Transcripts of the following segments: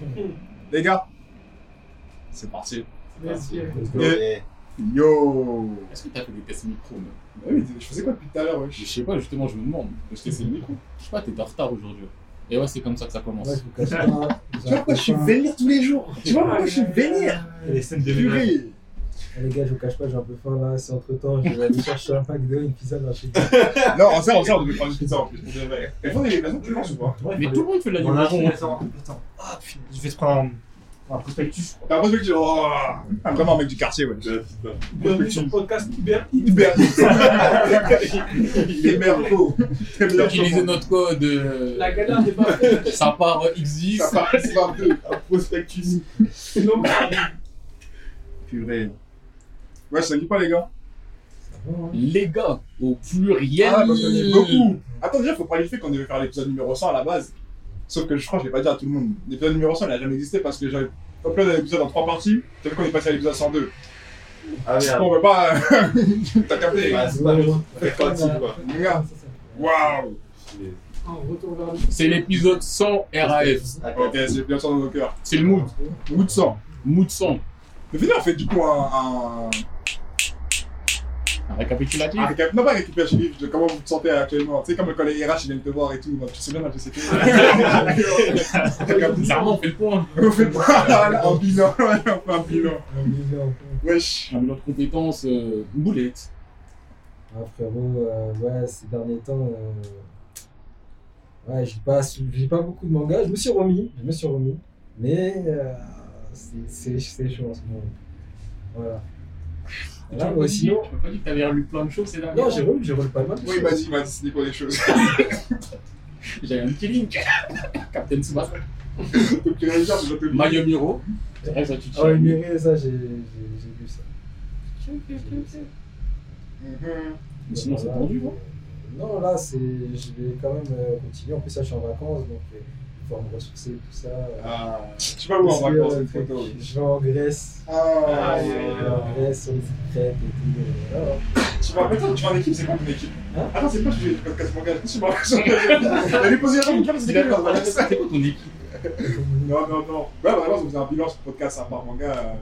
Les gars, c'est parti. Yo Est-ce que t'as fait des tests micro, même Bah oui, je faisais quoi depuis tout à l'heure, Je wesh sais pas, justement, je me demande. Est-ce que c'est le micro Je sais pas, t'es en retard aujourd'hui. Et ouais, c'est comme ça que ça commence. Ouais, je vous cache pas. Tu vois pourquoi je suis vénère tous les jours? Tu vois pourquoi je suis vénère? Les scènes de. Purée Les gars, je vous cache pas, j'ai un peu faim là. Si entre temps, je vais aller chercher un pack de une pizza dans chez Non, en sert, en sert, on devait prendre une pizza en plus, pour de vrai. Et fond, les raisons, tu penses ou pas? Mais tout le monde fait de la On a livraison. attends, attends. Ah putain, je vais te prendre un, un prospectus. Que tu oh, ah, vraiment un mec du quartier, ouais. Bienvenue sur le podcast Uber merveilleux T'es bien Utilisez notre code. euh, La galère n'est pas faite. Ça part euh, X10. Ça pas peu. Un prospectus. Non, Purée. Ouais, ça dit pas, les gars Les gars, au pluriel. Ah, parce qu'on est beaucoup. Attends, déjà, faut pas lui faire qu'on devait faire l'épisode numéro 100 à la base. Sauf que je crois que je l'ai pas dit à tout le monde. L'épisode numéro 100, il a jamais existé parce que j'avais uploadé l'épisode en trois parties. T'as vu qu'on est passé à l'épisode 102. Ah merde. On veut pas. T'as capté Bah, c'est pas le Faites partie, quoi. Les gars, waouh. C'est l'épisode 100 RAF. Ok, c'est bien sûr dans nos cœurs. C'est le mood. Mood 100. Mood 100. Mais venez, on fait du coup un. un... Récapitulatif. récap- Non, pas récapitulatif de comment vous vous sentez actuellement? Tu sais, comme quand les RH viennent te voir et tout. Tu sais bien la société. Bizarrement, on fait le point. On fait pas un bilan. Ouais, on fait un bilan. Un million. Wesh. Un bilan de compétences, euh, boulette. Ah, frérot, euh, ouais, ces derniers temps, euh, ouais, j'ai pas, j'ai pas beaucoup de mangas. Je me suis remis, je me suis remis, mais euh, c'est- c'est c'est chaud en ce moment. Voilà. M'as moi, pas dit- sinon, tu m'as pas dit que t'avais relu plein de choses ces derniers non, j'ai relu, j'ai relu pas mal. Oui, dit, il m'a dit pour des choses. J'avais un petit link. Captain Tsubasa. Donc, tu réagis, je te le dis. Mayomiro. C'est vrai, ça, tu Ah ouais, ça, j'ai vu ça. Mhm. Mais Sinon, c'est tendu, non? Non, là, c'est, je vais quand même euh, continuer. En plus, là, je suis en vacances, donc euh, faut me ressourcer, tout ça. Ah, je sais pas où Parce on va que, voir euh, cette photo. Je vais en Grèce. Ah, Je vais en Grèce, sur les îles Crètes et tout. euh. Tu vas, attends, tu vas en équipe, c'est quoi ton équipe Hein Attends, c'est pas sujet du podcast manga, je rappelle. Elle est posée la question, c'est D'accord, quoi voilà, c'est quoi ton équipe Non, non, non. Ouais, vraiment, on faisait un bilan sur le podcast à part manga. euh.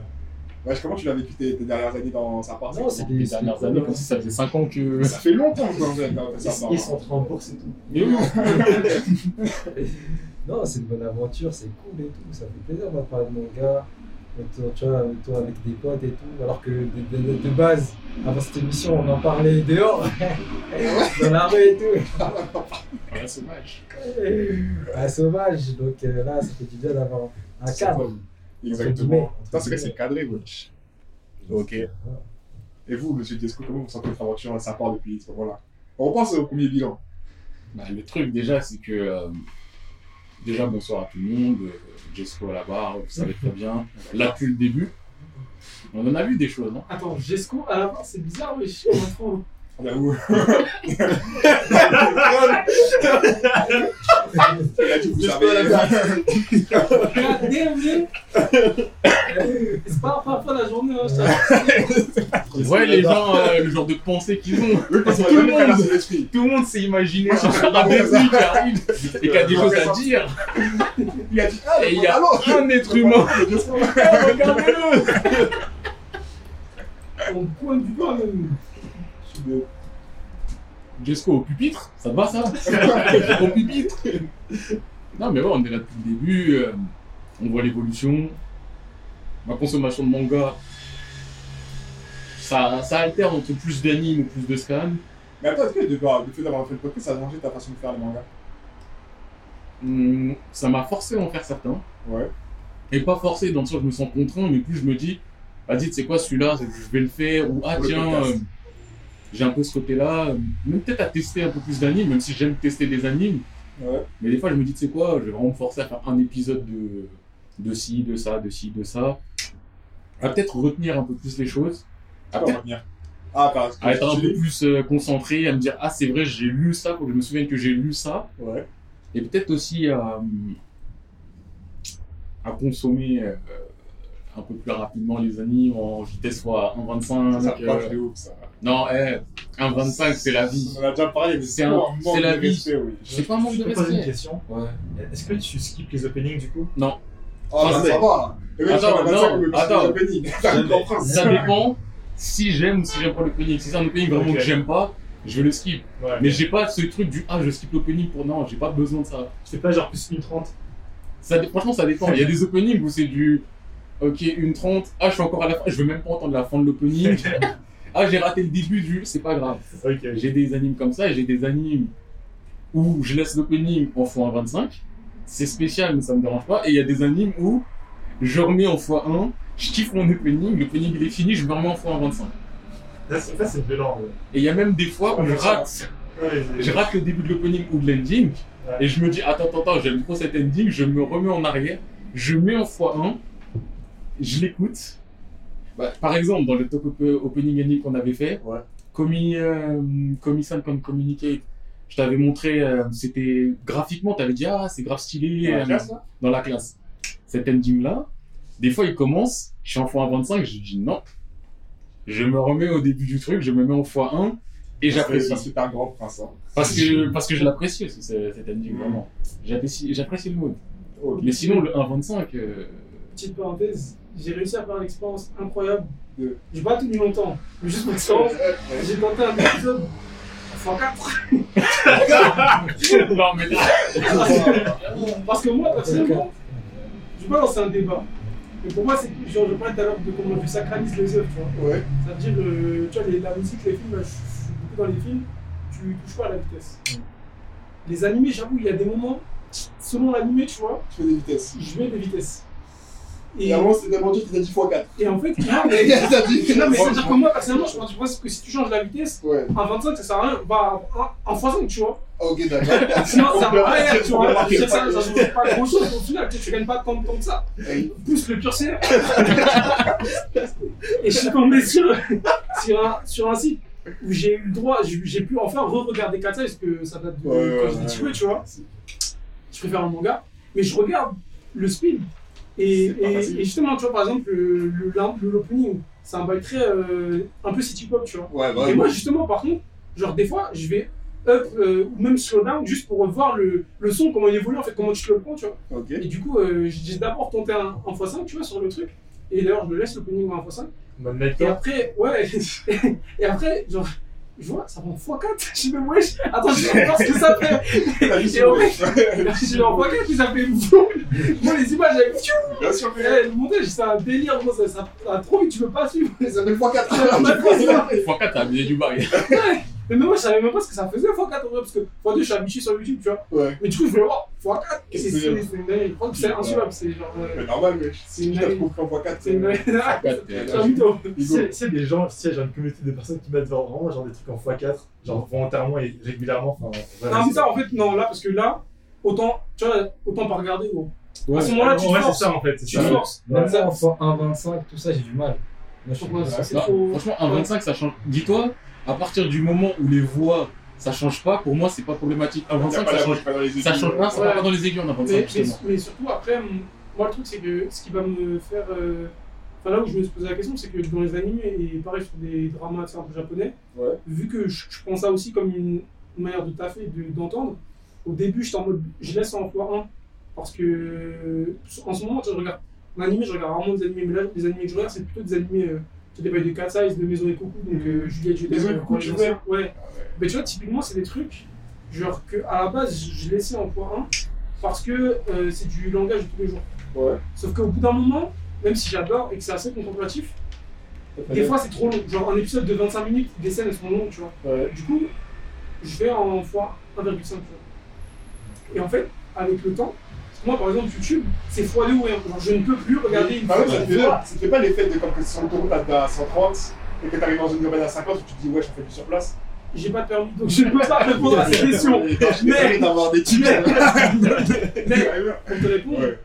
Ouais, comment tu l'as vécu tes, tes dernières années dans sa part? Non, c'est Les des dernières années, comme si ça faisait 5 ans que. Ça fait longtemps que j'en fais dans sa part. Ils sont en bourse et tout. Mais oui. Non, c'est une bonne aventure, c'est cool et tout. Ça fait plaisir de parler de manga. Tu vois, autour avec des potes et tout. Alors que de, de- de- de base, avant cette émission, on en parlait dehors, dans la rue et tout. C'est dommage. Ah, sauvage. Donc euh, là, ça fait du bien d'avoir un cadre. Exactement. c'est vrai que c'est cadré, wesh. Ok. Et vous, monsieur Desco, comment vous sentez votre aventure à sa part depuis ce moment-là On repense au premier bilan. Bah, le truc déjà, c'est que. euh, déjà, bonsoir à tout le monde. euh, Jesco à la barre, vous savez très bien. Là, depuis le début, on en a vu des choses, non? Attends, Jesco à la fin, c'est bizarre, mais je suis. J'avoue. Vous savez. C'est pas la journée, hein. Ouais, les gens, euh, le genre de pensée qu'ils ont. Parce Tout le monde. Tout le monde s'est imaginé sur musique qui arrive et qui a des choses à dire. Il a dit, ah, Et il y a un être humain. Regardez-le On pointe du doigt, même. Jesco au pupitre, ça te va ça Au pupitre Non mais ouais, on est là depuis le début, euh, on voit l'évolution. Ma consommation de manga, ça, ça alterne entre plus d'anime ou plus de scan. Mais attends, est-ce que le fait d'avoir fait le podcast, ça a changé ta façon de faire les mangas? Hum, ça m'a forcé à en faire certains. Ouais. Et pas forcé dans le sens où je me sens contraint, mais plus je me dis, vas-y, tu sais quoi, celui-là, je vais le faire, ou ah tiens, j'ai un peu ce côté-là, euh, même peut-être à tester un peu plus d'animes, même si j'aime tester des animes, Ouais. mais des fois je me dis, tu sais quoi, je vais vraiment me forcer à faire un épisode de, de ci, de ça, de ci, de ça, à peut-être retenir un peu plus les choses, à peut-être. Ah, parce que à être un peu plus euh, concentré, à me dire, ah c'est vrai, j'ai lu ça, faut que je me souvienne que j'ai lu ça, Ouais. et peut-être aussi à, à consommer euh, un peu plus rapidement les animes en vitesse fois 1.25. Ça euh, de ouf, ça. Non, eh, 1.25 c'est la vie. On a déjà parlé, mais C'est c'est un- un manque c'est la de vie. respect, oui. C'est pas un manque Je de peux poser une respect. question. Ouais. Est-ce que tu skips les openings du coup? Non. Oh, Ah, ça va, là. Mec, Attends, 25, non, attends. c'est un. Ça dépend si j'aime ou si j'aime pas l'opening. Si c'est un opening vraiment que j'aime pas, je vais le skip. Ouais. Mais j'ai pas ce truc du ah, je skip l'opening pour non, j'ai pas besoin de ça. Tu fais pas genre plus une 30. ça Franchement, ça dépend. Il y a des openings où c'est du ok, une 30, ah, je suis encore à la fin, je veux même pas entendre la fin de l'opening. ah, j'ai raté le début du, c'est pas grave. J'ai des animes comme ça et j'ai des animes où je laisse l'opening en x1.25. C'est spécial, mais ça me dérange pas. Et il y a des animes où je remets en x1, je kiffe mon opening, l'opening il est fini, je me remets en x1.25. Ça, c'est ça, c'est violent. ouais. Et il y a même des fois où je rate, Ouais, je rate le début de l'opening ou de l'ending, Ouais. et je me dis, attends, attends, attends, j'aime trop cet ending, je me remets en arrière, je mets en x1, je l'écoute. Bah, par exemple, dans le top op- opening ending qu'on avait fait, Ouais. Komi, euh, Can Communicate, je t'avais montré, euh, c'était graphiquement, t'avais dit, ah, c'est grave stylé Dans la euh, classe, là dans la classe. Cet ending-là, des fois il commence, je suis en x1.25, je dis non. Je me remets au début du truc, je me mets en x1 et j'apprécie. T'es un grand prince. hein. Parce que, parce que je l'apprécie aussi, ce- cet ending, vraiment. J'apprécie, j'apprécie le mode. Mais sinon, le 1.25, euh, Petite parenthèse, j'ai réussi à faire une expérience incroyable. De- J'ai pas tenu longtemps, mais juste pour l'expérience, Ouais. j'ai tenté un épisode x4. non, mais Parce que moi, personnellement, je vais pas lancer un débat. Mais pour moi, c'est genre, je parlais tout à l'heure de comment je sacralise les œuvres, tu vois. Ouais. C'est-à-dire, euh, tu vois, les- la musique, les films, là, je suis beaucoup dans les films, tu touches pas à la vitesse. Les animés, j'avoue, il y a des moments, selon l'animé, tu vois, Tu fais des vitesses. je mets des vitesses. Et avant, c'était dur que t'as dit x4. Et en fait, non, mais, non, mais c'est-à-dire que moi, personnellement, je pense je pense que si tu changes la vitesse, Ouais. en 25, ça sert à rien. Bah, en, en x5, tu vois. Ok, d'accord. Sinon, ça sert à rien, tu vois. Ça remarque ça change pas grand-chose au final, tu tu gagnes pas tant, tant que ça. Plus le curseur. Et je suis tombé sur, sur, un, sur un site où j'ai eu le droit, j'ai pu enfin re-regarder Katsai parce que ça date de Ouais, quand j'étais ouais. peu, tu vois. Je préfère un manga, mais je regarde le speed. Et, justement, tu vois, par exemple, le, le, le- l'opening, c'est un bail très. euh, un peu city pop, tu vois. Ouais, bah, Et moi, justement, par contre, genre, des fois, je vais up euh, ou même slow down juste pour voir le, le son, comment il évolue, en fait, comment tu te le prends, tu vois. Et du coup, euh, j'ai d'abord tenté un, en x5, tu vois, sur le truc. Et d'ailleurs, je le laisse l'opening en x5. Bonne mec, Et après, ouais, et après, genre, je vois, ça prend x4. Je mais wesh, attends, je vais voir ce que ça fait. Et en Je dis, en x4, puis ça fait. Moi, les images, elles Bien sûr, mais le montage, c'est un délire, gros, ça, ça, trop vite, tu peux pas suivre. ça fait x4. x4, t'as abusé du bail. Ouais. Mais moi, je savais même pas ce que ça faisait x4 en vrai, parce que x2, je suis habitué sur YouTube, tu vois. Ouais. Mais du coup, je voulais voir x4. Qu'est-ce C'est que c'est c'est une dinguerie. Je crois que c'est insuivable, c'est genre. euh, Mais normal, mais C'est une si t'as dinguerie. compris en x4, C'est une dinguerie. X4, C'est. C'est c'est des gens, si j'ai une communauté de personnes qui mettent vraiment genre des trucs en x4, genre volontairement et régulièrement. Enfin, ouais, Non, mais c'est- ça, en fait, non, là, parce que là, autant, tu vois, autant pas regarder, gros. À ce moment-là, tu Ouais, c'est forces. ça en fait. c'est Tu forces. Même Ça- ça, enfin 1,25, tout ça, j'ai du mal. C'est Franchement, un 25, ça change. Dis-toi, à partir du moment où les voix, ça change pas, pour moi, c'est pas problématique. Un Y a 25, pas ça la change, pas dans les ça aiguilles. change pas, ça va Ouais. pas dans les aiguilles, 25, Mais, mais, justement. mais surtout, après, moi, le truc, c'est que ce qui va me faire. euh, Enfin, là où je me suis posé la question, c'est que dans les animés, et pareil sur des dramas tu sais, un peu japonais, Ouais. vu que je, je prends ça aussi comme une, une manière de taffer, de- d'entendre, au début, j'étais en mode. Je laisse en x1, parce que. En ce moment, je regarde. En animé, je regarde rarement des animés, mais là, les animés que je regarde, c'est plutôt des animés. Euh, des bails de Cat Size, de Maison et Coucou, donc euh, Juliette et euh, Coucou, tu. Ouais. Mais tu vois, typiquement, c'est des trucs, genre que à la base, je laissais en x1 parce que euh, c'est du langage de tous les jours. Ouais. Sauf qu'au bout d'un moment, même si j'adore et que c'est assez contemplatif, des fois c'est trop long. Genre un épisode de 25 minutes, des scènes elles sont longues, tu vois. Ouais. Du coup, je vais en x 1,5, tu vois. Et en fait, avec le temps, moi par exemple YouTube, c'est x2 ou rien. Genre je ne peux plus regarder une Bah ouais, fois fait pas- ça te fait pas l'effet de comme que sur l'autoroute à 130 et que t'arrives dans une urbaine à 50 où tu te dis ouais, je fais plus sur place. J'ai pas de permis, donc je ne peux pas répondre à cette question. Mais d'avoir des. Mais pour te répondre, Ouais.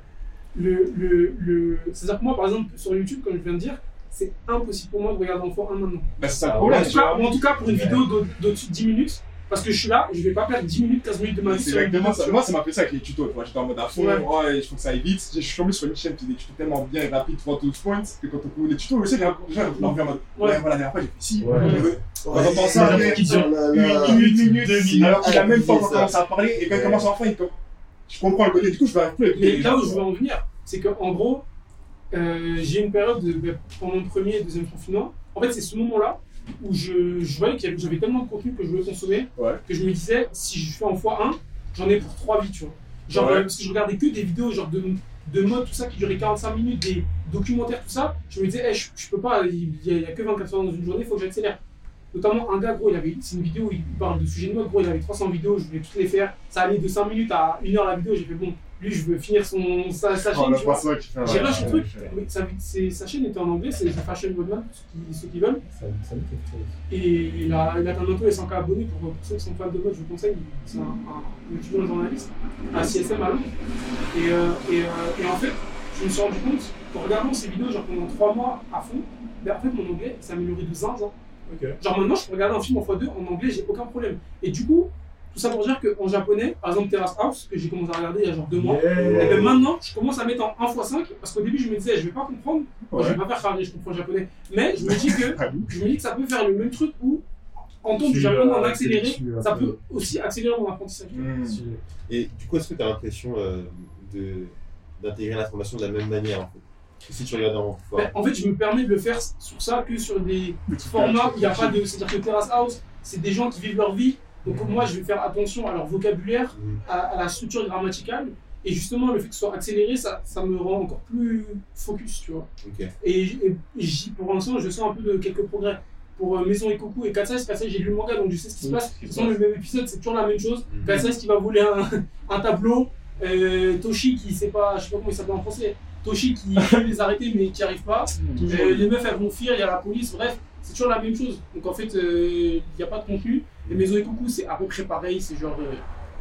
le, le, le... c'est-à-dire que moi, par exemple, sur YouTube, comme je viens de dire, c'est impossible pour moi de regarder en x1 maintenant. Bah, c'est ça le Ah Ou problème. en, tout tu cas, pour une vidéo de 10 minutes, parce que je suis là, je vais pas perdre 10 minutes, 15 minutes de ma vie C'est exactement ça. Moi, ça m'a fait ça avec les tutos. Tu vois, j'étais en mode à fond, Ouais. il faut que ça aille vite. Je suis tombé sur une chaîne qui des tutos tellement bien et rapides, for those points, que quand on fait des tutos, je sais, revient en mode, ouais, voilà, la dernière fois, j'ai fait. Ouais. On entend ça, une minute, une minute, deux minutes. alors qu'il a même pas commencé à parler, et quand il commence enfin, il je comprends le côté, du coup, je vais plus les là où je veux en venir, c'est qu'en gros, euh, j'ai une période de, ben, pendant le premier et le deuxième confinement. En fait, c'est ce moment-là où je, je voyais que j'avais tellement de contenu que je voulais consommer Ouais. que je me disais, si je fais en x1, j'en ai pour 3 vies, tu vois. Genre, Ouais. euh, parce que je regardais que des vidéos genre de, de mode, tout ça, qui duraient 45 minutes, des documentaires, tout ça. Je me disais, Eh, je, je peux pas, il y, a, il y a que 24 heures dans une journée, il faut que j'accélère. Notamment un gars, gros, il avait, c'est une vidéo où il parle de sujets de mode, gros, il avait 300 vidéos, je voulais toutes les faire. Ça allait de 5 minutes à 1 heure la vidéo, j'ai fait bon, lui, je veux finir son, sa, sa Oh, chaîne, J'ai un- lâché le truc, mais sa, chaîne était en anglais, c'est Fashion pour ceux qui, ceux qui veulent. Ça, ça. Et il a, il atteint bientôt les 100K abonnés pour, pour ceux qui sont fans de mode, je vous conseille. C'est un, un étudiant journaliste à CSM à Londres. Et, euh, et, euh, et en fait, je me suis rendu compte qu'en regardant ces vidéos genre pendant 3 mois à fond, ben, en fait mon anglais s'est amélioré de zinzin. Genre maintenant, je peux regarder un film en x2 en anglais, j'ai aucun problème. Et du coup, tout ça pour dire qu'en japonais, par exemple Terrace House, que j'ai commencé à regarder il y a genre 2 mois, Yeah. et ben maintenant, je commence à mettre en 1x5 parce qu'au début, je me disais, je vais pas comprendre, Moi, je Ouais. vais pas faire charger, je comprends le japonais. Mais je me dis que Ah je me dis que ça peut faire le même truc où entendre du Tu, japonais en accéléré, ça peut aussi accélérer mon apprentissage. Hmm. Et du coup, est-ce que tu as l'impression euh, de- d'intégrer l'information de la même manière en fait? Que si tu regardes en Ben, en fait, je me permets de le faire sur ça que sur des formats où il n'y a pas de. C'est-à-dire que Terrace House, c'est des gens qui vivent leur vie. Donc moi, je vais faire attention à leur vocabulaire, Mhm. à, à la structure grammaticale. Et justement, le fait que ce soit accéléré, ça, ça me rend encore plus focus, tu vois. Et, et- pour l'instant, je sens un peu de quelques progrès. Pour euh, Maison et Coucou et Katsai, Katsai, j'ai lu le manga, donc je sais ce qui se passe. toute façon, le même épisode, c'est toujours la même chose. Mhm. Katsai qui va voler un, un tableau. euh, Toshi qui sait pas, je sais pas comment il s'appelle en français. Toshi qui veut les arrêter mais qui arrive pas. Euh, les meufs elles vont fuir, il y a la police, bref, c'est toujours la même chose. Donc en fait, euh, il n'y a pas de contenu. Et Maison et Coucou, c'est à peu près pareil. C'est genre euh,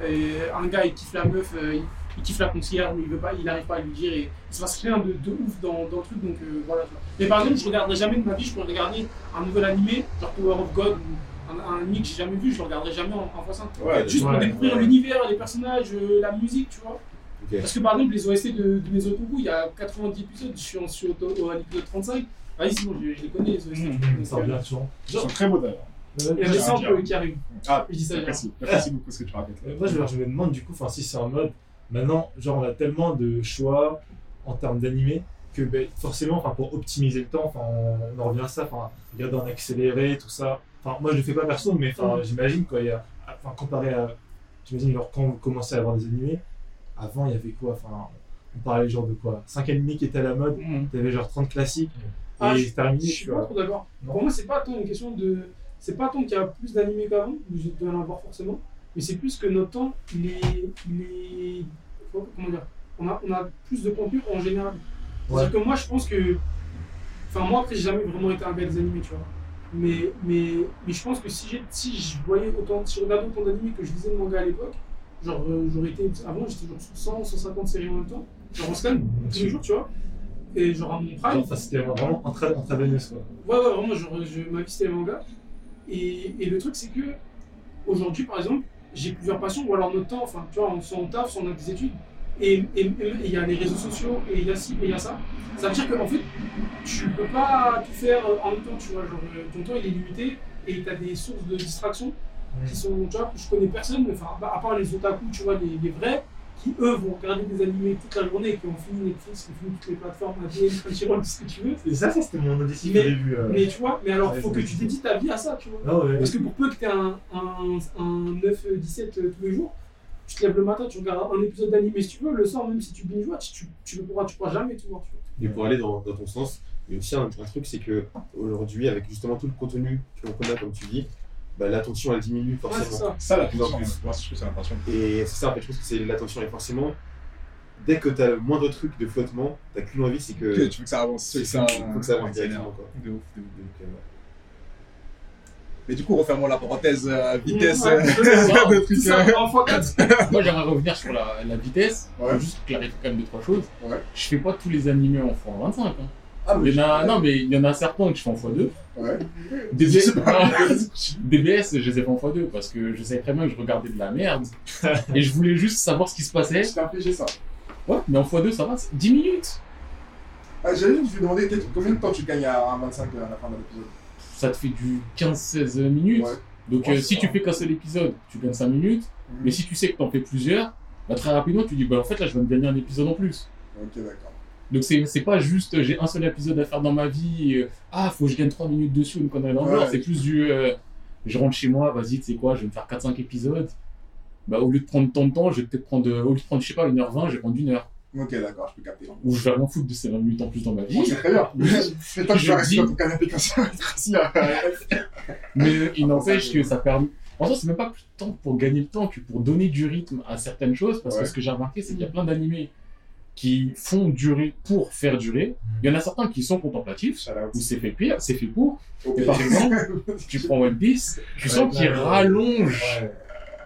euh, un gars il kiffe la meuf, euh, il, il kiffe la concierge, mais il veut pas, il n'arrive pas à lui dire. Et il se passe rien de, de ouf dans, dans le truc. Donc euh, voilà. Mais par exemple, je regarderai jamais de ma vie, je pourrais regarder un nouvel animé, genre Power of God, ou un, un anime que j'ai jamais vu, je le regarderai jamais en, en face Ouais, Juste pour découvrir ouais. l'univers, les personnages, euh, la musique, tu vois. Parce que par exemple, les OST de, de Maison et Coucou, il y a 90 épisodes, je suis en sur au, au- à l'épisode 35. Vas-y, sinon, je, je les connais, les OST. Ça revient toujours. Ils sont très beaux d'ailleurs. Il y a des J'ai un qui arrivent. Ah, Je dis ça, j'apprécie. J'apprécie beaucoup ce que tu racontes. Moi, je, je me demande du coup, enfin, si c'est en mode, maintenant, genre, on a tellement de choix en termes d'animé que ben, forcément, enfin, pour optimiser le temps, enfin, on, on en revient à ça, enfin, regarder en accéléré, tout ça. Enfin, moi, je le fais pas perso, mais Mhm. j'imagine quand il y a, enfin, comparé à, j'imagine genre quand vous commencez à avoir des animés, avant, il y avait quoi, enfin, on parlait genre de quoi, 5 animés qui étaient à la mode, il y avait genre 30 classiques, Ah, et je- c'est terminé, Je tu suis pas trop d'accord. Pour moi, c'est pas tant une question de. C'est pas tant qu'il y a plus d'animés qu'avant, je dois en avoir forcément, mais c'est plus que notre temps, il est. Il est comment dire on a, on a plus de contenu en général. C'est-à-dire que moi, je pense que. Enfin, moi, après, j'ai jamais vraiment été un gars des animés, tu vois. Mais, mais, mais je pense que si, si je voyais autant, si je regardais autant d'animés que je lisais de manga à l'époque, genre, euh, j'aurais été. Avant, j'étais genre sur 100, 150 séries en même temps. Genre, on scan tous les jours, tu vois. Et genre, à mon prime. Genre, ça, c'était vraiment intra- intraveineuse, quoi. Ouais, ouais, vraiment, genre, je, ma vie c'était les mangas. Et, et le truc, c'est que aujourd'hui, par exemple, j'ai plusieurs passions, ou alors notre temps, enfin, tu vois, on soit en taf, soit on a des études, et il y a les réseaux sociaux, et il y a ci, et il y a ça. Ça veut dire qu'en fait, tu peux pas tout faire en même temps, tu vois, genre, euh, ton temps il est limité, et tu as des sources de distraction qui sont, tu vois, que je connais personne, enfin, à part les otaku, tu vois, les, les vrais, qui eux vont regarder des animés toute la journée, et qui ont fini Netflix, qui ont fini toutes les plateformes, ADN, Crunchyroll, tout ce que tu veux. Et ça, ça c'était mon objectif Mais- au début. euh. Mais tu vois, mais alors Ouais, faut que tu dédies ta vie à ça, tu vois. Ah ouais. Parce que pour peu que tu aies un, un, un 9-17 tous les jours, tu te lèves le matin, tu regardes un épisode d'anime si tu veux, le soir, même si tu binge watch, tu, tu, ne pourras, tu pourras jamais tout voir. Tu vois. Et pour aller dans, dans ton sens, il y a aussi un, un truc, c'est que aujourd'hui, avec justement tout le contenu que l'on connaît, comme tu dis, bah, l'attention elle diminue Ouais, c'est forcément. ça. Ça, la Plus en question, plus. moi, je trouve que c'est l'impression. Et c'est ça, en fait, je pense que c'est l'attention. Et forcément, dès que tu as le moindre truc de flottement, tu n'as qu'une envie, c'est que. Que tu veux que ça avance. que ça- il faut que ça avance directement. Quoi. De ouf, de ouf. Donc, euh, ouais. Mais du coup, refermons la parenthèse euh, vitesse. Ouais, euh, c'est ça. de Tout trucs, ça en x4. Moi, j'aimerais revenir sur la, la vitesse. Ouais. Juste clarifier quand même deux, trois choses. Ouais. Je fais pas tous les animés en x25. Hein. Ah, mais Il y en a, non, mais il y en a certains que je fais en x2. Ouais. DBS, je les ai fait en x2 parce que je savais très bien que je regardais de la merde. et je voulais juste savoir ce qui se passait. Je t'ai infligé ça. Ouais, mais en x2, ça va, c'est 10 minutes. Ah, J'allais juste lui demander combien de temps tu gagnes à un 25 à la fin de l'épisode? Ça te fait du 15-16 minutes. Ouais. Donc, Ouais, euh, si ça. tu fais qu'un seul épisode, tu gagnes 5 minutes. Mais si tu sais que t'en fais plusieurs, bah, très rapidement, tu dis, bah, en fait, là, je vais me gagner un épisode en plus. Ok, d'accord. Donc c'est pas juste j'ai un seul épisode à faire dans ma vie, euh, ah faut que je gagne 3 minutes dessus, une connerie dans Ouais. C'est plus du euh, je rentre chez moi, vas-y, tu sais quoi, je vais me faire 4-5 épisodes. Bah au lieu de prendre tant de temps, je vais peut-être prendre, euh, au lieu de prendre, je sais pas, 1h20, je vais prendre une heure. Ok, d'accord, je peux capter. Ou je vais m'en foutre de ces 20 minutes en plus dans ma vie. Bon, c'est très bien. C'est toi tu vas rester dans ton canapé comme ça. Mais il n'empêche ça, que ça permet. En soi, c'est même pas plus de temps pour gagner le temps que pour donner du rythme à certaines choses. Parce Ouais. que ce que j'ai remarqué, c'est qu'il y a plein d'animés qui font durer pour faire durer. Il y en a certains qui sont contemplatifs, où c'est fait pire, c'est fait pour. Et par exemple, tu prends One Piece, tu Ouais, sens qu'il rallonge, Ouais.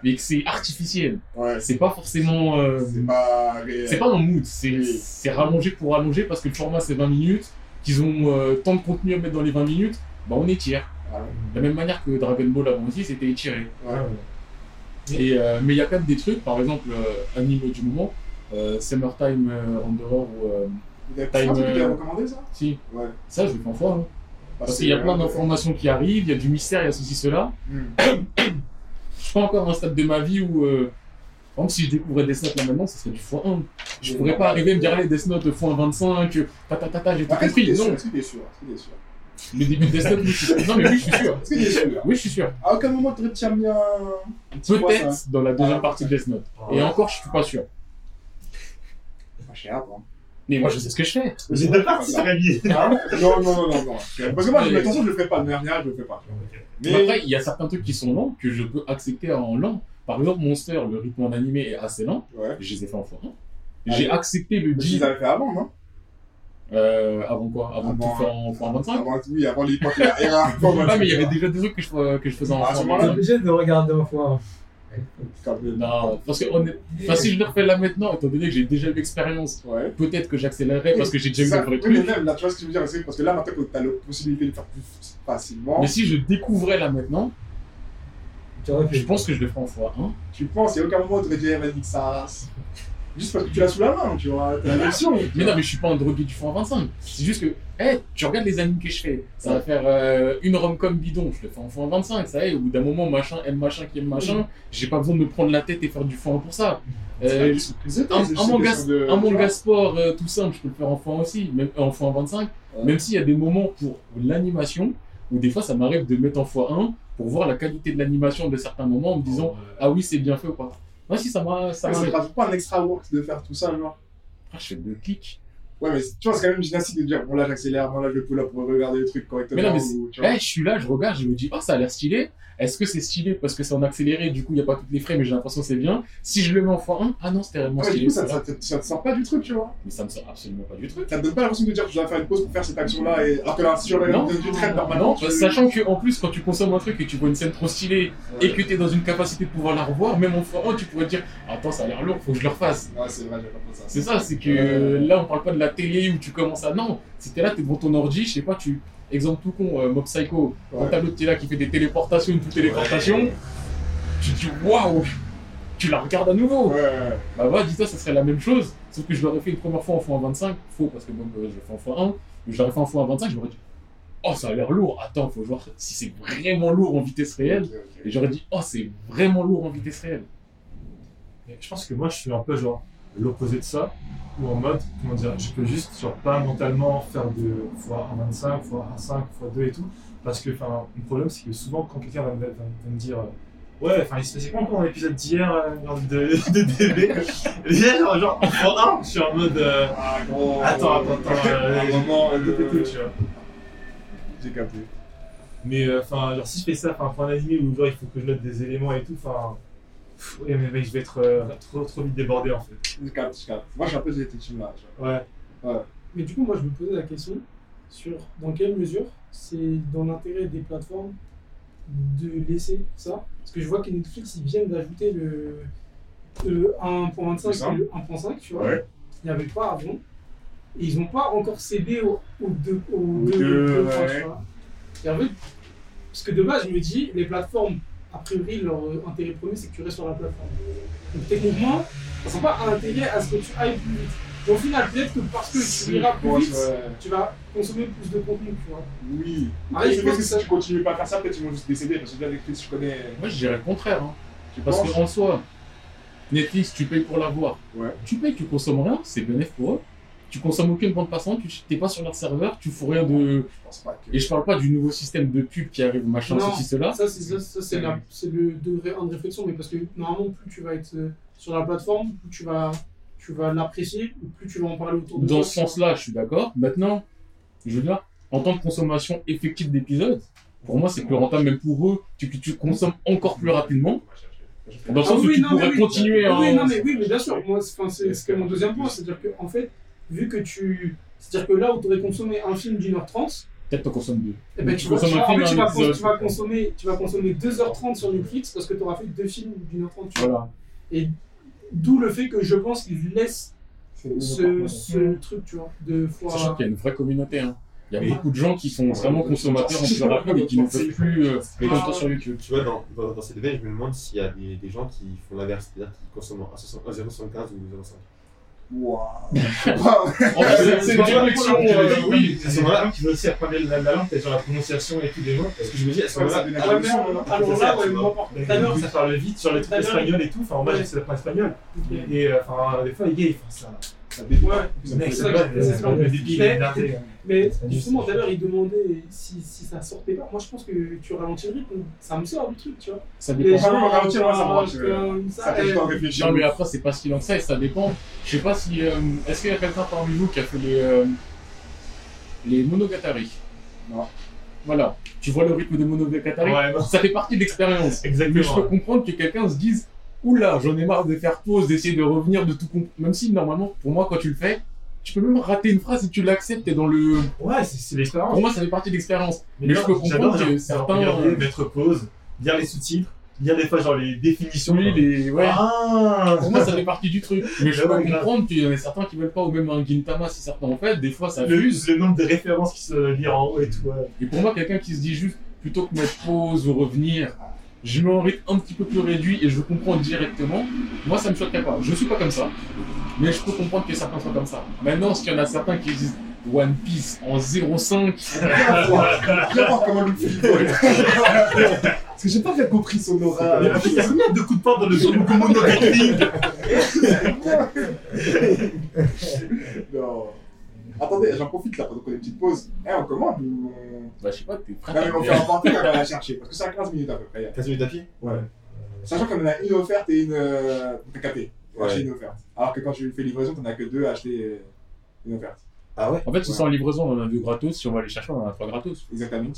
mais que c'est artificiel. Ouais, C'est pas forcément. euh, c'est pas c'est pas un mood, c'est rallongé pour rallonger parce que le format c'est 20 minutes, qu'ils ont euh, tant de contenu à mettre dans les 20 minutes, bah on étire. Voilà. De la même manière que Dragon Ball avant aussi, c'était étiré. Ouais. Et, euh, mais il y a quand même des trucs, par exemple, euh, anime du moment, Summertime euh, Wanderer ou. euh, Time, tu euh, recommandé ça? si, Ouais. ça je le fais en fois. hein. Parce qu'il y a plein euh, d'informations qui arrivent, il y a du mystère, il y a ceci, cela. hmm. Je suis pas encore à un stade de ma vie où. euh, par exemple, si je découvrais Death Note là maintenant, ça serait du x1. Je pourrais pas arriver à me dire, allez, Death Note x25, ta j'ai tout compris. Est-ce que t'es sûr? Le début de Death Note, oui, je suis sûr. Non, mais oui, je suis sûr. Est-ce que t'es sûr? Oui, je suis sûr. À aucun moment, tu poids, ça Peut-être dans la deuxième Ah, partie de Death Note. Ah, Et ouais. encore, je suis pas sûr. Pas quoi. Mais moi, je sais ce que je fais. Vous êtes parti, Rémi. Ah, Non, non, non, non, non. Parce que moi, je, attention, je le ferai pas. De générale, je le fais pas. Mais après, il y a certains trucs qui sont lents que je peux accepter en lent. Par exemple, Monster, le rythme en animé est assez lent. Ouais. Je les ai fait en fois 1. Ah J'ai accepté le 10 les avais fait avant, non? Euh, avant quoi? Avant de Avant, tout faire en fois 25 Avant, oui, avant l'époque de la era. Ah, mais il y avait déjà des trucs que je, que je faisais en Ah, à ce fois moment-là, T'es 25. obligé de regarder en fois. Non, parce que on est... enfin, si je le refais là maintenant, étant donné que j'ai déjà eu l'expérience, Ouais. peut-être que j'accélérerais parce que j'ai déjà ça. le vrai mais truc. même, là, tu vois ce que je veux dire c'est Parce que là, maintenant que tu as la possibilité de le faire plus facilement, Mais si je découvrais là maintenant, je pense que je le ferais en fois 1. tu penses, il n'y a aucun moment où tu aurais dit, eh, vas-y, que ça. Juste parce que tu l'as sous la main, tu vois. T'as la version. Mais non, mais je suis pas un drogué du fois en 25. C'est juste que, hé, tu regardes les animes que je fais. Ça va faire euh, une rom-com bidon. Je le fais en fois en 25. Ça y est, au bout d'un moment, machin aime machin qui aime machin. J'ai pas besoin de me prendre la tête et faire du 1 pour ça. Euh, un, un manga, de- un manga sport euh, tout simple, je peux le faire en fois aussi, même en fois en 25. Ouais. Même s'il y a des moments pour l'animation où des fois ça m'arrive de mettre en fois 1 pour voir la qualité de l'animation de certains moments en me disant ah oui c'est bien fait ou pas. Ouais, si ça m'a. Ça Ça m'a- ne rajoute pas un extra work de faire tout ça, genre. Ah, je fais deux clics. Ouais, mais tu vois, c'est quand même gymnastique de dire, bon là j'accélère, bon là je pull up pour regarder le truc correctement. Mais non, mais ou, tu Eh, je suis là, je regarde, je me dis, oh, ça a l'air stylé. Est-ce que c'est stylé parce que c'est en accéléré, du coup, il n'y a pas toutes les frames, mais j'ai l'impression que c'est bien. Si je le mets en x1, ah non, c'était réellement Ouais, du stylé. coup, ça, ça, te- ça te sort pas du truc, tu vois. Mais ça me sort absolument pas du truc. Ça te donne pas l'impression de dire je dois faire une pause pour faire cette action-là, et... alors que là, si j'aurais une traite normalement, Non, tu- sachant que en plus, quand tu consommes un truc et tu vois une scène trop stylée et que tu es dans une capacité de pouvoir la revoir, même en x1, tu pourrais te dire, attends, ça a l'air lourd, faut que je le refasse. Ouais, c'est vrai, j'ai pas ça. C'est ça, c'est que là, on parle pas de la télé où tu commences à. Non, c'était là, t'es devant ton ordi, je sais pas, tu. Exemple tout con, euh, Mob Psycho, quand Ouais. t'as l'autre qui est là qui fait des téléportations, une toute téléportation, tu te dis waouh, tu la regardes à nouveau. Ouais. Bah ouais, dis-toi, ça serait la même chose, sauf que je l'aurais fait une première fois en fois en 25, faux parce que bon, euh, je l'ai fait en fois 1, mais je l'aurais fait en fois en 25, je m'aurais dit, oh ça a l'air lourd, attends, faut voir si c'est vraiment lourd en vitesse réelle, et j'aurais dit, oh c'est vraiment lourd en vitesse réelle. Mais je pense que moi, je suis un peu genre l'opposé de ça, ou en mode, comment dire, je peux juste genre pas mentalement faire de fois 1,25, fois 1,5, fois 2 et tout, parce que enfin, le problème c'est que souvent quand quelqu'un va, me- va- va me dire euh, ouais, enfin il se passait quoi encore dans l'épisode d'hier euh, de, de DB là, genre, genre 1, je suis en mode euh, Ah, gros. attends, attends, attends, euh, un moment, euh, tu vois. J'ai capté. Mais euh, enfin, genre si je fais ça, enfin, pour un animé où genre il faut que je note des éléments et tout, enfin, ouais, mais mec, je vais être euh, trop, trop vite débordé en fait. Je capte, je capte. Moi, je suis un peu de cette team-là. vois. Ouais. Mais du coup, moi, je me posais la question sur dans quelle mesure c'est dans l'intérêt des plateformes de laisser ça. Parce que je vois que Netflix, ils viennent d'ajouter le, le 1.25 ça. et le 1.5, tu vois. Ouais. Il n'y avait pas avant. Et ils n'ont pas encore cédé aux au deux, Aux deux, deux, deux ouais. points, tu vois. Et en fait, parce que de base, je me dis, les plateformes, a priori, leur euh, intérêt premier, c'est que tu restes sur la plateforme. Donc techniquement, ils sont pas intérêt à ce que tu ailles plus vite. Et au final, peut-être que parce que tu iras plus vite, ouais. tu vas consommer plus de contenu, tu vois. Oui. Ah, Après, je pense que que si ça- tu continues pas à faire ça, peut-être ils vont juste décéder. Parce que déjà, Netflix, je connais. Moi, je dirais le contraire. Hein. Parce qu'en soi, Netflix, tu payes pour l'avoir. Ouais. Tu payes, tu consommes rien, c'est bénéfique pour eux. Tu consommes aucune bande passante, tu t'es pas sur leur serveur, tu fous rien de. Je pense pas que. Et je parle pas du nouveau système de pub qui arrive, machin, Non. ceci, cela. Ça, c'est la- c'est le degré 1 de réflexion, mais parce que normalement, plus tu vas être euh, sur la plateforme, plus tu vas, tu vas l'apprécier, plus tu vas en parler autour de Dans toi. ce sens-là, je suis d'accord. Maintenant, je veux dire, en tant que consommation effective d'épisodes, pour moi, c'est plus rentable, même pour eux, tu, tu consommes encore plus rapidement. Dans le Ah sens où oui, tu non, mais pourrais oui. continuer à. Oui, non, mais, oui, mais bien sûr, moi, c'est mon deuxième point, c'est-à-dire que, en fait, vu que tu. C'est-à-dire que là où tu aurais consommé un film d'une heure trente, Peut-être t'en consommes deux. eh ben, Tu tu, vas, consommes tu, un vas- en film, fait, tu vas, épisode. tu vas consommer, tu vas consommer 2h30 sur Netflix parce que tu auras fait deux films d'une heure trente. tu vois. Voilà. D'où le fait que je pense qu'ils laissent ce, ce truc, tu vois, de fois. Sachant qu'il y a une vraie communauté. Hein. Il y a beaucoup de gens qui sont vraiment consommateurs en plus rapide et qui ne peuvent plus euh, les contents sur YouTube. Tu vois, dans, dans, dans cette veine, je me demande s'il y a des, des gens qui font l'inverse, c'est-à-dire qui consomment un 60 un 0,75 ou 0,5. Fait, c'est- c'est une réflexion. euh, oui, À ce moment-là, qui veut aussi apprendre la, la langue, peut-être sur la prononciation et tout des mots. Parce que je me dis, à ce Ouais, ça moment-là, alors là, ouais, parle vite sur les trucs espagnols et tout, enfin j'essaie d'apprendre espagnol. Et euh, enfin des fois les gars ils font ça. Ça dépend. Ouais. Mec, c'est c'est c'est ça. Mais- justement, juste- tout à l'heure, il demandait si, si ça sortait pas. Moi, je pense que tu ralentis le rythme, ça me sort du truc, tu vois. Ça Les dépend. gens- ralentir, moi, ça me Ça ça. fait réfléchir. Non, mais après, c'est pas si lent que ça et ça dépend. Je sais pas si. euh, Est-ce qu'il y a quelqu'un parmi vous qui a fait les. euh, les Monogatari? Non. Voilà. Tu vois le rythme des Monogatari? Ouais, non. Ça fait partie de l'expérience. Mais je peux Exactement. comprendre que quelqu'un se dise Oula, j'en ai marre de faire pause, d'essayer de revenir, de tout comprendre. Même si, normalement, pour moi, quand tu le fais, tu peux même rater une phrase et tu l'acceptes, t'es dans le. Ouais, c'est c'est Pour l'expérience. moi, ça fait partie de l'expérience. Mais, non, je peux comprendre que certains. Regarder, mettre pause, lire les sous-titres, lire des fois genre les définitions. Oui, les. Ouais. Ah Pour moi, ça fait partie du truc. Mais je peux Ouais, comprendre qu'il y en a certains qui veulent pas, ou même un Gintama, si certains en fait, des fois ça le, fuse. le nombre de références qui se lire en haut et tout. ouais. Et pour moi, quelqu'un qui se dit juste, plutôt que mettre pause ou revenir, je mets un rythme un petit peu plus réduit et je comprends directement, moi ça me choquerait pas. Je suis pas comme ça, mais je peux comprendre que certains soient comme ça. Maintenant, s'il y en a certains qui disent One Piece en 0,5, Viens voir comment le film Parce que j'ai pas bien compris son aura. Mais en fait, il y a combien de coups de porte dans le jeu Monogatari? Non. Attendez, j'en profite là pendant qu'on a une petite pause. Eh, on commande ou on- bah je sais pas, t'es prêt Non, mais on fait un portrait qu'on va la chercher. Parce que c'est à 15 minutes à peu près. 15 minutes à pied? Ouais. Sachant qu'on en a une offerte et une. euh, T'as capté. Ouais. une offerte. Alors que quand tu fais livraison, t'en as que deux à acheter euh, une offerte. Ah ouais? En fait, si Ouais. c'est en livraison, on en a deux gratos. Si on va les chercher, on en a trois gratos. Exactement.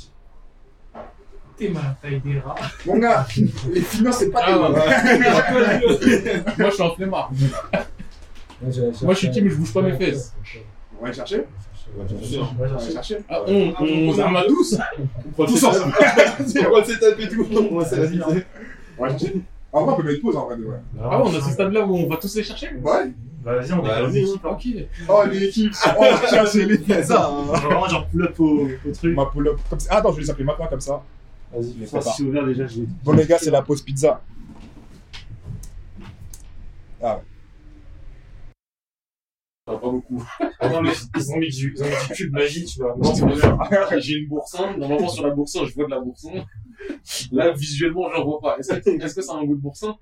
T'es mal, taille des rats. Mon gars, les finances, c'est pas Ah. Moi, je suis un flemmard. Moi, je suis team, je bouge pas mes fesses. On va aller chercher Ouais, bien sûr. Moi, On va j'ai- aller chercher. Ah, on, on s'arme à tous Tous ensemble On va s'étape et tout, on va s'amuser. On va chercher. En vrai, on peut mettre pause en vrai de vrai. Ah ouais, on a ce stade-là où on va tous les chercher Ouais. Bah vas-y, on Bah, est dans vas-y, l'équipe. Ok. Oh, l'équipe On va chercher les ça. hein. Vraiment, genre pull-up au, au truc. On va. Ah, attends, je vais les appeler maintenant comme ça. Vas-y, les ça, c'est ouvert déjà, je l'ai dit. Bon, les gars, c'est la pause pizza. Va pas beaucoup. Ah non, mais ils ont mis du, ils ont mis du cube magie, tu vois. Non. J'ai une boursin. Normalement, sur la boursin, je vois de la boursin. Là, visuellement, j'en vois pas. Est-ce que, est-ce que ça a un goût de boursin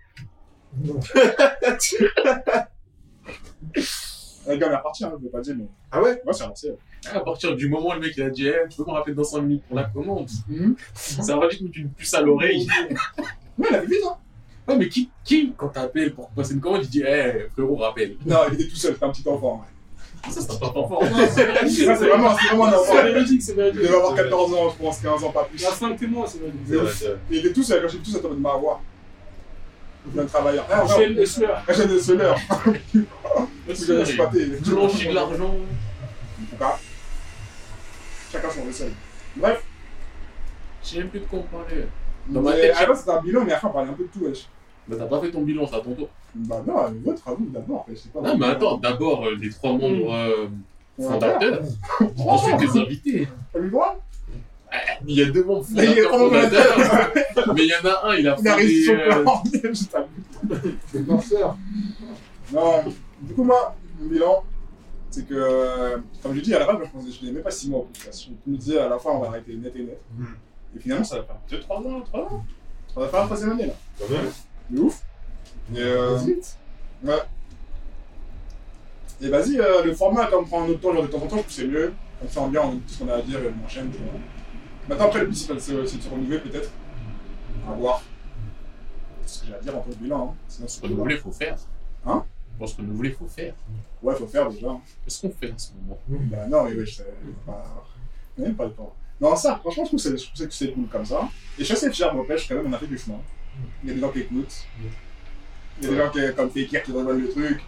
Les gars, on est reparti, hein, je vais pas dire, mais. Ah ouais? Ouais, c'est lancé. À partir du moment où le mec il a dit Eh, Tu peux me rappeler dans 5 minutes pour la commande Mhm. Ça va vite mettre une puce à l'oreille. Ouais, il avait vite, hein. Ouais, mais qui, qui quand t'appelles pour passer une commande, il dit Eh, frérot, rappelle. Non, il était tout seul, c'était un petit enfant. ouais. Ça, c'est un enfant. Ça, c'est vraiment, c'est vraiment un enfant. C'est véridique, c'est Il véridique. devait avoir 14 ans, je pense, 15 ans, pas plus. Il y a 5 témoins, c'est véridique. Il était tout seul, quand j'étais tout seul, en mode Marois. Un travailleur. Ah. Un jeune de sonneur. Vous allez exploiter. Blanchir de l'argent. En tout cas, chacun son vaisselle. Bref. Je sais même plus de parlait. Dans ma Mais tête, à la base, c'était un bilan, mais après, on parlait un peu de tout, wesh. Bah, t'as pas fait ton bilan, c'est à ton tour. Bah non, le vôtre, à vous, d'abord. Je sais pas. Non, mais attends, d'abord euh, les trois membres euh, Ouais. fondateurs, ensuite les invités. T'as vu le Il y a deux membres Il y a fondateurs, trois mais il y en a un, il a Il a réussi son fondé. euh, plan. Juste à bout. C'est danseur. Non, du coup, moi, mon bilan, c'est que, euh, comme je dis, à la base, moi, je pensais je n'avais même pas 6 mois en publication. Je me disais, à la fin, on va arrêter net et net. Mhm. Et finalement, ça va faire 2-3 ans, 3 ans. On va faire la troisième année, là. Quand même. De ouf. Et, euh, Vite. ouais. Et vas-y, euh, le format, comme on prend un autre temps, genre de temps en temps, je trouve que c'est mieux. Comme ça, on bien, on dit tout ce qu'on a à dire et on enchaîne. tu vois. Maintenant, après, le but, c'est de se c'est de se renouveler, peut-être. À voir. C'est ce que j'ai à dire en fait de bilan. Hein. Sinon, c'est Renouveler, faut faire. Hein? Je pense que renouveler, faut faire. Ouais, faut faire déjà. Qu'est-ce qu'on fait en ce moment? Bah non, oui, oui, je sais. Pas... Même pas le temps. Non, ça, franchement, je trouve que c'est- je trouve que c'est cool comme ça. Et je suis assez fier, moi, pêche, quand même, on a fait du chemin. Il y a des gens qui écoutent. Il y a des gens qui, comme Fekir qui rejoignent le truc.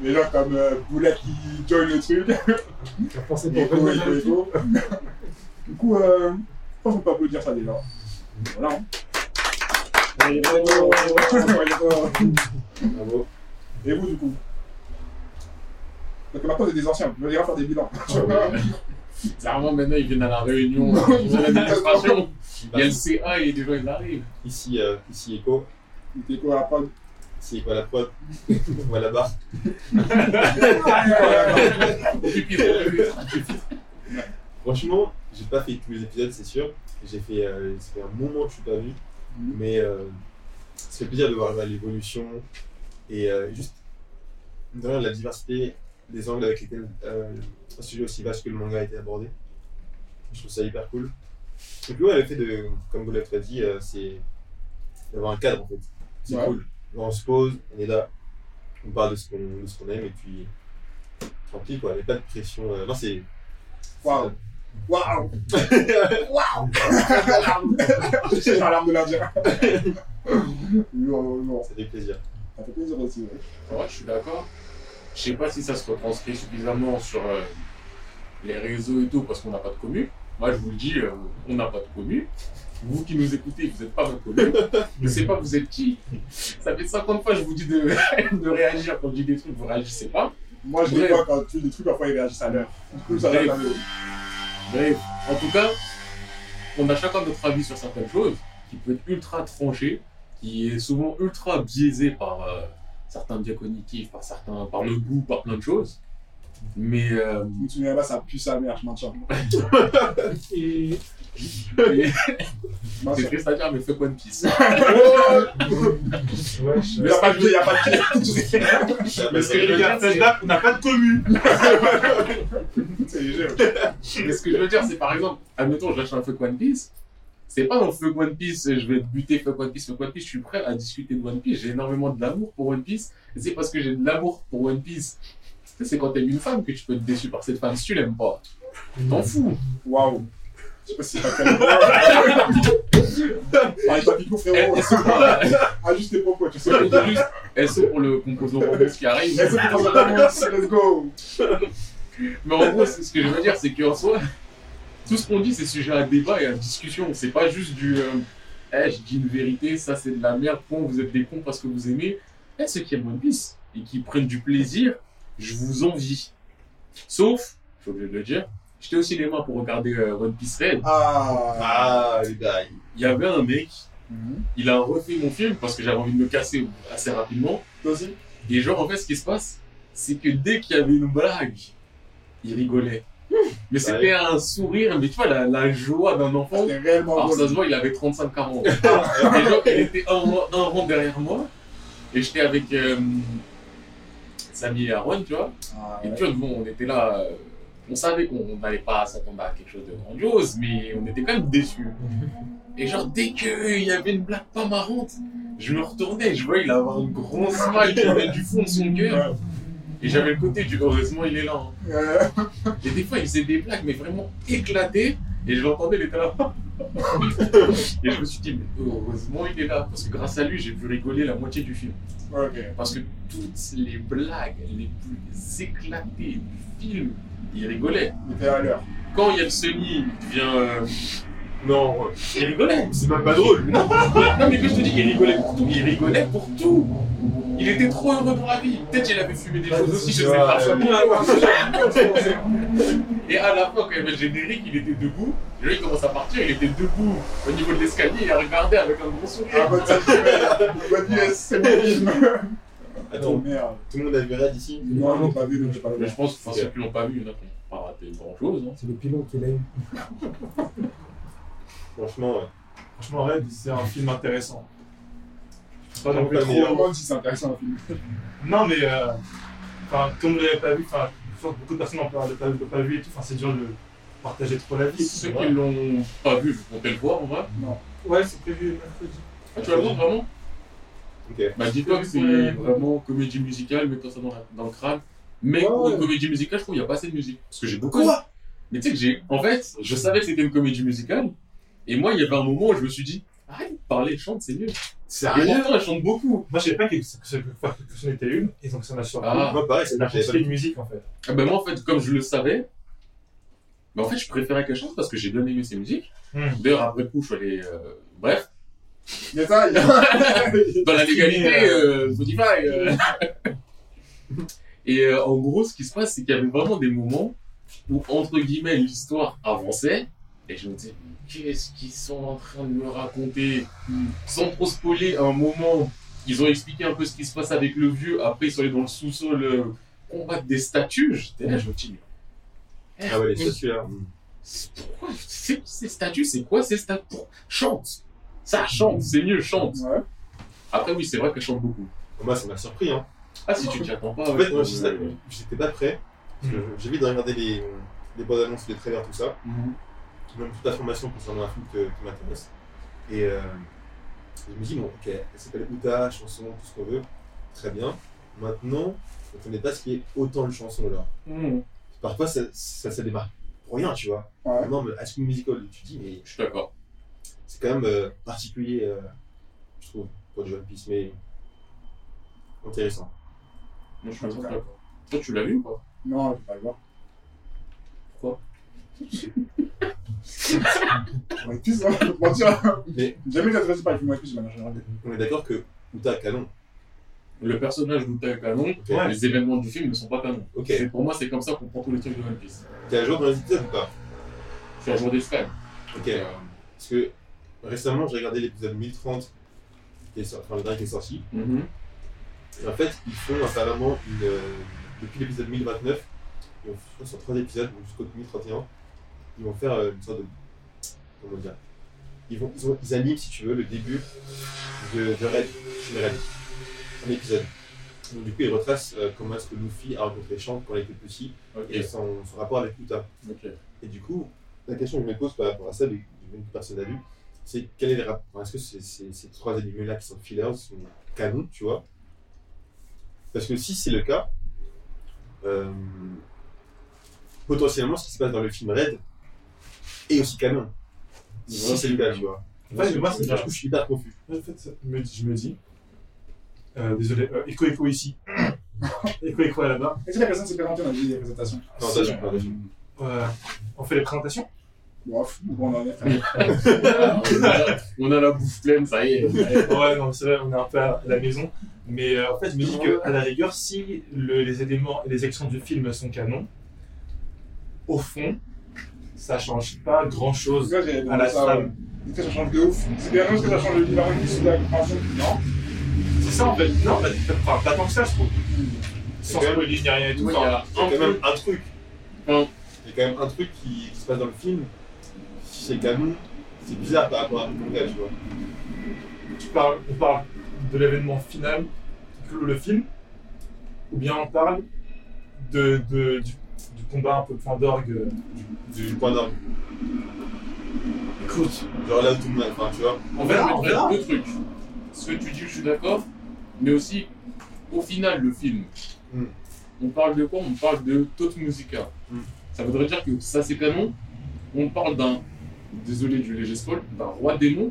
Des gens comme euh, Boulette qui join le truc. T'as pensé Et pour tout, venir et tout, et tout. Du coup, euh, je pense qu'on peut applaudir ça déjà. Voilà. hein. Et bravo, bravo. Bravo. Et vous, du coup? Donc maintenant, vous êtes des anciens, vous allez faire des bilans. Clairement, maintenant, ils viennent à la réunion, ils viennent à l'administration. Il y a le CA et des gens, ils arrivent. Ici, euh, ici Echo, était quoi à la prod? Ici Echo à la prod, ou à la barre. Ils Franchement, j'ai pas fait tous les épisodes, c'est sûr. J'ai fait, euh, ça fait un moment que je suis pas venu, mais euh, ça fait plaisir de voir l'évolution et euh, juste de rien, la diversité des angles avec lesquels euh, un sujet aussi vaste que le manga a été abordé. Je trouve ça hyper cool. Et puis ouais, le fait de, comme vous l'avez dit, euh, c'est d'avoir un cadre en fait. C'est Ouais. cool. Genre, on se pose, on est là, on parle de ce qu'on aime et puis tranquille quoi, il n'y a pas de pression. euh, non, c'est. Waouh Waouh Waouh J'ai l'alarme de l'Indien. Non, non, Ça fait plaisir. ça fait plaisir aussi. ouais. Ouais, je suis d'accord. Je sais pas si ça se retranscrit suffisamment sur euh, les réseaux et tout, parce qu'on n'a pas de commu. Moi, je vous le dis, euh, on n'a pas de commu. Vous qui nous écoutez, vous n'êtes pas notre commu. Je sais pas, vous êtes qui. Ça fait 50 fois que je vous dis de, de réagir quand je dis des trucs, vous réagissez pas. Moi, je Bref. vois quand tu dis des trucs, parfois ils réagissent à l'heure. Du coup, ça. Bref, en tout cas, on a chacun notre avis sur certaines choses, qui peut être ultra tranché, qui est souvent ultra biaisé par euh, certains biais cognitifs, par certains, par le goût, par plein de choses. Mais euh, Je me souviens là, ça pue sa mère, je maintiens. Et et- Je c'est triste à dire, mais fuck One Piece. Wesh, Il n'y a pas de pied, il n'y a pas de pied. Mais ce que je veux dire, c'est- on n'a pas de commu. C'est léger. mais ce que je veux dire, c'est par exemple, admettons, j'achète un fuck One Piece. C'est pas dans fuck One Piece, je vais te buter fuck One Piece, fuck One Piece, je suis prêt à discuter de One Piece. J'ai énormément de l'amour pour One Piece. Et c'est parce que j'ai de l'amour pour One Piece. C'est quand t'aimes une femme que tu peux être déçu par cette femme. Si tu l'aimes pas, t'en fous. Waouh. Je sais pas si sont pour, elles Ajuste tes propos, tu sais. sont pour le composant rose qui arrive. Let's go. Let's go. Mais en gros, ce que je veux dire, c'est qu'en soi, tout ce qu'on dit, c'est sujet à débat et à discussion. C'est pas juste du. euh, Eh, je dis une vérité, ça c'est de la merde, point, vous êtes des cons parce que vous aimez. Eh, ceux qui aiment One Piece et qui prennent du plaisir, je vous envie. Sauf, je suis obligé de le dire, j'étais aussi les mains pour regarder euh, One Piece Red. Ah. Ah, les gars. Il y avait un mec, Mhm. il a refait mon film parce que j'avais envie de me casser assez rapidement. Toi aussi Et genre, en fait, ce qui se passe, c'est que dès qu'il y avait une blague, il rigolait. Mais c'était un sourire, mais tu vois, la, la joie d'un enfant. Réellement Alors, ça se voit, il avait 35-40 ans. Et genre, il était un, rang- un rang derrière moi. Et j'étais avec euh, Samy et Aaron, tu vois. Ah, Et tu vois, bon, on était là. euh, on savait qu'on n'allait pas s'attendre à quelque chose de grandiose, mais on était quand même déçus. Et genre, dès qu'il y avait une blague pas marrante, je me retournais, je voyais il avait un grand smile qui venait du fond de son cœur. Et j'avais le côté du heureusement il est là. hein. Et des fois il faisait des blagues, mais vraiment éclatées. Et je l'entendais, il était là. et je me suis dit, mais heureusement il est là. Parce que grâce à lui, j'ai pu rigoler la moitié du film. Parce que toutes les blagues les plus éclatées du film, il rigolait. Il était à l'heure. Quand il y a le Sony qui vient. euh, Non, il rigolait. c'est même pas drôle. Non, non, mais que je te dis, il rigolait pour tout. Il rigolait pour tout. Il était trop heureux dans la vie. Peut-être qu'il avait fumé des choses aussi, je sais pas. Et à la fin, quand il y avait le générique, il était debout. Et là, il commence à partir, il était debout au niveau de l'escalier et à regarder avec un gros Ah, sourire. bonne yes, c'est mon film. Oh Attends, merde. tout le monde a vu Red ici? Non, je l'ai pas vu, donc j'ai pas le Mais je pense que enfin, ceux qui l'ont pas vu, il y en a qui n'ont pas raté grand chose. C'est le pilon qui l'a eu. Franchement, ouais. Franchement, Red, c'est un film intéressant. Pas J'en non plus peux trop. si c'est intéressant un film. Non, mais euh, enfin, comme vous l'avez pas vu, enfin, je pense que beaucoup de personnes n'ont pas, pas, pas vu et tout, enfin, c'est dur de partager trop la vie. Ceux qui l'ont pas vu, vous comptez le voir en vrai Ouais, c'est prévu mercredi. Ah, tu vas le voir vraiment Ok. Bah dis-toi que c'est Ouais. vraiment comédie musicale, mets-toi ça dans, la- dans le crâne. Mais Ouais, pour une ouais. comédie musicale, je trouve qu'il n'y a pas assez de musique. Parce que j'ai beaucoup. Mais tu sais que j'ai. En fait, je savais que c'était une comédie musicale. Et moi, il y avait un moment où je me suis dit, arrête de parler, chante, c'est mieux. Et pourtant, elle chante beaucoup. Moi, je savais pas que, ce n'était une, et donc ça m'a surpris. Ah. Moi, pareil, c'est c'est la de musique en fait. Ah ben moi, en fait, comme je le savais, bah, en fait, je préférais qu'elle chante parce que j'ai bien aimé ses musiques. Hmm. D'ailleurs, après coup, je suis allé. euh, Bref, Détail. dans la légalité, euh, euh, Spotify. euh. Et euh, en gros, ce qui se passe, c'est qu'il y avait vraiment des moments où, entre guillemets, l'histoire avançait. Et je me disais, mais qu'est-ce qu'ils sont en train de me raconter? Sans trop spoiler, à un moment, ils ont expliqué un peu ce qui se passe avec le vieux. Après, ils sont allés dans le sous-sol euh, combattre des statues. J'étais là, je me dis, mais Ah ouais, les statues là. c'est- pourquoi c'est- ces statues C'est quoi ces statues? Chante Ça chante, c'est mieux, chante. Ouais. Après, oui, c'est vrai qu'elle chante beaucoup. Moi, ça m'a surpris. Hein. Ah, si tu t'y attends pas. En fait, moi, j'étais pas prêt. Parce que J'ai vite de regarder les, les bandes annonces, les trailers, tout ça. Même toute la formation concernant un film que- qui m'intéresse. Et euh, je me dis, bon, ok, elle s'appelle Outa, chanson, tout ce qu'on veut. Très bien. Maintenant, on ne connaît pas ce qui est autant de chansons là. Mhm. Parfois, ça, ça, ça démarre pour rien, tu vois. Ouais. Non, mais High Musical, tu dis, mais Je suis d'accord. c'est quand même euh, particulier, euh, je trouve, pour du One Piece, mais intéressant. Moi, je suis d'accord. Toi, tu l'as vu ou pas? Non, je vais pas le voir. Pourquoi? Je te mentir. Mais Jamais par les films One on est d'accord que Outa, canon. Le personnage d'Uta est canon. Ouais. les événements du film ne sont pas canons. Pour moi, c'est comme ça qu'on prend tous les trucs de One Piece. T'es à jour dans les épisodes ou pas? Je suis à jour des scans. Ok. Parce que récemment, j'ai regardé l'épisode 1030, qui est sorti, enfin le dernier qui est sorti. Mhm. Et en fait, ils font apparemment une. euh, depuis l'épisode 1029, ils que sur trois épisodes, donc jusqu'au 1031, ils vont faire euh, une sorte de. Comment dire ils, vont, ils, ont- ils animent, si tu veux, le début de, de Red, chez Red. Un épisode. Donc, du coup, ils retracent euh, comment est-ce que Luffy a rencontré Shanks quand il était petit et son, son rapport avec Uta. Et du coup, la question que je me pose par rapport à ça, mais que personne n'a vu, c'est quel est le rapport Est-ce que ces trois animés-là qui sont fillers sont canons, tu vois? Parce que si c'est le cas, euh, potentiellement ce qui se passe dans le film Red est aussi canon. Si c'est le cas, tu vois. Ouais, mais moi, je suis hyper confus. En fait, me dit- je me dis. Euh, désolé, euh, écho écho ici. écho écho là-bas. Est-ce que la personne s'est présentée dans les présentations Non, attention, attention. Euh, on fait les présentations? Bref, où on en est. on, a, on a la bouffe pleine, ça y est. Ouais, non, c'est vrai, on est un peu à la maison. Mais euh, en fait, je me dis que, à la rigueur, si le- les éléments et les actions du film sont canons, au fond, ça change pas grand chose à la ça, ça change de ouf C'est bien parce que ça change le livre One Piece de la compréhension Non C'est ça en fait. Non, pas, enfin, pas tant que ça, je trouve. Sans spoiler ni rien et tout. Oui, il y a quand même un truc. Hum. Il y a quand même un truc qui, qui se passe dans le film. Si c'est canon, c'est bizarre par rapport à gars, tu vois. tu parles, on parle de l'événement final qui clôt le film, ou bien on parle de, de- du combat un peu point d'orgue. euh, Du point d'orgue. Écoute, Genre là, tout le monde, enfin, tu vois. En fait, je mettrais deux trucs. Ce que tu dis, je suis d'accord, mais aussi, au final, le film, Hmm. on parle de quoi? On parle de Tot Musica. Hmm. Ça voudrait dire que ça, c'est canon. On parle d'un, désolé du léger spoil, d'un roi démon.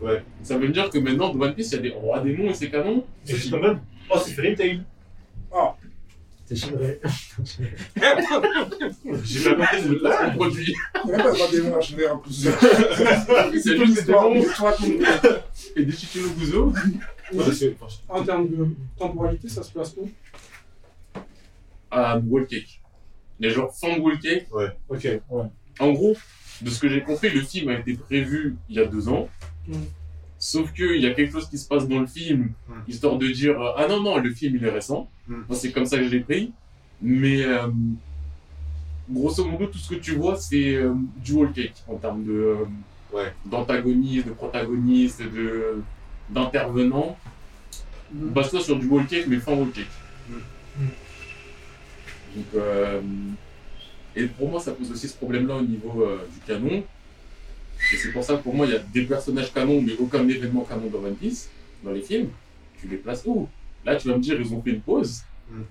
Ouais. Ça veut dire que maintenant, dans One Piece, il y a des rois démons et c'est canon. c'est en mode, oh, c'est Fairy Tail. Ah. C'est Shinrei. J'ai pas compris de Là, on produit. A même pas droit changer en plus. C'est juste démons Toi, ton- et des Chichiro Guzo. En termes de temporalité, ça se place où? À Wall Cake. Les genre fin de Wall Cake. Ok, ouais. En gros, de ce que j'ai compris, le film a été prévu il y a deux ans. Mm. Sauf qu'il y a quelque chose qui se passe dans le film, Mm. histoire de dire euh, Ah non, non, le film il est récent. Mm. Moi, c'est comme ça que je l'ai pris. Mais euh, grosso modo, tout ce que tu vois, c'est euh, du Wall Cake en termes de, euh, Ouais. d'antagonistes, de protagonistes, de, d'intervenants. Base-toi sur du Wall Cake, mais fin Wall Cake. Donc, euh, et pour moi, ça pose aussi ce problème-là au niveau euh, du canon. Et c'est pour ça que pour moi, il y a des personnages canons, mais aucun événement canon dans One Piece, dans les films. Tu les places où? Là, tu vas me dire, ils ont fait une pause. Mm.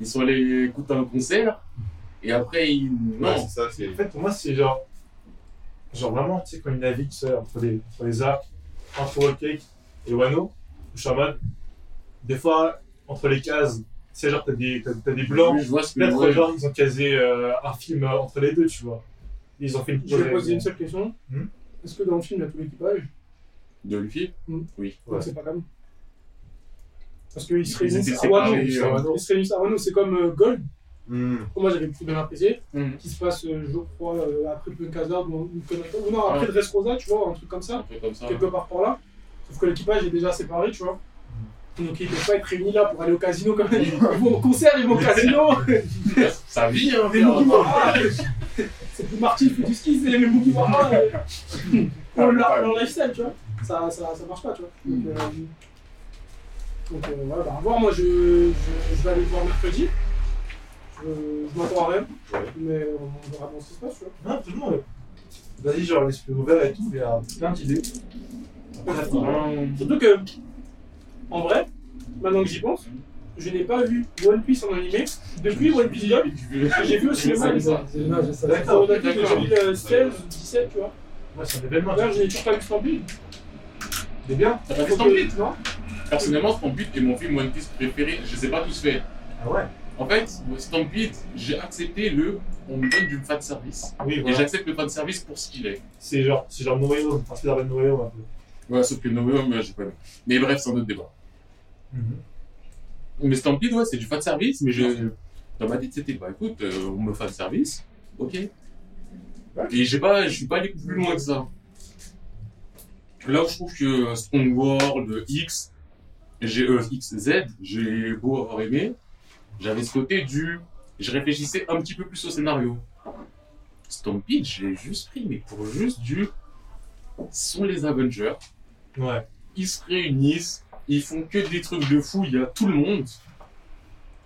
Ils sont allés écouter un concert. Et après, ils. Non. c'est ça, c'est. En fait, pour moi, c'est genre. Genre vraiment, tu sais, quand il navigue tu sais, entre, les, entre les arcs, entre Wall Cake et Wano, en mode. Des fois, entre les cases, tu sais, genre, t'as des, t'as, des blancs. Oui, je vois ce que Peut-être, genre, ils ont casé euh, un film euh, entre les deux, tu vois. Ils ont fait Je vais poser une seule question. Hmm. Est-ce que dans le film, il y a tout l'équipage De Luffy Mm. Oui. Ouais. C'est pas comme. Parce qu'ils se Ils réunissent à Wano. Ils se réunissent à Wano, c'est comme euh, Gold, Hmm. moi j'avais plutôt bien apprécié, Mm. qui se passe, euh, je crois, euh, après Punkazard ou ou non, après Ouais. Dressrosa, tu vois, un truc comme ça, peu comme ça. quelque part par là. Sauf que l'équipage est déjà séparé, tu vois. Donc ils ne peuvent pas être réunis là pour aller au casino comme Ils vont au concert, ils vont au casino. Ça vit, hein, c'est plus Marty qui fait du ski, c'est les Mugiwara. euh, Pour leur, leur lifestyle, tu vois. Ça, ça, ça marche pas, tu vois. Donc, euh, donc euh, voilà, bah, à voir, moi je, je, je vais aller le voir mercredi. Je, je m'attends à rien, Ouais. mais on verra comment ça se passe, tu vois. Non, absolument. ouais. Vas-y, genre, l'esprit ouvert et tout, il y a plein d'idées. Surtout que, en vrai, maintenant que j'y pense, je n'ai pas vu One Piece en animé depuis One Piece J'ai vu au cinéma. Ça. D'accord. Dakar, J'ai vu le 16 ou 17, tu vois. Ouais, événement. D'ailleurs, je n'ai toujours pas vu Stampede. C'est bien. T'as pas vu Stampede Non Personnellement, Stampede est mon film One Piece préféré. Je les ai pas tous faits. Ah ouais En fait, Stampede, j'ai accepté le. On me donne du fan service. Oui, Et j'accepte le fan service pour ce qu'il est. C'est genre, c'est genre Noéo, parce qu'il appelle Noéo un peu. Ouais, sauf que Noéum, j'ai pas aimé. Mais bref, c'est un autre débat. Mais Stampede, ouais, c'est du fan service, mais je. Dans ma tête, c'était, bah écoute, euh, on me fan service, ok. Et j'ai pas, je suis pas allé plus loin que ça. Là où je trouve que Strong World, X, j'ai, euh, XZ, j'ai beau avoir aimé, j'avais ce côté du. Je réfléchissais un petit peu plus au scénario. Stampede, j'ai juste pris, mais pour juste du. Ce sont les Avengers, Ouais. ils se réunissent, ils font que des trucs de fou, il y a tout le monde.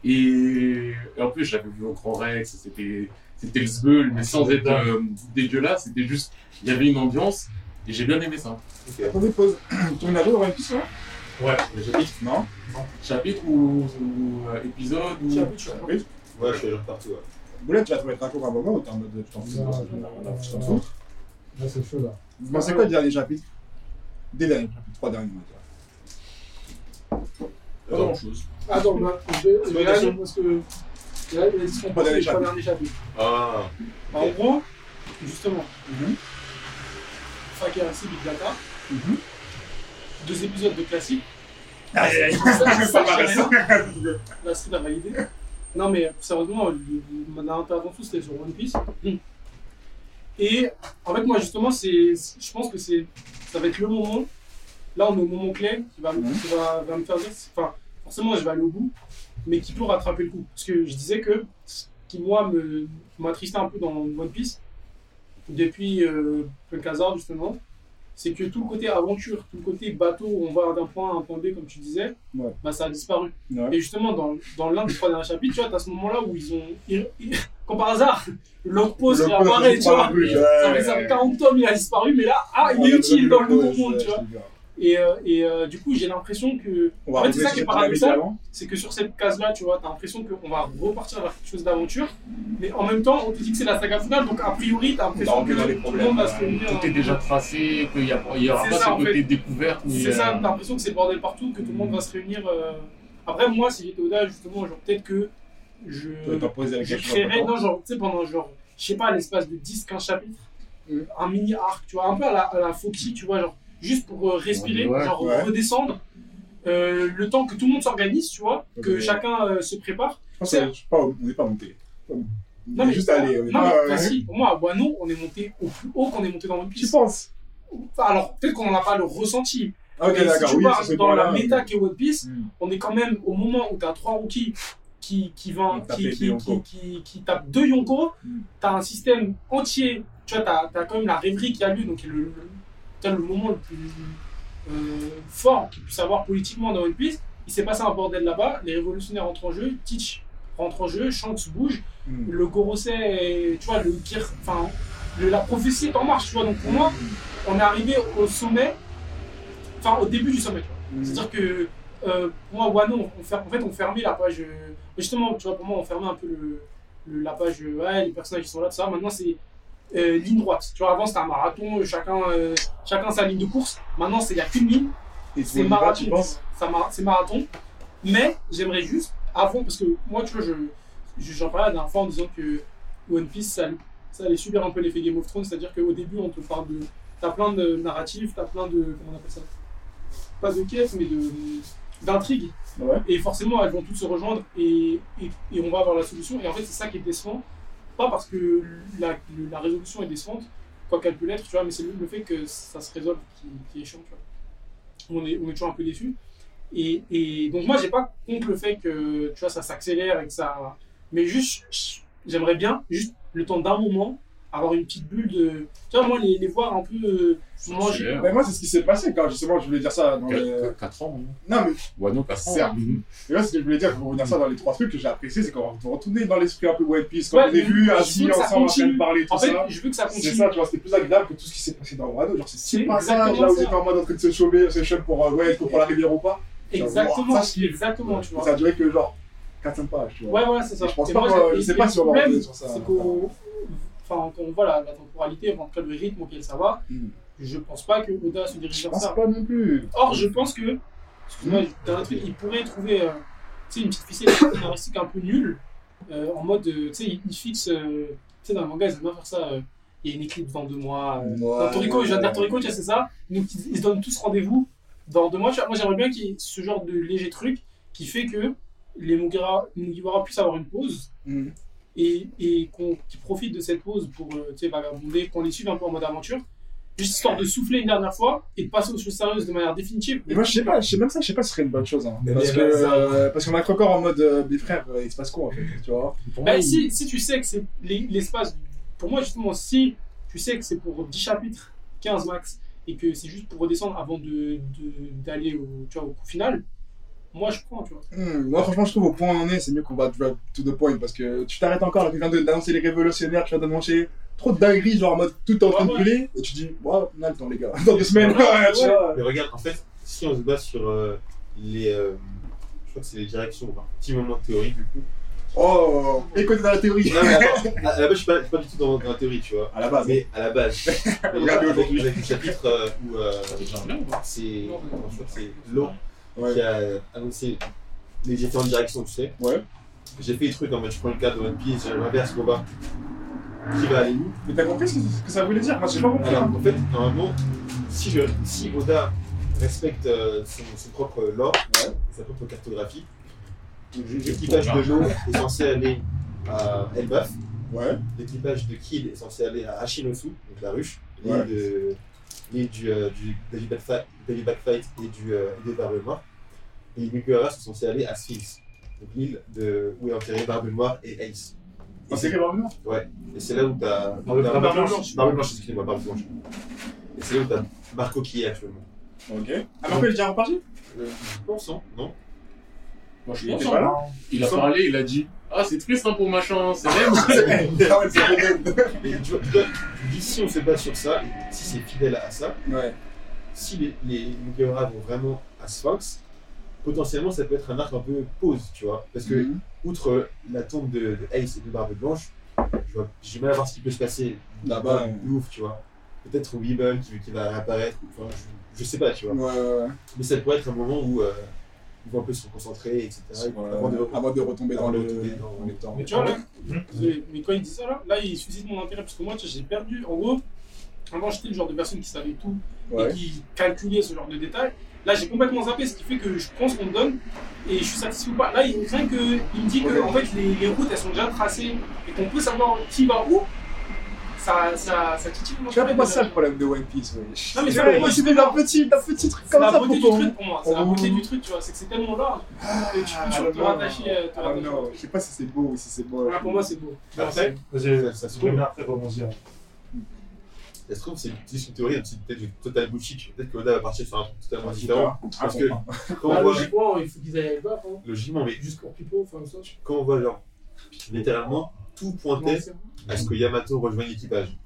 Et, et en plus, j'avais vu au Grand Rex, c'était c'était le zbeul, mais sans être euh, dégueulasse, c'était juste, il y avait une ambiance, et j'ai bien aimé ça. Ok. Attendez, pause. Tourne la One Piece, là Ouais. Les chapitres Non Chapitre ou, ou, euh, épisode ou... Chapitre. Oui. Ouais, je suis genre partout. Ouais. Boulette, tu vas trouver Traco à un moment ou t'es en mode tu t'en fous Non, ça, non, non, non. Là, c'est chaud, là. Vous pensez quoi du dernier chapitre? Des derniers chapitres, trois derniers, on va Pas chose. Attends, bah, je vais je vais aller parce que là, il a dit ce qu'on Pas pense dernier chapitre. Ah, Bah, En gros, justement, Mhm. Fakir ainsi Big Data, Mhm. deux épisodes de classique. Aïe, aïe, aïe. La street a validé. Non, mais sérieusement, le- le- ma intervention c'était sur One Piece. Et en fait, moi justement, je pense que c'est, ça va être le moment. Là, on est au moment clé qui va, me- Mhm. qui va, va me faire dire. Enfin, forcément, je vais aller au bout, mais qui peut rattraper le coup. Parce que je disais que ce qui, moi, me, m'attristait un peu dans One Piece, depuis euh, Hazard justement, c'est que tout le côté aventure, tout le côté bateau, où on va d'un point A à un point B, comme tu disais, Ouais. bah, ça a disparu. Ouais. Et justement, dans, dans l'un des trois derniers chapitres, tu vois, t'as ce moment-là où ils ont. ils- ils- comme par hasard, l'autre pose Le qui apparaît, tu vois. fait, ça fait 40 tomes, il a disparu, mais là, ah, il est utile dans le nouveau monde, tu vois. Et, euh, et euh, du coup, j'ai l'impression que. On va En fait, c'est ça qui est paradoxal. C'est que sur cette case-là, tu vois, t'as l'impression qu'on va repartir vers quelque chose d'aventure. Mais en même temps, on te dit que c'est la saga finale, donc a priori, t'as On l'impression que les tout le problèmes, monde va se ouais. réunir. Tout est déjà tracé, qu'il n'y il y aura pas ça, ce côté découverte. C'est ça, euh, t'as l'impression que c'est le bordel partout, que tout le monde va se réunir. euh. Après, moi, si j'étais Oda, justement, genre, peut-être que je. Je créerais, non, genre, tu sais, pendant, genre, je sais pas, l'espace de 10-15 chapitres, un mini arc, tu vois, un peu à la, à la Foxy, tu vois, genre, juste pour euh, respirer, Ouais, genre, ouais. redescendre, euh, le temps que tout le monde s'organise, tu vois, que Ok. chacun euh, se prépare. Je pense pas, on n'est pas monté. On Non, est mais, juste allé. on est non, pas, mais, si, pour moi, à Wano, on est monté au plus haut qu'on est monté dans One Tu Piece. penses? Alors, peut-être qu'on n'en a pas le ressenti, Ok, mais d'accord, si tu oui, dans la là. méta qu'est One Piece, Hmm. on est quand même au moment où tu as trois rookies qui, qui, Qui tapent qui, qui, deux Yonko. qui, qui- qui tapent deux Yonko, Mm. tu as un système entier, tu vois, tu as, quand même la rêverie qui a lieu, donc qui est le, le, moment le plus euh, fort qu'il puisse avoir politiquement dans One Piece. Il s'est passé un bordel là-bas, les révolutionnaires entrent en jeu, Teach rentre en jeu, Shanks bouge, Hmm. le Gorosei, tu vois, le enfin, la prophétie est en marche, tu vois. Donc pour moi, on est arrivé au sommet, enfin au début du sommet, tu vois. Hmm. C'est-à-dire que euh, pour moi, Wano, on fer- en fait, on fermait la page. euh, justement, tu vois, pour moi, on fermait un peu le, le- la page. euh, ouais, les personnages ils sont là, tout ça. Maintenant, c'est euh, ligne droite. Tu vois, avant, c'était un marathon, euh, chacun, euh, chacun sa ligne de course. Maintenant, il n'y a qu'une ligne, c'est marathon. C'est marathon. Mais j'aimerais juste, avant, parce que moi, tu vois, je, je- j'en parlais la dernière fois en disant que One Piece, ça, ça allait subir un peu l'effet Game of Thrones. C'est-à-dire qu'au début, on te parle de. T'as plein de narratifs, t'as plein de. Comment on appelle ça? Pas de quêtes, mais de d'intrigues. Ouais. Et forcément, elles vont toutes se rejoindre et, et, et on va avoir la solution. Et en fait, c'est ça qui est décevant. Pas parce que la, la résolution est décevante, quoi qu'elle peut l'être, tu vois, mais c'est le, le fait que ça se résolve qui, qui est chiant, tu vois. On est, on est toujours un peu déçu. Et, et donc, moi, j'ai pas contre le fait que, tu vois, ça s'accélère et que ça. Mais juste, j'aimerais bien, juste le temps d'un moment, avoir une petite bulle de. Tu vois, moi, les, les voir un peu euh, manger. Mais moi, c'est ce qui s'est passé quand justement je voulais dire ça dans les. 4 ans. hein. Non, mais Wano, 4 ans. Certes. hein. Et là, ce que je voulais dire, pour revenir ça dans les trois trucs que j'ai apprécié, c'est qu'on va retourner dans l'esprit un peu One Piece. Quand Ouais, on est vu assis ça ensemble en train de parler, tout En fait, ça. je veux que ça C'est continue. ça, tu vois, c'était plus agréable que tout ce qui s'est passé dans Wano. Genre, c'est C'est passage exactement là où ça. étaient en mode en train de se chauffer, se chauffer pour, euh, ouais, pour la rivière ou pas? Exactement, Ça, exactement, tu vois. Ça a duré que genre 4-5 pages, tu vois. Ouais, ouais, c'est ça. Je pense pas je sais pas si on va revenir sur ça. C'est qu'au. Enfin, quand on voit la, temporalité, en tout cas le rythme auquel ça va, Hmm. je pense pas que Oda se dirige Je vers pense ça. pas non plus. Or, je pense que. Excuse-moi, truc, il pourrait trouver euh, sais, une petite ficelle scénaristique un peu nulle, euh, en mode. euh, tu sais, il, il fixe. tu sais, dans le manga, ils aiment bien faire ça. il y a une éclipse dans deux mois. euh, Ouais, dans Toriko, dire ouais. Toriko, tu vois, c'est ça. Donc, ils, se donnent tous rendez-vous dans deux mois. Tu vois, moi, j'aimerais bien qu'il y ait ce genre de léger truc qui fait que les Mugiwara, Mugiwara puissent avoir une pause Hmm. Et, et qu'on qu'ils profitent de cette pause pour euh, tu sais, vagabonder, qu'on les suive un peu en mode aventure, juste histoire de souffler une dernière fois et de passer aux choses sérieuses de manière définitive. Mais moi, je sais pas, je sais même ça, je sais pas si ce serait une bonne chose. Hein. Parce que, euh, parce qu'on est encore en mode, euh, mes frères, euh, il se passe quoi en fait, tu vois? Pour Bah, moi, si, si tu sais que c'est l'es- l'espace, pour moi justement, si tu sais que c'est pour 10 chapitres, 15 max, et que c'est juste pour redescendre avant de- de- d'aller au, tu vois, au coup final, moi je prends, tu vois. Hmm, Moi, franchement, je trouve au point où on est, c'est mieux qu'on va drop to the point parce que tu t'arrêtes encore, là, tu viens de- d'annoncer les révolutionnaires, tu viens d'annoncer trop de dingueries, genre en mode tout est en train de ouais. brûler, et tu dis, ouais, on a le temps, les gars, dans deux semaines, Ouais, ouais, tu ouais. vois. Mais regarde, en fait, si on se base sur euh, les. euh, je crois que c'est les directions, enfin, petit moment de théorie du coup. Oh, écoutez dans la théorie. Non, mais attends, à la base, je suis pas, je suis pas du tout dans, dans la théorie, tu vois. À la base. Mais à la base, Regardez avec, avec le chapitre euh, où euh, c'est. Je crois que c'est Law Ouais. qui a annoncé les différentes directions, tu sais. Ouais. J'ai fait des trucs en mode je prends le cadre de One Piece, j'inverse combat. Qui va aller où Mais t'as compris ce que, ce que ça voulait dire? Moi, j'ai pas compris. Alors, hein. en fait, normalement, si, je, si Oda respecte euh, son, son propre lore, sa propre cartographie, l'équipage de l'eau est censé aller à Elbaf, Ouais. l'équipage de Kid est censé aller à Hashinosu, donc la ruche, Ouais. de l'île du, euh, du Daily Backfight, Daily Backfight et du euh, et des Barbes Noires. Et sont censés aller à Sphinx, donc l'île de, où est enterré Barbe Noire et Ace. Et On c'est- s'est vraiment et c'est là où t'as. Barbe- t'as- Barbe Blanche. Barbe Blanche, excusez-moi, Barbe Blanche. Et c'est là où t'as Marco qui est actuellement. Ok. Ah, mais après, il est déjà reparti? Euh, je pense, hein, non? Moi, je pense, était hein. pas là Il a parlé, il a dit Ah, c'est triste hein, pour machin, c'est même. Ah ouais, c'est vrai. Dis si on se base sur ça, si c'est fidèle à ça, Ouais. si les, les Mugiwara vont vraiment à Sphinx, potentiellement ça peut être un arc un peu pause, tu vois. Parce que, Mhm. outre la tombe de, de Ace et de Barbe Blanche, j'ai mal à voir ce qui peut se passer Là-bas, de ouf, tu vois. Peut-être Weeble qui, qui va réapparaître, enfin, je, je sais pas, tu vois. Ouais, ouais, ouais. Mais ça pourrait être un moment où euh, ils vont un peu se concentrer, etc. avant de- Avant de retomber dans de le dans- dans les temps. Mais tu vois, là, désolé, mais quand il dit ça, là, là, il suscite mon intérêt parce que moi, j'ai perdu. En gros, avant, j'étais le genre de personne qui savait tout Ouais. et qui calculait ce genre de détails. Là, j'ai complètement zappé, ce qui fait que je prends ce qu'on me donne et je suis satisfait ou pas. Là, il, rien que, il me dit que en fait, les, les routes, elles sont déjà tracées et qu'on peut savoir qui va où. Ça, ça, ça titille mon Tu vois, pas ça le problème de One Piece, ouais. Non, mais c'est moi, c'était d'un petit, petit truc C'est comme la ça beauté du pour truc pour moi. C'est la Oh. beauté du truc, tu vois. C'est que c'est tellement large que tu peux toujours te non. rattacher. euh, te Ah non, je sais pas si c'est beau ou si c'est beau. Voilà, pour moi, c'est beau. Après, Vas-y, ça, ça se trouve, vais après rebondir. Ça se trouve, c'est juste une théorie, c'est peut-être une totale bullshit. Peut-être que Oda va partir sur un truc totalement différent. Parce que quand Bah, on voit, logiquement, il faut qu'ils aillent à Elbaf. Hein. logiquement, mais Juste pour Pipo, enfin ça. quand on voit, genre, littéralement, tout pointait à ce que Yamato rejoigne l'équipage.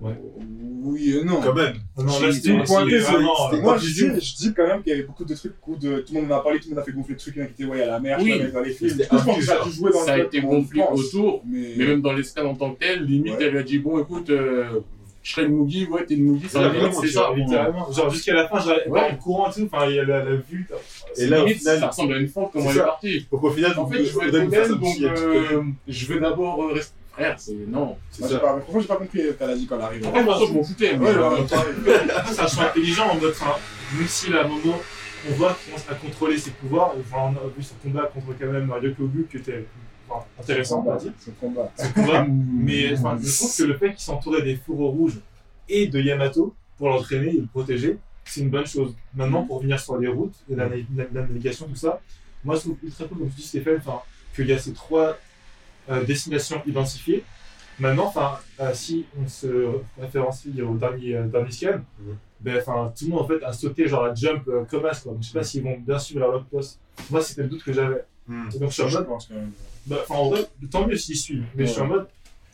Oui et non. Quand même. Non, là, c'était pointé, euh, Moi, je tu dis, je dis quand même qu'il y avait beaucoup de trucs où de, tout le monde en a parlé, tout le monde a fait gonfler le truc, il y en a qui étaient ouais, à la mer, Oui. dans les films. Je pense que ça a dû jouer dans Ça a le été gonflé autour, Mais, mais même dans l'escale en tant que tel, limite, Ouais. elle lui a dit Bon, écoute, euh, je serai une Mugi, ouais, t'es une Mugi, C'est ça tu. Genre, jusqu'à la fin, j'avais pas le courant et tout. Enfin, il y a la, la vue. Et là, au limite, final, ça ressemble à une fente, comment elle est ça. partie. donc au final, En fait, je veux être fait ça donc euh, je veux d'abord euh, rester. Frère, c'est. Non. Moi, j'ai ça. pas, franchement, j'ai pas compris ce qu'elle a dit quand elle arrive. Après, moi, je m'en foutais, mais. Euh. C'est un choix intelligent en mode, enfin, même si là, à un moment, on voit qu'il commence à contrôler ses pouvoirs, enfin, on a vu son combat contre quand même Ryokogu qui était enfin, intéressant, on va dire. Ce combat. Ce combat. Mais enfin, je trouve que le fait qu'il s'entourait des fourreaux rouges et de Yamato pour l'entraîner et le protéger, c'est une bonne chose. Maintenant, pour revenir sur les routes et la, la- la navigation, tout ça, moi je trouve ultra cool, comme tu dis Stéphane, qu'il y a ces trois euh, destinations identifiées. Maintenant, euh, si on se référencie au dernier, euh, dernier scan, Mhm. ben, enfin, tout le monde en fait a sauté genre la jump euh, comme as, quoi. Donc, je sais pas s'ils vont bien suivre leur post. Moi, c'était le doute que j'avais. Hmm. Donc, je suis en mode, pense que. enfin, en vrai, tant mieux s'ils suivent. Mais je suis en Ouais. mode,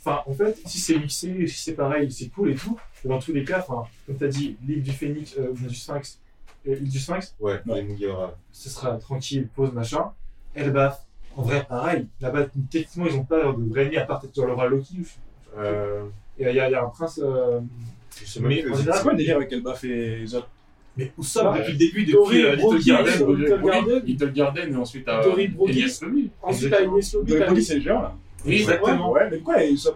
enfin, en fait, si c'est mixé, si c'est pareil, c'est cool et tout. Et dans tous les cas, enfin, comme tu as dit, l'île du Phénix, euh, du Sphinx, euh, l'île du Sphinx, Ouais, Ouais. les Mugiwara. ce sera tranquille, pause, machin. Elbaf, en vrai, pareil. Là-bas, techniquement, ils ont pas de vraie nuit à part peut-être roi Loki. Euh, Et il y, a- il y a un prince. euh, je sais Mais C'est quoi le délire avec Elbaf et autres Mais Usopp, Ouais. depuis le début, depuis euh, Little Brody, Garden, Little Garden. Et ensuite à Dory Brody. Elias Lobby. Ensuite, t'as Inès Lobby, c'est le géant là. Oui, Exactement. Ouais, mais quoi, sont.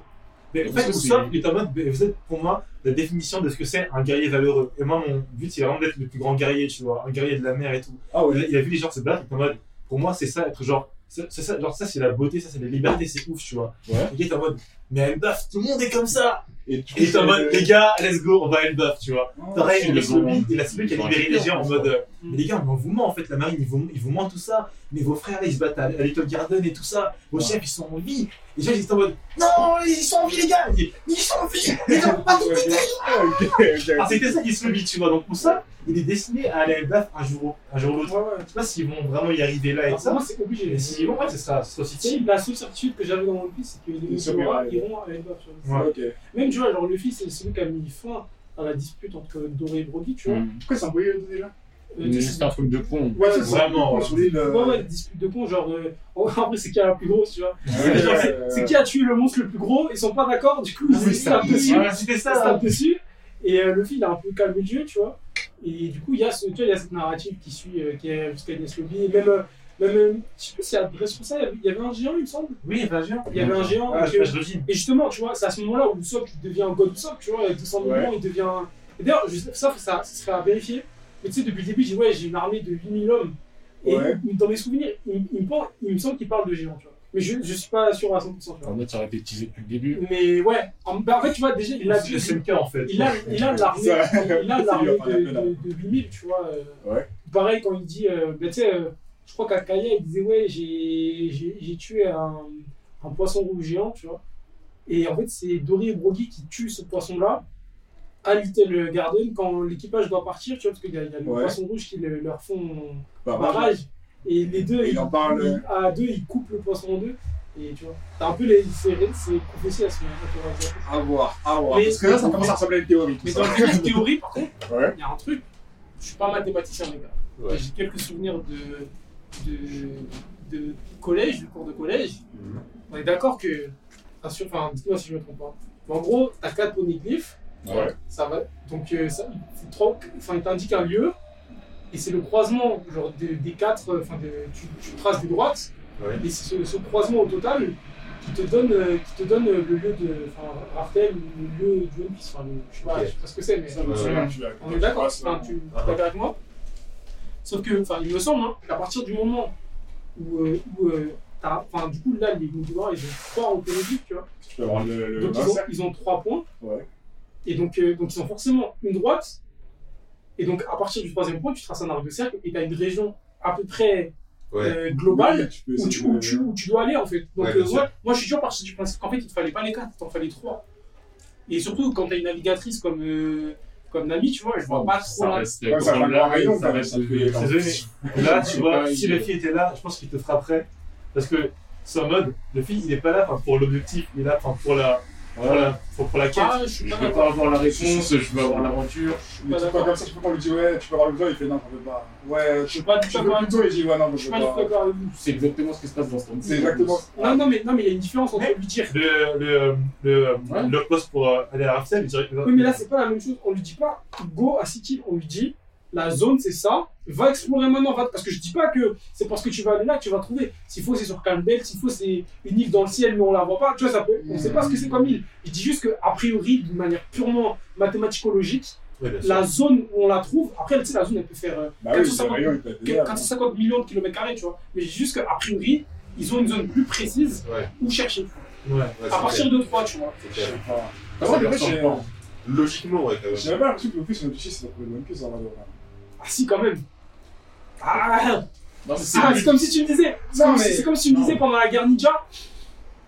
Mais en fait, Usopp, est en mode, vous êtes pour moi la définition de ce que c'est un guerrier valeureux. Et moi, mon but, c'est vraiment d'être le plus grand guerrier, tu vois, un guerrier de la mer et tout. Ah Il a, ouais. il a vu les gens se battre, il est en mode, pour moi, c'est ça, être genre, c'est c'est ça, genre, ça, c'est la beauté, ça, c'est la liberté, c'est ouf, tu vois. Ouais. Il est en mode, mais à Elbaf, tout le monde est comme ça! Et Et est en mode, les gars, let's go, on va à Elbaf, tu vois. Pareil, le Lobby, il a celui qui a libéré les géants en mode, euh, mais les gars, mais on vous ment en fait, la marine, ils vous, ils vous mentent tout ça. Mais vos frères là, ils se battent à, Little Garden et tout ça. Vos chefs, ils sont en vie. Les gens, ils étaient en mode, non, ils sont en vie, les gars! Ils, sont en vie! Ils ont pas tout pété! Ah. Ah, c'était ça qui se le tu vois. Donc, pour ça, il est destiné à aller à Elbaf un jour, un jour ou l'autre. Je sais pas s'ils vont vraiment y arriver là et Alors, ça. Moi, c'est obligé. Et s'ils vont, ouais, C'est type. la seule certitude que j'avais dans One Piece, c'est que à Elbaf. tu vois. Ouais. Même, tu vois, genre, Luffy, c'est celui qui a mis fin à la dispute entre Doré et Brody, tu vois. Mm. Pourquoi envoyés eux deux déjà Euh, C'est juste un truc de con. Ouais, c'est. Vraiment, ouais. Ouais, ouais, dispute de con, genre, euh, en vrai, c'est qui a la plus grosse, tu vois. c'est- euh, c'est qui a tué le monstre le plus gros, ils sont pas d'accord, du coup, ils se ça, tapent dessus. Ils se ça. tapent dessus. Et euh, Luffy, il a un peu calmé le jeu, tu vois. Et du coup, il y a, ce, tu vois, il y a cette narrative qui suit, euh, qui est jusqu'à Lobby. Et même, même euh, je sais plus si à sur ça, il y avait- il y avait un géant, il me semble. Oui, il y avait un géant. Il y avait un géant. Ah, et que- justement, tu vois, c'est à ce moment-là où Usopp devient God Usopp, tu vois, avec 200 millions, Ouais. il devient. Et d'ailleurs, ça, ça, ça serait à vérifier. Mais tu sais, depuis le début, dis, ouais, j'ai une armée de 8000 hommes. Et Ouais. dans mes souvenirs, il, il me, pense- il me semble qu'il parle de géants, tu vois. Mais je, je suis pas sûr à 100%, tu vois. En fait, ça aurait été teasé depuis le début. Mais ouais, en, bah, en fait, tu vois, déjà, il a, C'est le SNK en fait. il a, il a l'armée, il a l'armée un de, de, de 8000, tu vois. euh. Ouais. Pareil, quand il dit, euh, bah, tu sais, euh, je crois qu'à Kaya, il disait, ouais, j'ai tué un, un poisson rouge géant, tu vois. Et en fait, c'est Dory et Brody qui tuent ce poisson-là à Little Garden quand l'équipage doit partir, tu vois, parce qu'il y a, il y a le poisson rouge qui le- leur font bah, bah, barrage. Et les deux, Il ils, en parle. ils- à deux, ils coupent le poisson en deux. Et tu vois, t'as un peu les, ces, ces prophéties à ce moment-là. À voir, à voir. Mais- Parce que là, ça commence à ressembler à une théorie. Mais ça. dans la théorie, par contre, Ouais. il y a un truc. Je suis pas mathématicien, les gars. J'ai quelques souvenirs de, de, de collège, de cours de collège. Mhm. On est d'accord que. Enfin, dites-moi si je me trompe pas. Mais en gros, t'as quatre poneglyphes. Ouais. Ça va. Donc, euh, ça, enfin, il t'indique un lieu. Et c'est le croisement genre, de- des quatre. euh, Enfin, de, tu, tu traces des droites. Ouais. Et c'est ce, ce croisement au total qui te donne, euh, qui te donne euh, le lieu de. Enfin, Raftel ou le lieu du One Piece. Enfin, je sais pas, je sais pas ce que c'est, mais. Ça l'as- On est d'accord, enfin, tu es Ah. d'accord avec moi? Sauf que, enfin, il me semble, hein, qu'à partir du moment où, euh, où euh, t'as- enfin, du coup, là, les Mugiwara, ils ont trois en Poneglyph, tu vois. Tu peux avoir le. le Donc, ils ont, ils ont trois points. Ouais. Et donc, euh, donc, ils ont forcément une droite. Et donc, à partir du troisième point, tu traces un arc de cercle et tu as une région à peu près Ouais. euh, globale Oui, tu où, tu, où, tu, où tu dois aller, en fait. Donc, Ouais, euh, moi, moi, je suis toujours parti du principe qu'en fait, il ne te fallait pas les quatre, il t'en fallait trois. Et surtout, quand t'as une navigatrice comme, euh, comme Nami, tu vois, je vois pas trop Ça là. reste Ouais, ça va rayon, ça reste Là, tu vois, si le fille était là, je pense qu'il te frapperait. Parce que c'est en mode, le fille, il est pas là enfin, pour l'objectif, il est là enfin, pour la, pour la, pour, la quête. Ah, je Je pas veux d'accord. pas avoir la réponse, je veux avoir l'aventure. Mais tu peux comme ça, tu peux pas lui dire ouais, tu peux avoir le besoin, il fait non, j'en veux pas. Ouais, Je suis pas du tout d'accord. il dit ouais, non, Je je suis veux pas du tout pas. d'accord avec vous. C'est exactement ce qui se passe dans Storm C'est exactement. Non, non, mais, non, mais il y a une différence entre lui dire. Le, le, le, Ouais. le poste pour euh, aller à Arsenal, il dirait. Oui, mais là, c'est pas la même chose. On lui dit pas go à City, on lui dit la zone, c'est ça. Va explorer maintenant. Va... Parce que je dis pas que c'est parce que tu vas aller là que tu vas trouver. S'il faut, c'est sur Campbell. S'il faut, c'est une île dans le ciel, mais on la voit pas. Tu vois, ça peut... on sait pas ce que c'est comme île. Je dis juste qu'a priori, d'une manière purement mathématico-logique, sûr. la zone où on la trouve, après, tu sais, la zone, elle peut faire euh, Bah oui, c'est 450 rayon, il peut être que- derrière. 450 millions de kilomètres carrés, tu vois. Mais je dis juste qu'a priori, ils ont une zone plus précise Ouais, où chercher. Ouais. ouais, À c'est partir de 3, tu vois. clair. C'est pas. clair. Ah. Logiquement, ouais, quand même. J'avais pas l'impression que le plus, notre c'est de trouver le One Piece dans la zone. Ah, si, quand même. Ah, c'est Ah, c'est comme si tu me disais, c'est comme, mais- si- c'est comme si tu me disais non. pendant la guerre ninja,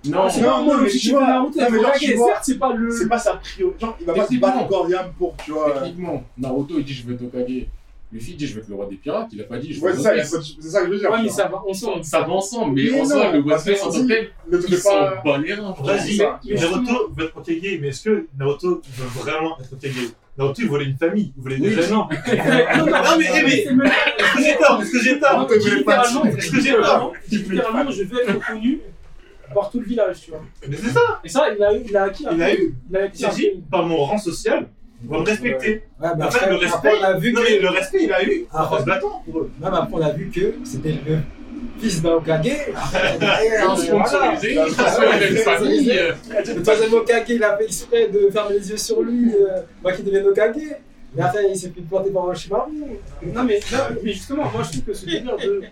Non, c'est non, pas non, moi mais tu vois- Naruto, non, il mais faut genre, la tu guerre, vois, certes, c'est pas le... C'est pas sa priorité. Genre, il va pas se battre et âme pour, tu vois. Techniquement, Naruto il dit je veux être Okage. Luffy dit je veux être le roi des pirates. Il a pas dit je veux Ouais, être c'est ça, que je veux dire. Ouais, mais ça va ensemble. Ça va ensemble, mais, Mais en soi, le One Piece en tant que tel, pas. les reins. Vas-y, Naruto veut être Hokage, mais est-ce que Naruto veut vraiment être Hokage Naruto, il voulait une famille, il voulait des Oui, amis. Non, Non, mais, eh, mais- que j'ai tort Est-ce que j'ai Non, tort voulais littéralement. Est-ce que j'ai littéralement, littéralement, je veux être reconnu par tout le village, tu vois. Mais c'est ça, Et ça, il a, il a acquis. il a eu. Il a acquis. Par mon rang social, on va me respecter. Ouais, En fait, après, le après, respect, on a vu non, que. mais le respect, il a eu Ah, en se battant pour eux. Après, on a vu que c'était le fils d'un Okage. Derrière, Un euh, voilà. sponsorisé, il a une famille. euh, Le troisième Okage, il a fait exprès de fermer les yeux sur lui, euh, pour qu'il devienne Okage. Mais après, il s'est fait planter par Orochimaru. Non, mais, là, mais justement, moi, je trouve que ce délire de.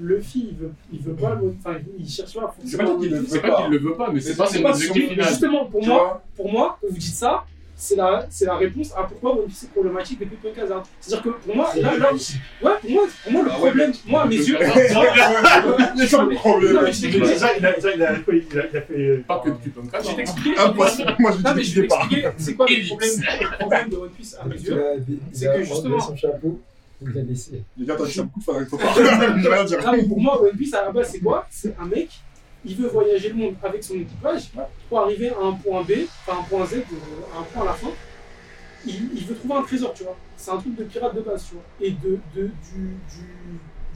Luffy, il veut, il veut pas le. Enfin, il cherche pas C'est pas qu'il le C'est veut pas pas. qu'il le veut pas, mais c'est pas c'est son objectif final. justement, pour moi, pour moi, vous dites ça, c'est la, c'est la réponse à pourquoi One Piece est problématique depuis Punk Hazard. C'est-à-dire que pour moi, là, là, ouais, pour moi, pour moi le Ah problème, moi, à mes yeux, C'est ça le problème. T'explique- déjà, il a, déjà, il a, il a, a fait. Pas que depuis Punk je vais Hazard. t'expliquer. Impossible. Moi, je vais t'expliquer c'est quoi le problème, le problème de One Piece à mes yeux? a- C'est a que justement- son chapeau, il l'a laissé. Déjà ça beaucoup de fois, il faut pas. Pour moi, One Piece à la base, c'est quoi? C'est un mec, il veut voyager le monde avec son équipage pour arriver à un point B, enfin un point Z, euh, un point à la fin. Il, veut trouver un trésor, tu vois. C'est un truc de pirate de base, tu vois. Et de, du,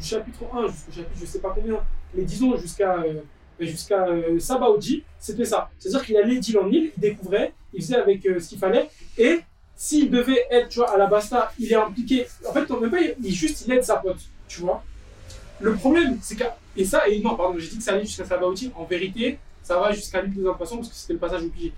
chapitre 1 jusqu'au chapitre je sais pas combien, mais disons jusqu'à euh, jusqu'à euh, c'était ça. C'est-à-dire qu'il allait d'île en île, il découvrait, il faisait avec euh, ce qu'il fallait, et s'il devait être, tu vois, à la basta, il est impliqué. En fait, même pas, il, il- juste, il aide sa pote, tu vois. Le problème, c'est que. Et ça, et non, pardon, j'ai dit que ça allait jusqu'à Sabaody. En vérité, ça va jusqu'à l'île des impatients parce que c'était le passage obligé.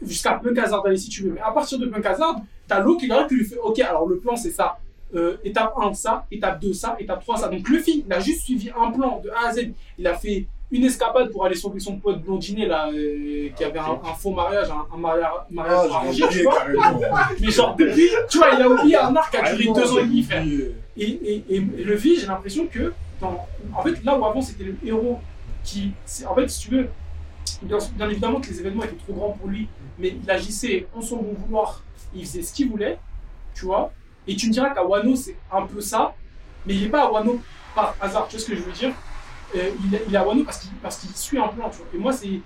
Jusqu'à Punk Hazard, allez, si tu veux. Mais à partir de Punk Hazard, t'as l'eau qui arrive lui fait Ok, alors le plan, c'est ça. Euh, étape 1, ça. Étape 2, ça. Étape 3, ça. Donc Luffy, il a juste suivi un plan de A à Z. Il a fait une escapade pour aller sauver son pote blondinet là, euh, qui avait un, un faux mariage, un, un mariage, mariage Ah, arrangé, tu vois. Mais genre, depuis, tu vois, il a oublié un arc qui a duré deux ans et demi, frère. oublié. Et, et, et Luffy, j'ai l'impression que, en fait, là où avant c'était le héros qui. En fait, si tu veux, bien, évidemment que les événements étaient trop grands pour lui, mais il agissait en son bon vouloir, il faisait ce qu'il voulait, tu vois. Et tu me diras qu'à Wano, c'est un peu ça, mais il n'est pas à Wano par hasard, tu vois ce que je veux dire Euh, il, est- à Wano parce qu'il suit un plan, tu vois. Et moi, c'est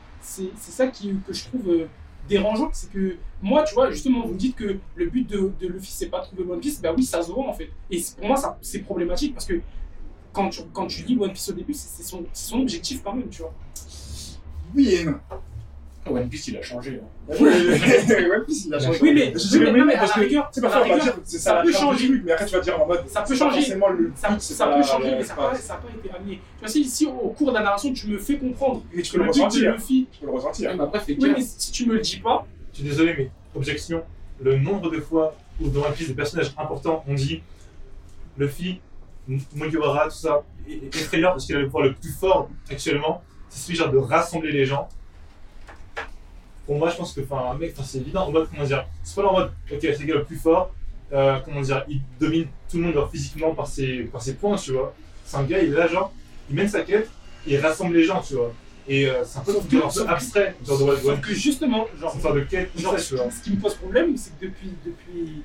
ça qui, que je trouve euh, dérangeant, c'est que moi, tu vois, justement, vous me dites que le but de, de Luffy, c'est pas de trouver One Piece, bah oui, ça se voit en fait. Et pour moi, c'est problématique parce que quand tu, quand tu lis One Piece au début, c'est son, objectif quand même, tu vois. Oui et non. One Piece il a changé. hein. Oui, One Piece, il a changé. Oui, mais, Je oui, dirais mais, non, mais à parce la que rigueur, C'est pas ça, on va dire, ça ça, peut changer. truc, mais après tu vas dire en mode. Ça peut changer. ça, but, c'est ça pas peut changer, mais ça n'a pas, été amené. Tu vois, si, si au cours de la narration, tu me fais comprendre Et tu peux le le but de ressentir. Luffy. Tu peux le ressentir. Mais Oui, mais si tu me le dis pas, Je suis désolé, mais objection. Le nombre de fois où dans One Piece, des personnages importants ont dit Luffy, Mugiwara, tout ça, est est effrayant parce qu'il a le pouvoir le plus fort actuellement. C'est celui genre de rassembler les gens. Pour moi, je pense que, enfin, mec, c'est évident. En mode, comment dire, c'est pas en mode, ok, c'est le gars le plus fort. euh, comment dire, il domine tout le monde genre, physiquement par ses, par ses points, tu vois. C'est un gars, il est là, genre, il mène sa quête, il rassemble les gens, tu vois. Et euh, c'est un peu, que- que- abstrait, genre de One Sauf que justement, genre, sorte de quête, genre, ce qui me pose problème, c'est que depuis, depuis,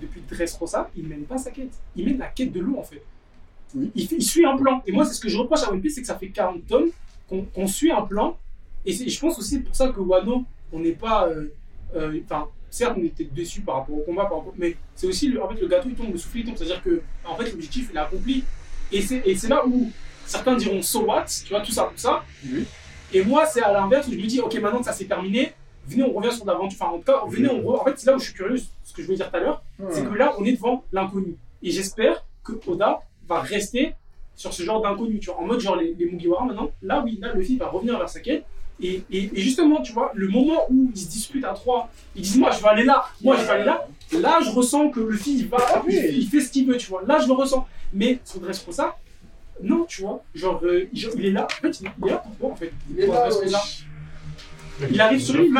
depuis Dressrosa, il mène pas sa quête. Il mène la quête de l'eau, en fait. Oui. Il, fait- il suit un plan. Et moi, c'est ce que je reproche à One Piece, c'est que ça fait 40 tomes qu'on suit un plan. Et c'est- je pense aussi pour ça que Wano, on n'est pas. euh, euh, Enfin, certes, on était déçus par rapport au combat, par rapport- mais c'est aussi le, en fait, le gâteau, il tombe, le souffle, il tombe. C'est-à-dire que, en fait, l'objectif, il est accompli. Et c'est c'est là où certains diront so what, tu vois, tout ça, tout ça. Oui. Et moi, c'est à l'inverse où je me dis, ok, maintenant que ça s'est terminé, venez, on revient sur l'aventure. Enfin, en tout cas, venez, on re- En fait, c'est là où je suis curieux, que je voulais dire tout à l'heure, c'est que là, on est devant l'inconnu. Et j'espère que Oda va rester sur ce genre d'inconnu, tu vois, en mode genre les, les Mugiwara maintenant. Là, oui, là, Luffy va revenir vers sa quête. Et, et, et justement, tu vois, le moment où ils se disputent à trois, ils disent, moi, je vais aller là, moi, je vais aller là. Là, je ressens que Luffy, il va, Ah oui. il, il fait ce qu'il veut, tu vois. Là, je le ressens. Mais sur Dressrosa, non, tu vois, genre, euh, genre, il est là, en fait, il est, là pourquoi, en fait Il est Pour là, ouais. Il arrive sur lui.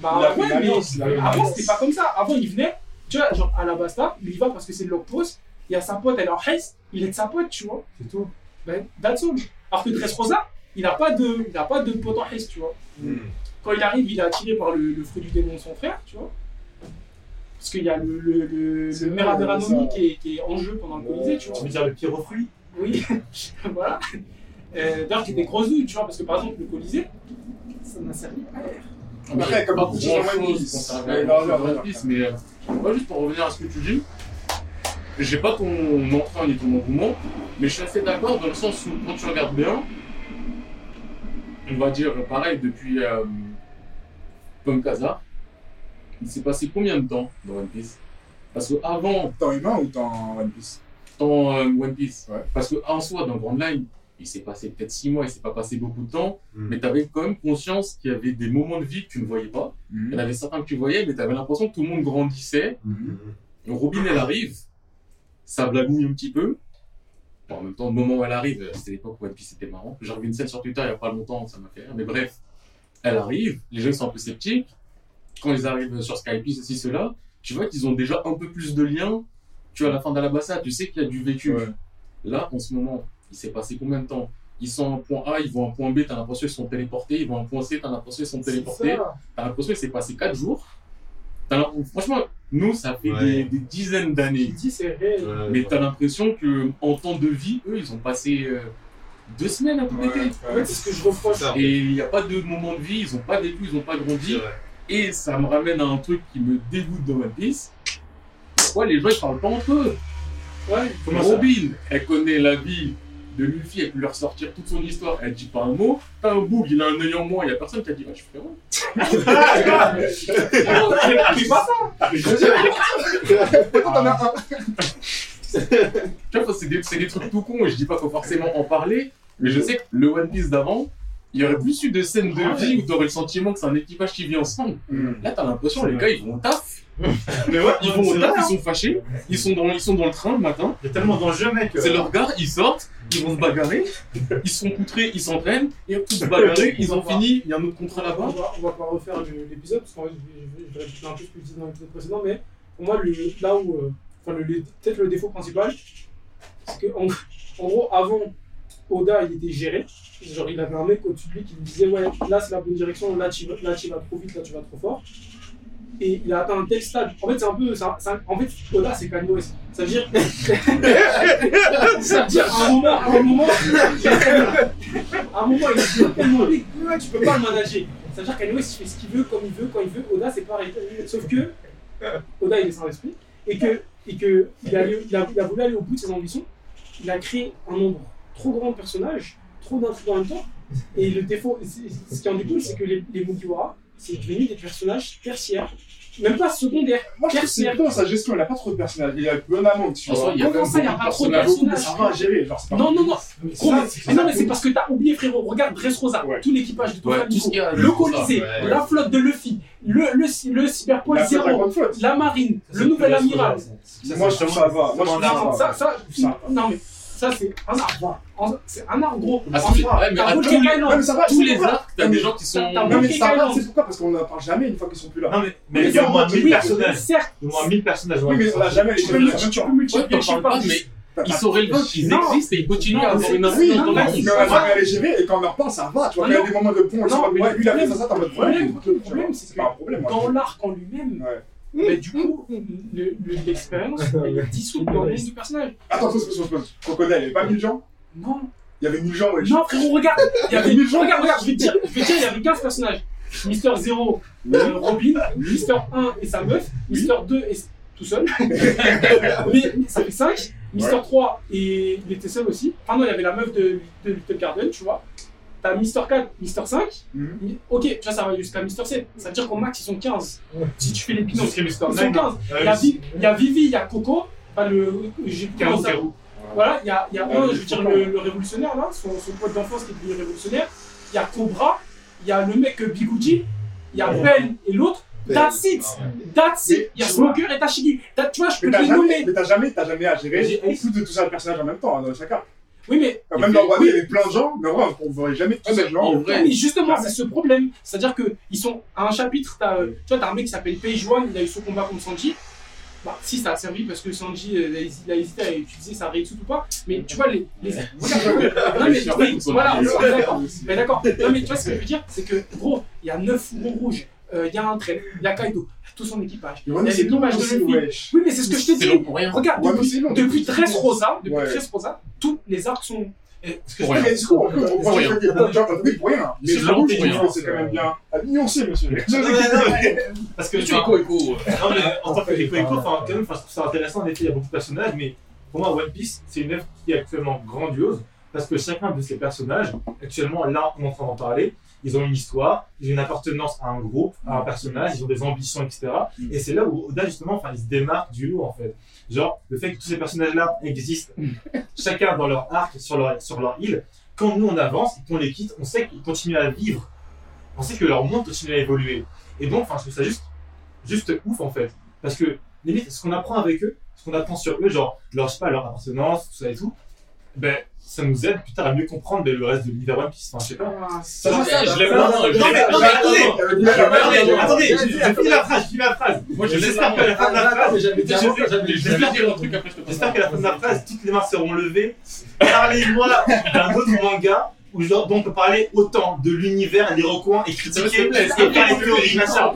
Bah ouais, mais l'annonce. avant c'était pas comme ça. Avant il venait, tu vois, genre à la Basta, il y va parce que c'est le log post. Il y a sa pote, elle est en haste, il est de sa pote, tu vois. C'est tout. Ben, that's all. Alors que Dressrosa, il a pas de, il a pas de pote en haste, tu vois. Quand il arrive, il est attiré par le, le fruit du démon de son frère, tu vois. Parce qu'il y a le, le, le, qui est, qui est en jeu pendant le Colisée, tu vois. Tu veux dire le pire fruit Oui, voilà. Euh, D'ailleurs, qui est des grosses douilles, tu vois, parce que par exemple, le Colisée, ça n'a servi à rien. Après, comme beaucoup de choses One Piece. One mais euh, moi, juste pour revenir à ce que tu dis, j'ai pas ton entrain ni ton engouement, mais je suis assez d'accord dans le sens où quand tu regardes bien, on va dire pareil depuis euh, Punk Hazard, il s'est passé combien de temps dans One Piece? Parce que avant Temps humain ou temps One Piece? Dans euh, One Piece, Ouais. parce que en soi dans Grand Line, il s'est passé peut-être 6 mois, il s'est pas passé beaucoup de temps, Mm. mais tu avais quand même conscience qu'il y avait des moments de vie que tu ne voyais pas. Il y en avait certains que tu voyais, mais tu avais l'impression que tout le monde grandissait. Robin, elle arrive, ça blagouille un petit peu. Bon, en même temps, le moment où elle arrive, c'était l'époque où One Piece était marrant. J'ai revu une scène sur Twitter il y a pas longtemps, ça m'a fait rire. Mais bref, elle arrive, les gens sont un peu sceptiques. Quand ils arrivent sur Skype, ceci, cela, tu vois qu'ils ont déjà un peu plus de liens. Tu vois, à la fin d'Alabassa, tu sais qu'il y a du vécu. Ouais. Là, en ce moment, il s'est passé combien de temps? Ils sont à un point A, ils vont à un point B, t'as l'impression qu'ils sont téléportés. Ils vont à un point C, t'as l'impression qu'ils sont téléportés. T'as l'impression qu'il s'est passé 4 jours. Franchement, nous, ça fait Ouais. des, des dizaines d'années. c'est réel. Mais t'as l'impression que en temps de vie, eux, ils ont passé euh, deux semaines à tout Ouais, péter. En fait, c'est ce que je reproche. Ça, Et il n'y a pas de moment de vie, ils ont pas vécu, ils ont pas grandi. Et ça me ramène à un truc qui me dégoûte dans One Piece. Pourquoi les gens ils parlent pas entre eux? Ouais. Robin, elle connaît la vie de Luffy, elle peut leur sortir toute son histoire, elle dit pas un mot. T'as un boug, il a un œil en moins, il y a personne qui a dit ah, je fais rien. C'est pas ça. Pourtant, t'en as un. Tu vois, c'est des, trucs tout cons et je dis pas qu'il faut forcément en parler, mais je sais que le One Piece d'avant, il y aurait plus eu de scènes de vie où t'aurais le sentiment que c'est un équipage qui vit ensemble. Là, t'as l'impression, les gars, ils vont au taf. Mais ouais, Ils vont au taf, ils sont fâchés, ils sont dans, ils sont dans le train le matin, Il y a tellement d'enjeux, mec. c'est leur gars, ils sortent, ils vont se bagarrer, ils sont poutrés, ils s'entraînent, et tous se bagarrer, ils ont fini, il y a un autre contrat On là-bas. va, on va pas refaire l'épisode parce qu'en fait, je vais, un peu ce que je disais dans l'épisode précédent, mais pour moi, le, là où, euh, enfin, peut-être le défaut principal, c'est que en, en gros, avant, Oda, il était géré. Genre, il avait un mec au-dessus de lui qui lui disait Ouais, là, c'est la bonne direction, là, tu vas, là, tu vas trop vite, là, tu vas trop fort. Et il a atteint un tel stade. En fait, c'est un peu. un- un- en fait, Oda, c'est Kanye West. Ça veut dire. ça veut dire, à un moment, à un moment, à un moment, il est tellement big tu peux pas le manager. Ça veut dire Kanye West, il fait ce qu'il veut, comme il veut, quand il veut. Oda, c'est pareil. Sauf que Oda, il est sans esprit. Et que, et que il, a, il, a, il a voulu aller au bout de ses ambitions. Il a créé un nombre trop grand de personnages, trop d'intrigues en même temps. Et le défaut, ce qui en découle, c'est que les, les Mugiwara, c'est devenu des personnages tertiaires. Même pas secondaires. Moi, je trouve que c'est plutôt dans sa gestion, il a pas trop de personnages. Il a tu vois. y a Comment quand ça, il même y a pas trop de personnages. À gérer, genre, pas. Non, non, non. Mais Gros, ça, mais, c'est mais non, mais c'est parce que t'as oublié, frérot. Regarde Dressrosa, Ouais. tout l'équipage de Ouais, Doflamingo, tout y a, le Colisée, ouais. la flotte de Luffy, le, le, le, Cyberpol fait pas Zero, la marine, le nouvel amiral. Moi, je trouve ça va. Moi, je trouve Non, ça va. non, mais ça, c'est un arbre. En- C'est un arbre, gros. Les, soi, ouais, mais à tous les, mais ça va, tous c'est les pourquoi arcs, t'as des gens qui sont. Non, mais ça va, c'est pourquoi? Parce qu'on n'en parle jamais une fois qu'ils sont plus là. Non, mais, mais il y Mais a au moins ça, 1000 Oui, personnages. Certes, au moins 1000 personnages. Oui, mais on l'a jamais les tu peux, tu peux Ouais, multiplier je sais pas, mais ils sont relevants, ils existent et ils continuent à avoir mais une c'est- influence oui, dans la mais vie. Mais on a jamais à les gérer et quand on leur parle, ça va. Tu vois, quand il y a des moments de pont, je sais non, pas, mais- ouais, lui, il a fait mais- ça, ça, t'as pas de problème- le problème, c'est C'est que pas un problème. moi, Dans l'arc en lui-même, Ouais. mais du coup, le- le- l'expérience, elle est dissoute dans l'âme du personnage. Attends, pause, pause, pause. Crocodile, il y avait pas 1000 gens Non, Il y avait 1000 gens, ouais. non, frérot, regarde, il y avait, Mille gens. regarde, regarde, je vais te dire, je vais te dire, il y avait 15 personnages. Mister 0, euh, Robin, Mister 1 et sa meuf, Mister 2 et tout seul. mais ça fait 5. Mister 3 et il était seul aussi. Enfin non, il y avait la meuf de, de Little Garden, tu vois. T'as Mister 4, Mister 5. Mhm. Ok, tu vois, ça va jusqu'à Mister 7. Ça veut dire qu'au max, ils sont 15. Ouais. Si tu fais les binômes, ils sont 9. 15. Il y a, Vi- il y a Vivi, il y a Coco. Pas le. J'ai Carou. Voilà, il y a, il y a Ouais, un, le je veux dire, le, le révolutionnaire là, son, son pote d'enfance qui est devenu révolutionnaire. Il y a Cobra, il y a le mec Bigouji, il y a Ben et l'autre. That's it! That's it! Il y a tu vois- Smoker et Tashigi. Tu vois, je peux Mais te t'as les jamais, nommer. mais t'as jamais, t'as jamais à gérer plus de tous ces personnages en même temps, hein, dans chacun. Oui, mais, Quand Même dans Wano, il y avait plein de gens, mais en vrai, on verrait jamais tous Ouais, mais ces gens. en vrai, mais justement, c'est ce problème. C'est-à-dire qu'ils sont à un chapitre, t'as, euh, tu vois, t'as un mec qui s'appelle Page One, il a eu son combat contre Sanji. Bah, si ça a servi parce que Sanji euh, il a hésité à utiliser sa Reitsu ou pas, mais tu vois, les. les... Regarde, non, mais, oui, voilà, on est d'accord. Mais d'accord. Non, mais tu vois ce que je veux dire, c'est que, gros, il y a 9 fourgons rouges, euh, il y a un train, il y a Kaido, il y a tout son équipage. Mais Il y a les images de. Oui, mais c'est ce que je te dis. Regarde, depuis, depuis depuis Dressrosa, depuis Ouais. Dressrosa, tous les arcs sont. Que Pour rien. Pour rien. ont pour rien. Mais C'est rien. c'est quand même bien. Ah, nuancé, monsieur. Parce que Tu écho, écho. Non, mais en tant que écho écho, enfin, quand même, je trouve ça intéressant. En effet, il y a beaucoup de personnages, mais pour moi, One Piece, c'est une œuvre qui est actuellement grandiose parce que chacun de ces personnages, actuellement, là, on est en train d'en parler, ils ont une histoire, ils ont une appartenance à un groupe, à un personnage, ils ont des ambitions, etc. Et c'est là où Oda, justement, enfin, ils se démarquent du lot, en fait. Genre, le fait que tous ces personnages-là existent, chacun dans leur arc, sur leur, sur leur île, quand nous on avance et qu'on les quitte, on sait qu'ils continuent à vivre. On sait que leur monde continue à évoluer. Et donc, enfin, je trouve ça juste, juste ouf en fait. Parce que, limite, ce qu'on apprend avec eux, ce qu'on apprend sur eux, genre, leur, je sais pas, leur appartenance, tout ça et tout, ben, ça nous aide plus tard à mieux comprendre ben, le reste de l'univers One Piece. Enfin, je sais pas. Ça, ça, je ça, je l'aime ça, vraiment. ça, Attendez, Attendez, je, finis la phrase, je finis la phrase. Moi, J'espère qu'à la fin de la phrase, mais j'avais je- dit avant, j'avais dit Je vais dire un truc après, J'espère qu'à la fin de la phrase, toutes les mains seront levées. Parlez-moi d'un autre manga où genre, dont on peut parler autant de l'univers, des recoins et critiquer et plaît, les théories, machin.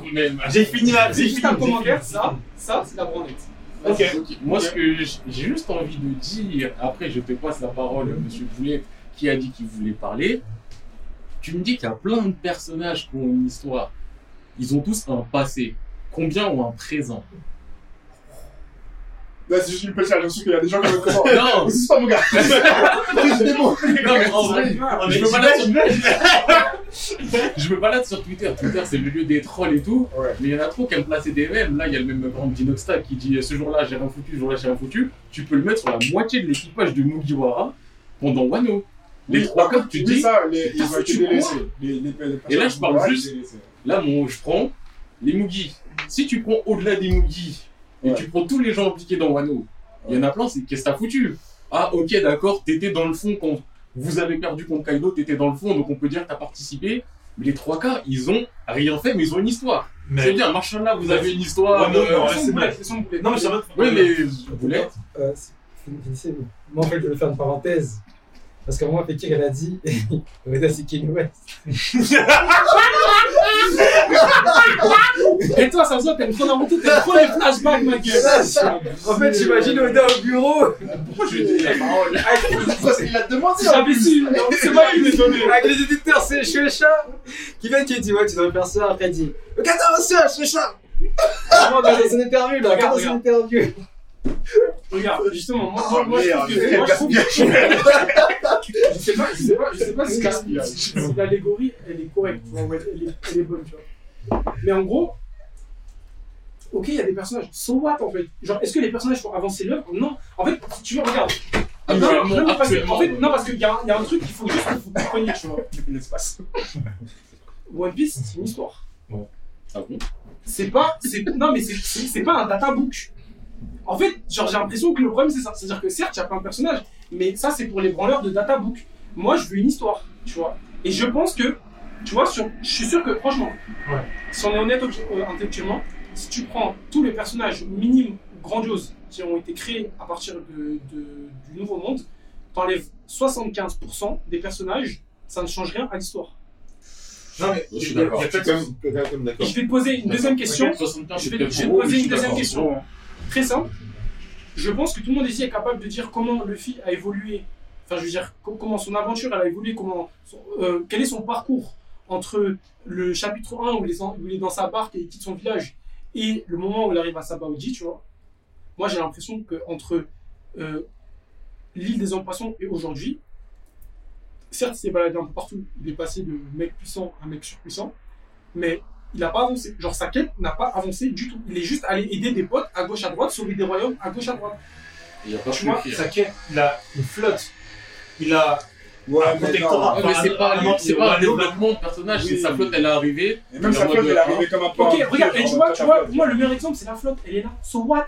J'ai fini la. C'est J'ai juste fini. un commentaire, ça, ça, c'est la branlette. Ok. Moi, ce que j'ai juste envie de dire, après, je te passe la parole, monsieur Boulet, qui a dit qu'il voulait parler. Tu me dis qu'il y a plein de personnages qui ont une histoire. Ils ont tous un passé. Combien ont un présent? Là, c'est juste une petite je suis qu'il y a des gens qui me. Non, C'est pas mon gars. C'est des mots. non, mais en vrai, mais je balade sur... je Twitter. Twitter, c'est le lieu des trolls et tout. Mais il y en a trop qui aiment placer des mèmes. Là, il y a le même grand Dinoxta qui dit ce jour-là, j'ai rien foutu, ce jour-là, j'ai rien foutu. Tu peux le mettre sur la moitié de l'équipage de Mugiwara pendant Wano. Les trois tu dis. ça, ils ont été délaissés. Et là, je parle juste-. Là, je prends les Mugi. Si tu prends au-delà des Mugi et Ouais. tu prends tous les gens impliqués dans Wano, il y en a plein, c'est qu'est-ce que t'as foutu Ah, ok, d'accord, t'étais dans le fond quand vous avez perdu contre Kaido, t'étais dans le fond, donc on peut dire que t'as participé. Mais les trois cas, ils ont rien fait, mais ils ont une histoire. C'est Mais. bien, machin là, vous avez une histoire. Ouais, non, euh, non, c'est Boulet. Non, mais je savais Oui, mais Boulet. Euh, c'est- finissez-vous. Moi, en fait, je voulais faire une parenthèse. Parce que moi, Fekir, elle a dit Oda, c'est Kanye West. Et toi, ça se voit, t'aimes trop Naruto, t'aimes trop les flashbacks, ma gueule. En fait, j'imagine Oda au bureau Pourquoi je dis la parole Parce qu'il l'a demandé. J'avais su, c'est moi qui l'ai donné. avec les éditeurs, c'est Shueisha qui vient qui dit Ouais, tu dois faire ça. Après, il dit Regarde, ça, Shueisha Vraiment, dans son interview, là, dans son interview. Regarde, justement, moi, Oh, moi, moi, je trouve que. Moi, je trouve que. Je sais pas, je sais pas, je sais pas si l'allégorie, elle est correcte, tu vois, ouais, elle est, elle est bonne, tu vois. Mais en gros, ok, il y a des personnages. So what, en fait? Genre, est-ce que les personnages font avancer l'œuvre? Non. En fait, si tu veux, regarde. Non, non, parce que, en fait, ouais. non, parce qu'il y, a un- il y a un truc qu'il faut juste que vous compreniez, tu vois. L'espace. One Piece, c'est une histoire. Ah bon? C'est pas, c'est, non, mais c'est pas un data book. En fait, genre, j'ai l'impression que le problème, c'est ça. C'est-à-dire que certes, il y a plein de personnages, mais ça, c'est pour les branleurs de data book. Moi, je veux une histoire, tu vois. Et je pense que, tu vois, sur, je suis sûr que, franchement, Ouais. si on est honnête obje- euh, intellectuellement, si tu prends tous les personnages minimes ou grandioses qui ont été créés à partir de, de- du Nouveau Monde, t'enlèves 75% des personnages, ça ne change rien à l'histoire. Non, mais Je suis d'accord. Je vais te poser une deuxième question. 75, Je vais- te poser une deuxième question. Très simple. Je pense que tout le monde ici est capable de dire comment Luffy a évolué. Enfin, je veux dire, co- comment son aventure elle a évolué, comment son- euh, quel est son parcours entre le chapitre 1 où il, est dans sa barque et il quitte son village et le moment où il arrive à Sabaody, tu vois. Moi, j'ai l'impression que entre euh, l'île des hommes et aujourd'hui, certes, il s'est baladé un peu partout. Il est passé de mec puissant à mec surpuissant, mais il n'a pas avancé. Genre, sa quête n'a pas avancé du tout. Il est juste allé aider des potes à gauche à droite, sauver des royaumes à gauche à droite. Il a pas Tu vois, pire. Sa quête, il a une flotte. Il a Ouais, un mais protectorat. c'est pas, c'est pas un développement de personnage, c'est sa flotte, elle est arrivée. Et même sa flotte, elle est arrivée comme un. Ok, regarde, et tu vois, tu ta vois, moi, le meilleur exemple, c'est la flotte. Elle est là. So what?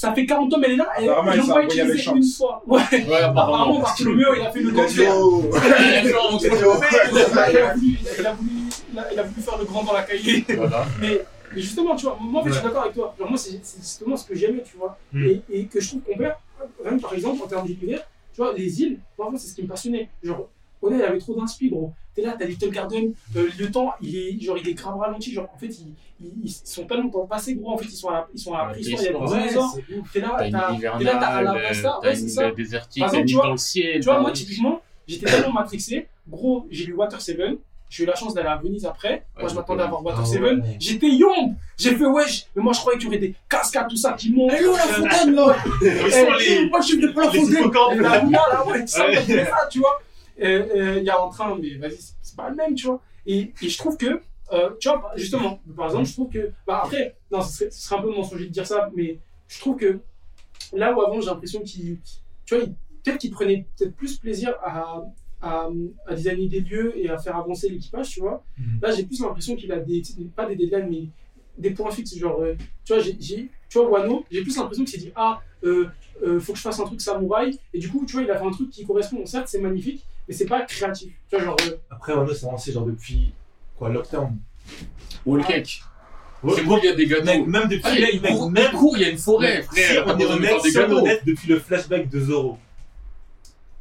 Ça fait 40 tomes, elle est là. Elle, Apparemment, ils il l'ont pas utilisée une fois. Ouais. Ouais, Apparemment. Bartholoméo, il a fait le oh. Il a, voulu, il a voulu- il a- il a voulu faire le grand dans la cahier. Voilà. Mais, mais justement, tu vois, moi en fait, je suis d'accord avec toi. Genre, moi, c'est justement ce que j'aimais, tu vois. Hmm. Et, et que je trouve qu'on perd, que par exemple, en termes d'univers, tu vois, les îles, parfois, c'est ce qui me passionnait. Genre, Oda, il avait trop d'inspi, gros. T'es là, t'as Little Garden, euh, le temps, il est, genre, il est grave ralenti. Genre, en fait, ils, ils, ils sont tellement dans le passé, gros. En fait, ils sont à la, ils sont à la Ouais, préhistoire, il y a ouf. T'es là, T'as t'es là, t'as Alabasta, t'as ouais, c'est ça. désertique, Par t'as une exemple, tu vois- dans le ciel. Tu vois, t'as- moi, typiquement, j'étais tellement matrixé. Gros, j'ai lu Water 7. J'ai eu la chance d'aller à Venise après. moi, je m'attendais à voir Water Ah 7. ouais. J'étais young. J'ai fait wesh. Mais moi, je croyais qu'il y aurait des cascades, tout ça qui montent. Elle est où la fontaine là les. Moi, je suis venu pour la fontaine. la là, ouais, Ouais. ça, tu vois. Euh, euh, Il y a en train, mais vas-y, c'est- pas le même, tu vois. Et, et je trouve que, euh, tu vois, justement, par exemple, je trouve que, bah après, non, ce serait, ce serait un peu mensonger de dire ça, mais je trouve que là où avant, j'ai l'impression qu'il, tu vois, peut-être qu'il prenait peut-être plus plaisir à, à, à designer des lieux et à faire avancer l'équipage, tu vois. Mhm. Là, j'ai plus l'impression qu'il a des, pas des deadlines, mais des points fixes, genre, euh, tu vois, j'ai- tu vois, Wano, j'ai plus l'impression qu'il s'est dit, ah, euh, euh, faut que je fasse un truc samouraï, et du coup, tu vois, il a fait un truc qui correspond, certes, c'est magnifique, mais c'est pas créatif. Tu vois, genre, euh, Après, Wano s'est lancé genre depuis quoi, Lockdown. Wall cake. Ouais. C'est cool, il y a des gâteaux. Mec, même depuis Ah, il y a mec, une mec, cour- même une cour, il y a une forêt, frère. on est honnête, des gâteaux. honnête depuis le flashback de Zoro.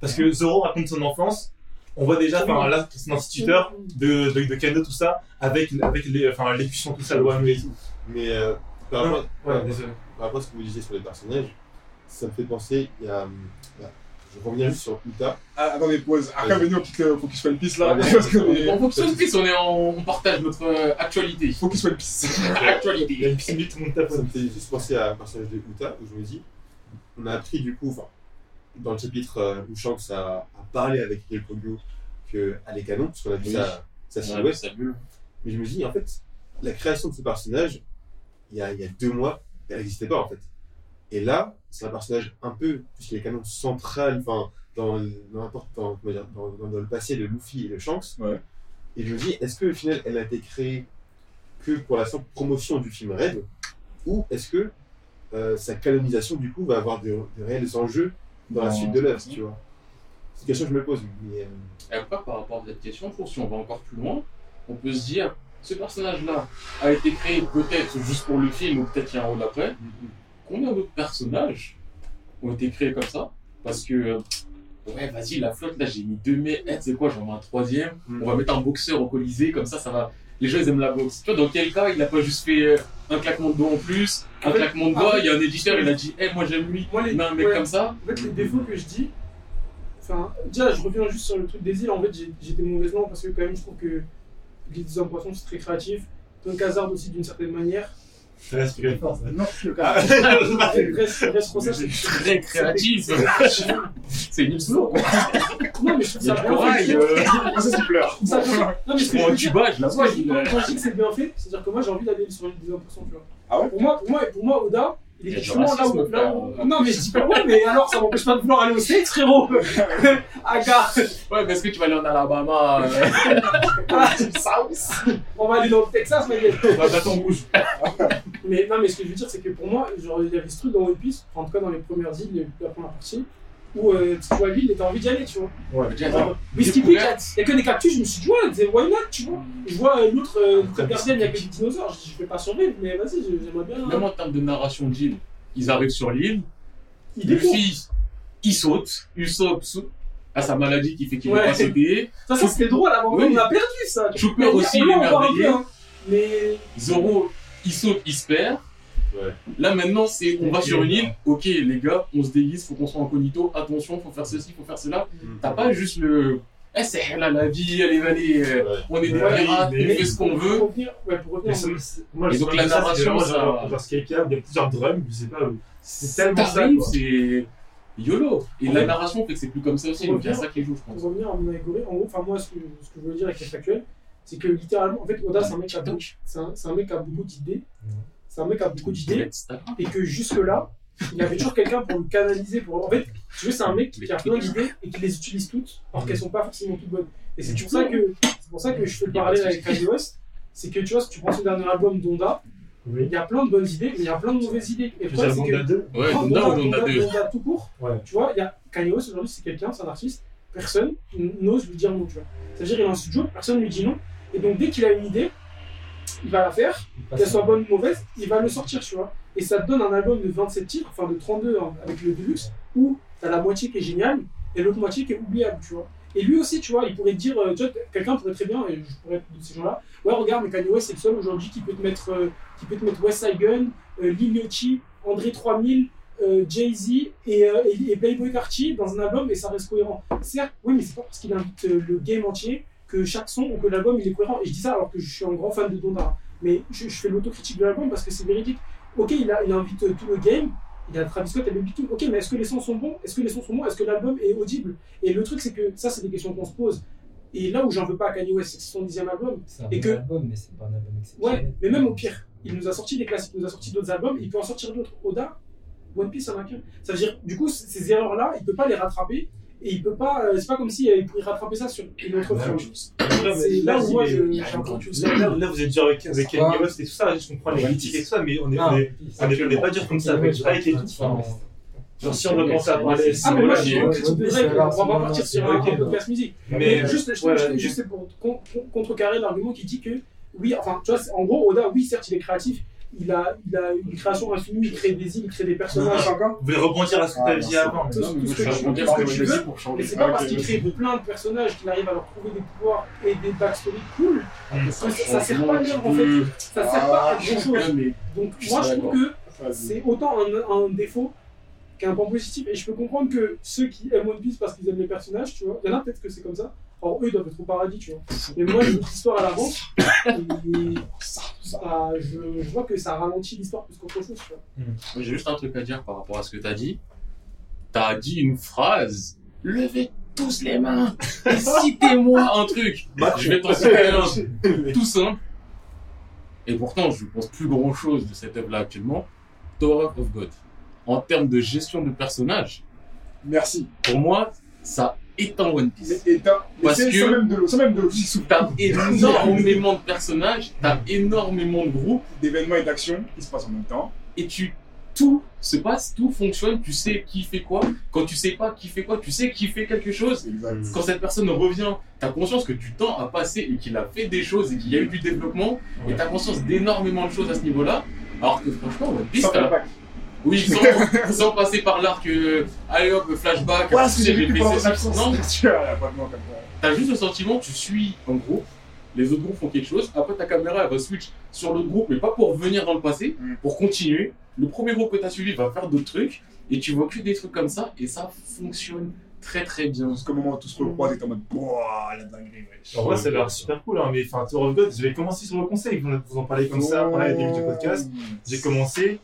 Parce que Zoro raconte son enfance, on voit déjà enfin, là, son instituteur de, de, de Kano, tout ça, avec, avec les, enfin, l'écusson, tout ça, le Wano et tout. Mais euh, par, rapport, ouais, désolé. par rapport à ce que vous disiez sur les personnages, ça me fait penser, il y a. hum, je reviens juste sur Uta. Ah, attendez, pause. Vas-y. venez, on quitte le- faut qu'il soit une piste là. Ouais, Parce que On soit une piste, on, est en... on partage notre euh, actualité. faut qu'il soit une piste. Il y a actualité. une petite minute, monde tape. Ça me fait juste penser à un personnage de Uta où je me dis, on a appris du coup, enfin, dans le chapitre euh, où Shanks a, a parlé avec El Pogo qu'elle est canon, parce qu'on a vu Oui. sa, sa Ouais, silhouette. ça bulle. Mais je me dis, en fait, la création de ce personnage, il y a, il y a deux mois, elle n'existait pas en fait. Et là, c'est un personnage un peu, puisqu'il est canon central, enfin, dans, le- dans, n'importe- dans, comment dire, dans, dans- dans le passé de Luffy et de Shanks. Ouais. Et je me dis, est-ce qu'au final, elle a été créée que pour la simple promotion du film Red Ou est-ce que euh, sa canonisation, du coup, va avoir de, de réels enjeux dans la suite de l'œuvre, c'est tu vois? C'est une question que je me pose. Mais, euh, Et après, par rapport à cette question, je trouve que si on va encore plus loin, on peut se dire, ce personnage-là a été créé peut-être juste pour le film, ou peut-être qu'il y a un rôle après. Combien d'autres personnages ont été créés comme ça Parce que, euh, ouais, vas-y, la flotte, là, j'ai mis deux mets, eh, c'est quoi, j'en mets un troisième, Mm. on va mettre un boxeur au Colisée, comme ça, ça va. Les gens, ils aiment la boxe. Tu vois, dans quel cas, il n'a pas juste fait euh, un claquement de doigts en plus, un En fait- claquement de en doigts, fait- il y a un éditeur, il a dit, eh, moi j'aime lui, Moi, les- un mec ouais. comme ça. En fait, les défauts que je dis, enfin, déjà, je reviens juste sur le truc des îles. En fait, j'ai- j'étais mauvaise langue parce que, quand même, je trouve que l'île des c'est très créatif. Donc, Hazard aussi, d'une certaine manière. Fort, ça. Non, Le Ah, c'est Très créatif. C'est une slow. Non, mais je trouve Il y a ça bien corail, euh. Ah, ça, c'est bien- Non, mais ce que je je dis, quand, quand je dis que c'est bien fait, c'est-à-dire que moi j'ai envie d'aller sur l'île des 1%, tu vois. Ah ouais? Pour moi, pour moi, pour moi, Oda, justement là où, là où-. Non, mais je dis pas ouais, mais alors ça m'empêche pas de vouloir aller au States, frérot. Aga, Ouais, parce que tu vas aller en Alabama, euh, ah, South? On va aller dans le Texas, ma gueule. dans bâton rouge. Mais non, mais ce que je veux dire, c'est que pour moi, genre, il y avait ce truc dans One Piece, en tout cas dans les premières îles, les- la première partie, où euh, tu vois l'île et t'as envie d'y aller, tu vois. Ouais. Déjà, Peak, il y a que des cactus, je me suis dit, ouais, c'est why not, tu vois. Je vois euh, l'autre euh, gardienne, il y a que des dinosaures, je vais pas survivre, mais vas-y, j'aimerais bien. Même en termes de narration d'île, ils arrivent sur l'île, Il découvre. Luffy, il saute, Usopp saute à sa maladie qui fait qu'il ne Ouais. veut pas sauter, Ça, ça c'était drôle avant, Oui. on a perdu ça. Chopper aussi, il est merveilleux. hein. Mais Zoro, il saute, il se perd. Ouais. Là maintenant, c'est on va sur une île, ok les gars, on se déguise, faut qu'on soit incognito, attention, faut faire ceci, faut faire cela. T'as pas juste le. Eh, c'est là la vie, allez, allez, Ouais. on est des Ouais, pirates, mais- on fait ce qu'on pour veut. revenir, ouais, pour revenir, Mais ça- c'est- Moi, Et donc, la ça, narration, ça- genre, genre Skype, il y a plusieurs drums, je sais pas. euh, C'est tellement ça. C'est YOLO. Et la narration fait que c'est plus comme ça aussi, donc il y a ça qui joue, je pense. pour revenir à mon allégorie, en gros, enfin moi, ce que, ce que je veux dire avec les factuels, c'est que littéralement, en fait, Oda, c'est un mec beaucoup, c'est un, c'est un mec qui a beaucoup d'idées. C'est un mec qui a beaucoup d'idées. Et que jusque-là, il avait toujours quelqu'un pour le canaliser. Pour... En fait, tu veux, c'est un mec qui a plein d'idées et qui les utilise toutes, alors qu'elles sont pas forcément toutes bonnes. Et c'est pour ça que, c'est pour ça que je fais le parallèle avec Kanye West. C'est que tu vois, si tu prends son dernier album, Donda, Oui. il y a plein de bonnes idées, mais il y a plein de mauvaises idées. Et sais, c'est que Donda 2 Ouais, Donda ou Donda 2 Donda tout court. Ouais. Tu vois, il y a Kanye West aujourd'hui, c'est quelqu'un, c'est un artiste, personne n'ose lui dire non, tu vois. C'est-à-dire, il a un studio, personne ne lui dit non. Et donc, dès qu'il a une idée, il va la faire, qu'elle soit bonne ou mauvaise, il va le sortir, tu vois. Et ça te donne un album de 27 titres, enfin de 32 hein, avec le Deluxe, où t'as la moitié qui est géniale et l'autre moitié qui est oubliable, tu vois. Et lui aussi, tu vois, il pourrait te dire, euh, quelqu'un pourrait très bien, et je pourrais être de ces gens-là, ouais, regarde, mais Kanye West, c'est le seul aujourd'hui qui peut te mettre, euh, qui peut te mettre West Side Gun, euh, Lil Yachty, André 3000, euh, Jay-Z et, euh, et, et Playboy Carti dans un album et ça reste cohérent. Certes, oui, mais c'est pas parce qu'il invite euh, le game entier que chaque son ou que l'album il est cohérent. Et je dis ça alors que je suis un grand fan de Donda. Mais je, je fais l'autocritique de l'album parce que c'est véridique. Ok, il, a, il invite tout le game, il a Travis Scott et Baby Tool. Ok, mais est-ce que les sons sont bons? Est-ce que les sons sont bons? Est-ce que l'album est audible? Et le truc, c'est que ça, c'est des questions qu'on se pose. Et là où j'en veux pas à Kanye West, c'est son dixième album. C'est un Et bon que- album, mais c'est pas un album exceptionnel. Ouais, mais même au pire, il nous a sorti des classiques, il nous a sorti d'autres albums, il peut en sortir d'autres. Oda, One Piece, ça n'a qu'un. Ça veut dire, du coup, ces erreurs-là, il peut pas les rattraper. Et il peut pas, euh, c'est pas comme si euh, il pourrait rattraper ça sur une autre Ouais, franchise. Là, mais C'est là où moi, je- là, vous êtes dur avec, avec C'est Kanye West et tout ça, je comprends les One critiques et tout ça, mais on est, Ah, on est, on est, on est pas dur comme ça avec Drake et tout. Genre, si on doit penser à parler. Ah, mais moi, je suis on va partir sur un podcast musique. Mais, Mais juste, juste pour con- con- contrecarrer l'argument qui dit que, oui, enfin, tu vois, en gros, Oda, oui, certes, il est créatif, il a, il a une création infinie, il crée des îles, il crée des personnages. encore Vous voulez rebondir à ce que tu Ah, as dit avant Tout, ce je que tu, veux, mais c'est pas parce qu'il crée plein de personnages qu'il arrive à leur trouver des pouvoirs et des backstories cool. Ça, ça sert pas à l'œuvre en fait. Ça sert pas à grand chose. Mais Donc moi je trouve que c'est autant un, un défaut qu'un point positif. Et je peux comprendre que ceux qui aiment One Piece parce qu'ils aiment les personnages, tu vois, il y en a peut-être que c'est comme ça. Alors eux ils doivent être au paradis, tu vois. Mais moi j'ai une histoire à l'avance et ça, ça- je, je vois que ça ralentit l'histoire plus qu'autre chose, tu vois. Moi, J'ai juste un truc à dire par rapport à ce que t'as dit. T'as dit une phrase. Levez tous les mains et citez-moi un truc. Je vais t'en citer un tout simple. Et pourtant, je ne pense plus grand chose de cette œuvre-là actuellement. Tower of God. En termes de gestion de personnages, Merci. pour moi, ça éteint One Piece. Mais, Parce que- ça même de l'eau, ça même de l'eau, sous T'as énormément de personnages, t'as énormément de groupes, d'événements et d'actions qui se passent en même temps. et tu tout se passe, tout fonctionne, tu sais qui fait quoi. Quand tu sais pas qui fait quoi, tu sais qui fait quelque chose. C'est exact. Quand cette personne revient, t'as conscience que du temps a passé et qu'il a fait des choses et qu'il y a eu du développement, et t'as conscience d'énormément de choses à ce niveau-là. Alors que franchement, One Piece, Oui, sans, sans passer par l'arc, euh, allez hop, flashback, Voilà ce que j'ai j'ai vécu fait pendant ceci. l'absence. Non, a. T'as juste le sentiment, tu suis un groupe, les autres groupes font quelque chose, après ta caméra elle va switch sur l'autre groupe, mais pas pour revenir dans le passé, Mm. pour continuer. Le premier groupe que t'as suivi va faire d'autres trucs, et tu vois que des trucs comme ça, et ça fonctionne très très bien. Jusqu'au moment où tout se recroise et t'es en mode, Wouah, la dinguerie, wesh. En vrai, ça a l'air super cool, hein, mais enfin, Tour of God, je vais commencer sur le conseil. Vous, en parlez comme ça pendant les débuts du podcast. J'ai commencé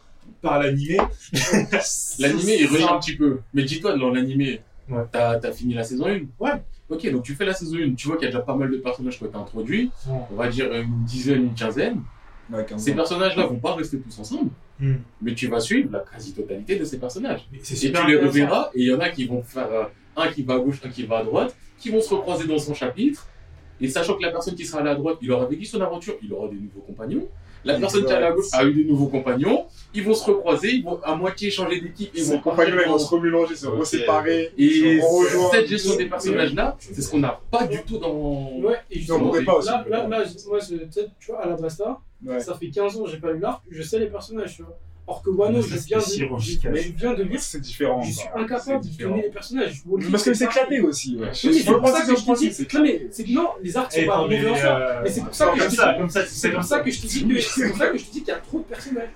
par l'animé. L'animé il revient un petit peu, mais dis-toi, dans l'animé, Ouais. t'as as fini la saison 1 Ouais. Ok, donc tu fais la saison 1, tu vois qu'il y a déjà pas mal de personnages qui ont été introduits, on va dire une dizaine, une quinzaine. Ouais, 15 Ces personnages-là vont pas rester tous ensemble, Hmm. mais tu vas suivre la quasi-totalité de ces personnages. Et tu les reverras, et il y en a qui vont faire euh, un qui va à gauche, un qui va à droite, qui vont se recroiser dans son chapitre. Et sachant que la personne qui sera allée à droite, il aura vécu son aventure, il aura des nouveaux compagnons. La personne qui est à gauche a eu des nouveaux compagnons. ils vont se recroiser, ils vont à moitié changer d'équipe, ils Ses vont compagnons, ils vont se remélanger, se reséparer. Et se rejoindre. cette gestion des personnages-là, c'est ce qu'on n'a pas du tout dans. Ouais, et justement, là, là, moi, tu vois, à la Basta, Ouais. ça fait 15 ans que j'ai pas lu l'arc, je sais les personnages, tu vois. Or que Wano, je viens de, chirurgical. je viens de lire, C'est différent. je suis incapable de donner les personnages. Parce que c'est éclaté aussi. Ouais. Oui, mais c'est pour ça que je te dis, non, mais c'est que non, les arcs sont pas mais, mauvais en soi. Mais c'est pour ça que je te dis- comme ça, C'est pour ça que je te dis que c'est pour ça que je te dis qu'il y a trop de personnages.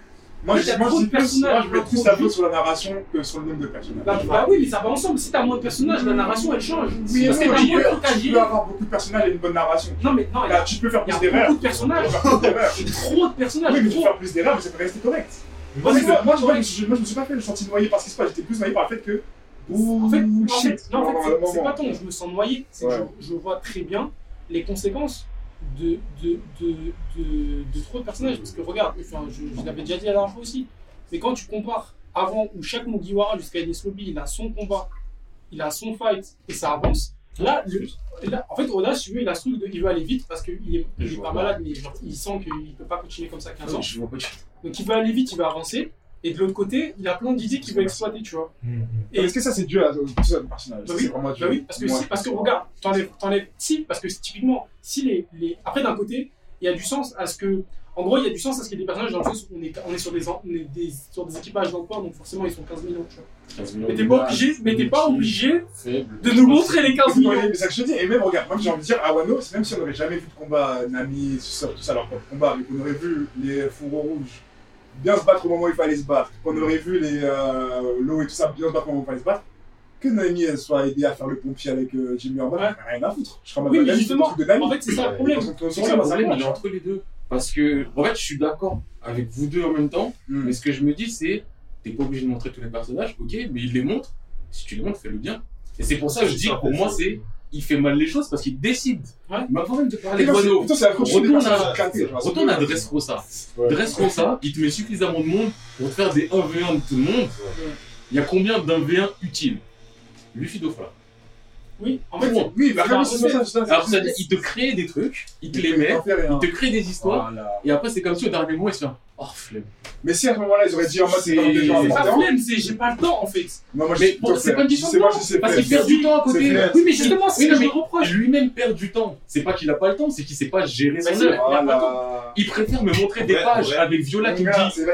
Moi, je moi, plus, personnages, moi, je mets plus la faute sur la narration que sur le nombre de personnages. Bah, bah oui, mais ça va ensemble. Si t'as moins de personnages, la narration elle change. Oui, Parce que t'as tu moins de peux, tu avoir beaucoup de personnages et une bonne narration. Non, mais non, y Là, a, tu peux faire plus d'erreurs. beaucoup de personnages. Trop de personnages. Oui, mais tu peux faire plus d'erreurs, mais ça peut rester correct. Moi, Moi, c'est- moi, moi, je- moi, me suis pas fait le senti noyé par ce qui se passe, j'étais plus noyé par le fait que. Ouh, En fait, en shit. fait, non, en fait, Genre, c'est- pas tant, je me sens noyé, c'est Ouais. que je, je vois très bien les conséquences de, de, de, de, de trop de personnages. Parce que regarde, enfin, je, je l'avais déjà dit à la dernière fois aussi, mais quand tu compares avant où chaque Mugiwara jusqu'à Ines Lobby, il a son combat, il a son fight et ça avance, là, le- là en fait, Oda, si tu veux, il a ce truc de il veut aller vite parce qu'il est, il est pas malade, mais genre, il sent qu'il peut pas continuer comme ça 15 ans. Je vois pas. Donc il veut aller vite, il veut avancer. Et de l'autre côté, il a plein d'idées qu'il veut exploiter, tu vois. Mhm. Et- Est-ce que ça, c'est dû à tout ça, le personnage Bah oui, vraiment dû. Bah oui, parce que, si, parce que regarde, t'enlèves, t'enlèves, si, parce que typiquement, si les, les... Après, d'un côté, il y a du sens à ce que, en gros, il y a du sens à ce qu'il y ait des personnages dans le sens où on est, on est, sur, des, on est des, sur des équipages d'emploi, donc forcément, ils sont 15 millions, tu vois. Mais t'es pas obligé, mais t'es pas obligé Faible. de nous montrer les 15 millions. Oui, mais c'est ça que je te dis. Et même, regarde, même j'ai envie de dire, à Wano, même si on n'aurait jamais vu de combat Nami, tout ça, tout ça, leur propre combat, mais qu'on aurait vu les fourreaux rouges bien se battre au moment où il fallait se battre, qu'on aurait vu les euh, l'eau et tout ça bien se battre au moment où il fallait se battre, que elle soit aidée à faire le pompier avec euh, Jimmy Ouais. rien à foutre. Je mode, Oui, mais justement, de Nami. En fait, c'est ça le problème. C'est ça le problème, il est entre les deux. Parce que, en fait, je suis d'accord avec vous deux en même temps, Hmm. mais ce que je me dis, c'est, t'es pas obligé de montrer tous les personnages, ok, mais il les montre. Si tu les montres, fais-le bien. Et c'est pour ça que je dis, pour moi, c'est, il fait mal les choses parce qu'il décide. Ouais. Mais avant même de parler des Retourne à- retourne à Dressrosa. Ouais. Dressrosa, il te met suffisamment de monde pour te faire des 1v1 de tout le monde. Il y a combien d'un V1 utile? Luffy Dofla. Oui, en fait, Bon. Oui, bah, ça, c'est ça. Alors, c'est-à-dire, il te crée des trucs, il te les met, il te crée des histoires, Voilà. et après, c'est comme si au dernier moment, il se fait Oh, flemme. Mais si à ce moment-là, ils auraient dit en mode, c'est C'est- comme des gens c'est pas flemme, c'est j'ai pas le temps en fait. Non, moi, je Mais bon, c'est pas une question de moi, temps, je sais parce qu'il perd du temps à côté. Oui, mais justement, c'est ce que je reproche. Lui-même perd du temps. C'est pas qu'il a pas le temps, c'est qu'il sait pas gérer son œuvre. Il préfère me montrer des pages avec Viola qui me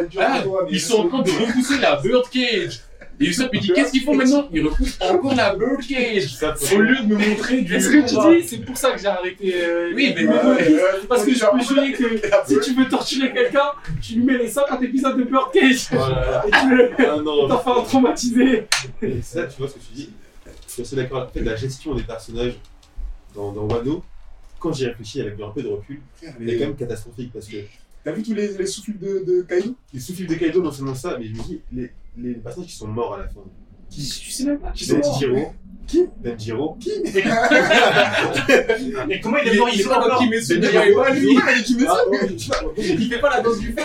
dit Ah, ils sont en train de repousser la birdcage. Et Usopp il dit Qu'est-ce qu'ils font maintenant? Ils repoussent encore la birdcage. Faut- Au lieu de me montrer du. Et ce que tu dis, c'est pour ça que j'ai arrêté. euh, Oui, mais- ouais, Parce que je peux jurer que si tu veux torturer quelqu'un, tu lui mets les 50 épisodes de Birdcage Voilà. et tu le Ah t'en fais un traumatisé. Et ça, tu vois ce que tu dis? Je suis assez d'accord. En fait, la gestion des personnages dans, dans Wano, quand j'y réfléchis avec un peu de recul, elle est quand même catastrophique parce que T'as vu tous les, les souffles de, de Kaido? les souffles de Kaido, non seulement ça, mais je me dis, les, les personnages qui sont morts à la fin. Tu sais même pas qui sont morts. Qui Denjiro. Qui Et comment il Il est mort est Il est pas mort Kimetsu, Mais mais non, il est pas lui. Qui met ça ouais, je sais pas. Il fait pas la danse du feu.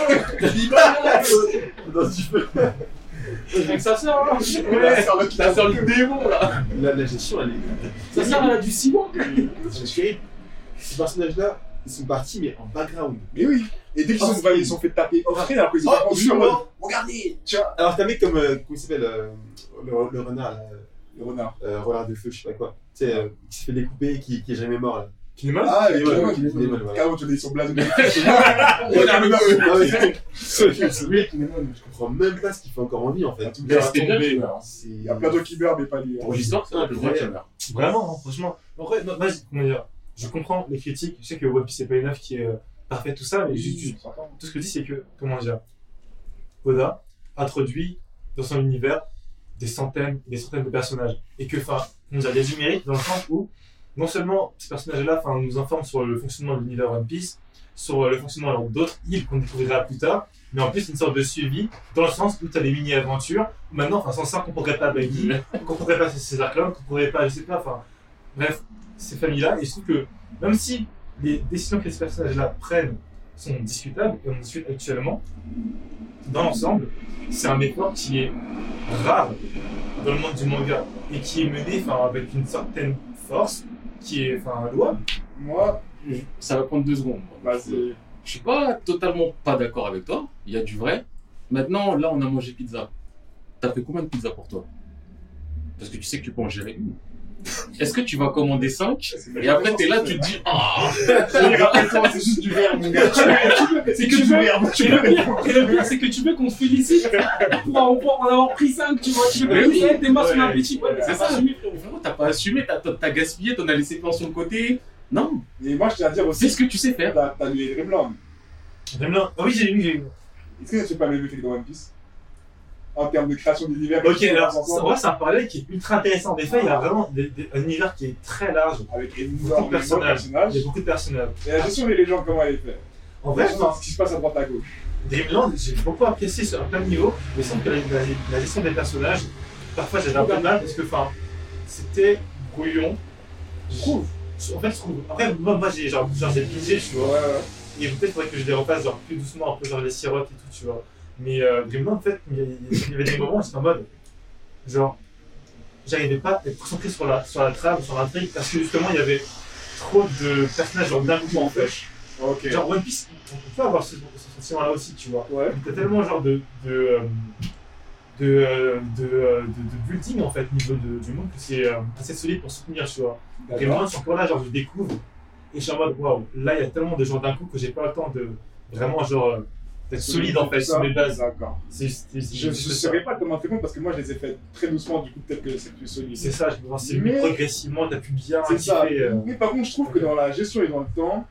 Ce. Avec sa sœur, hein. Qu'il Ça sent le démon là. La, la gestion, elle est. Sa sœur, elle a du ciment. C'est terrible. Ces personnages-là, ils sont partis, mais en background. Mais oui. Et dès qu'ils Oh, sont, ils sont fait taper off screen alors qu'ils ont Oh, pas mode. Regardez Tiens Alors, t'as un mec comme. euh, comment il s'appelle euh, le, le renard, là. Le renard. Euh, renard de feu, je sais pas quoi. Tu sais, euh, qui s'est fait découper, qui, qui est jamais mort, là. Kinemon Ah, Kinemon. Kinemon, voilà. Carrément, tu as son blason. De. Ah, mec, Kinemon. Je comprends même pas ce qu'il fait encore en vie, en fait. tout Il y a plein d'autres qui meurent, mais pas lui. Pour l'histoire, c'est un peu bien qu'il meurt. Vraiment, hein, franchement. En vrai, vas-y, comment dire Je comprends les critiques. Je sais que One Piece c'est pas une œuvre qui est euh, parfaite, tout ça, mais juste, juste- tout ce que je dis, c'est que, comment dire, Oda introduit dans son univers des centaines des centaines de personnages. Et que, enfin, il y a du mérite dans le sens où, non seulement ces personnages-là nous informent sur le fonctionnement de l'univers One Piece, sur le fonctionnement d'autres îles qu'on découvrira plus tard, mais en plus une sorte de suivi, dans le sens où tu as des mini-aventures. Maintenant, enfin, sans ça, on comprendrait pas Baggy, on comprendrait pas ces- ces arcs-là, on comprendrait pas, je sais pas, enfin, bref, ces familles-là. Et je trouve que, même si les décisions que ces personnages-là prennent sont discutables, et on discute actuellement, dans l'ensemble, c'est un effort qui est rare dans le monde du manga et qui est mené enfin, avec une certaine force qui est enfin, louable. Moi, Ça va prendre deux secondes. bah. Je suis pas totalement pas d'accord avec toi. Il y a du vrai. Maintenant, là, on a mangé pizza. T'as fait combien de pizzas pour toi? Parce que tu sais que tu peux en gérer une. Est-ce que tu vas commander 5 Et après, t'es là, tu te dis, ah Rappelle-toi, c'est juste du verre, mon gars. C'est que tu du veux- verre. Et le pire, et le pire, c'est que tu veux qu'on te félicite pour en, avoir pris 5, tu vois. Tu veux Mais que oui. tu tes Ouais. sur appétit. C'est c'est ça. t'as pas assumé, t'as- gaspillé, t'en as laissé plein sur le côté. Non, Et moi, je tiens à dire c'est aussi, ce que tu sais faire. t'as les Dreamland. Dreamland. Ah oui, j'ai lu, j'ai lu. Est-ce que tu pas le que dans One Piece? En termes de création d'univers. Ok, alors, passent c'est ensemble, vrai, c'est un parallèle qui est ultra intéressant. Des fois, il y a vraiment des- des- un univers qui est très large. Avec Beaucoup de personnages. personnages. Il y a beaucoup de personnages. Et la gestion des légendes, comment elle est faite En vrai, enfin, ce qui se passe à droite à gauche. Dreamland, j'ai beaucoup apprécié sur plein de niveaux, mais il semble que la, la- la gestion des personnages, parfois j'avais un peu de mal parce que enfin, c'était brouillon. Je trouve. En fait, je trouve. Après, moi, moi j'ai genre, genre j'ai pigé, tu Ouais, vois. ouais. Et peut-être faudrait que je les repasse genre plus doucement, un peu genre les sirotes et tout, tu vois. Mais euh, Dreamland, en fait, il y, a- il y avait des moments où j'étais en mode. Genre, j'arrivais pas à être concentré sur la, sur la trame, sur l'intrigue, parce que justement, il y avait trop de personnages genre d'un coup en fait. Ok. Genre One Piece, on peut avoir ce, ce sentiment-là aussi, tu vois. Ouais. T'as tellement genre de de euh, de, euh, de, euh, de, de building en fait au niveau de- du monde que c'est euh, assez solide pour soutenir, tu vois. Et moi, suis encore là, genre je découvre et je suis en mode waouh, là il y a tellement de gens d'un coup que j'ai pas le temps de vraiment genre solide en fait sur mes bases. D'accord. Je ne saurais pas comment te répondre parce que moi je les ai fait très doucement, du coup peut-être que c'est plus solide. C'est ça, je me c'est Mais- progressivement, t'as pu bien C'est ça. euh, Mais par contre, je trouve que dans la gestion et dans le temps,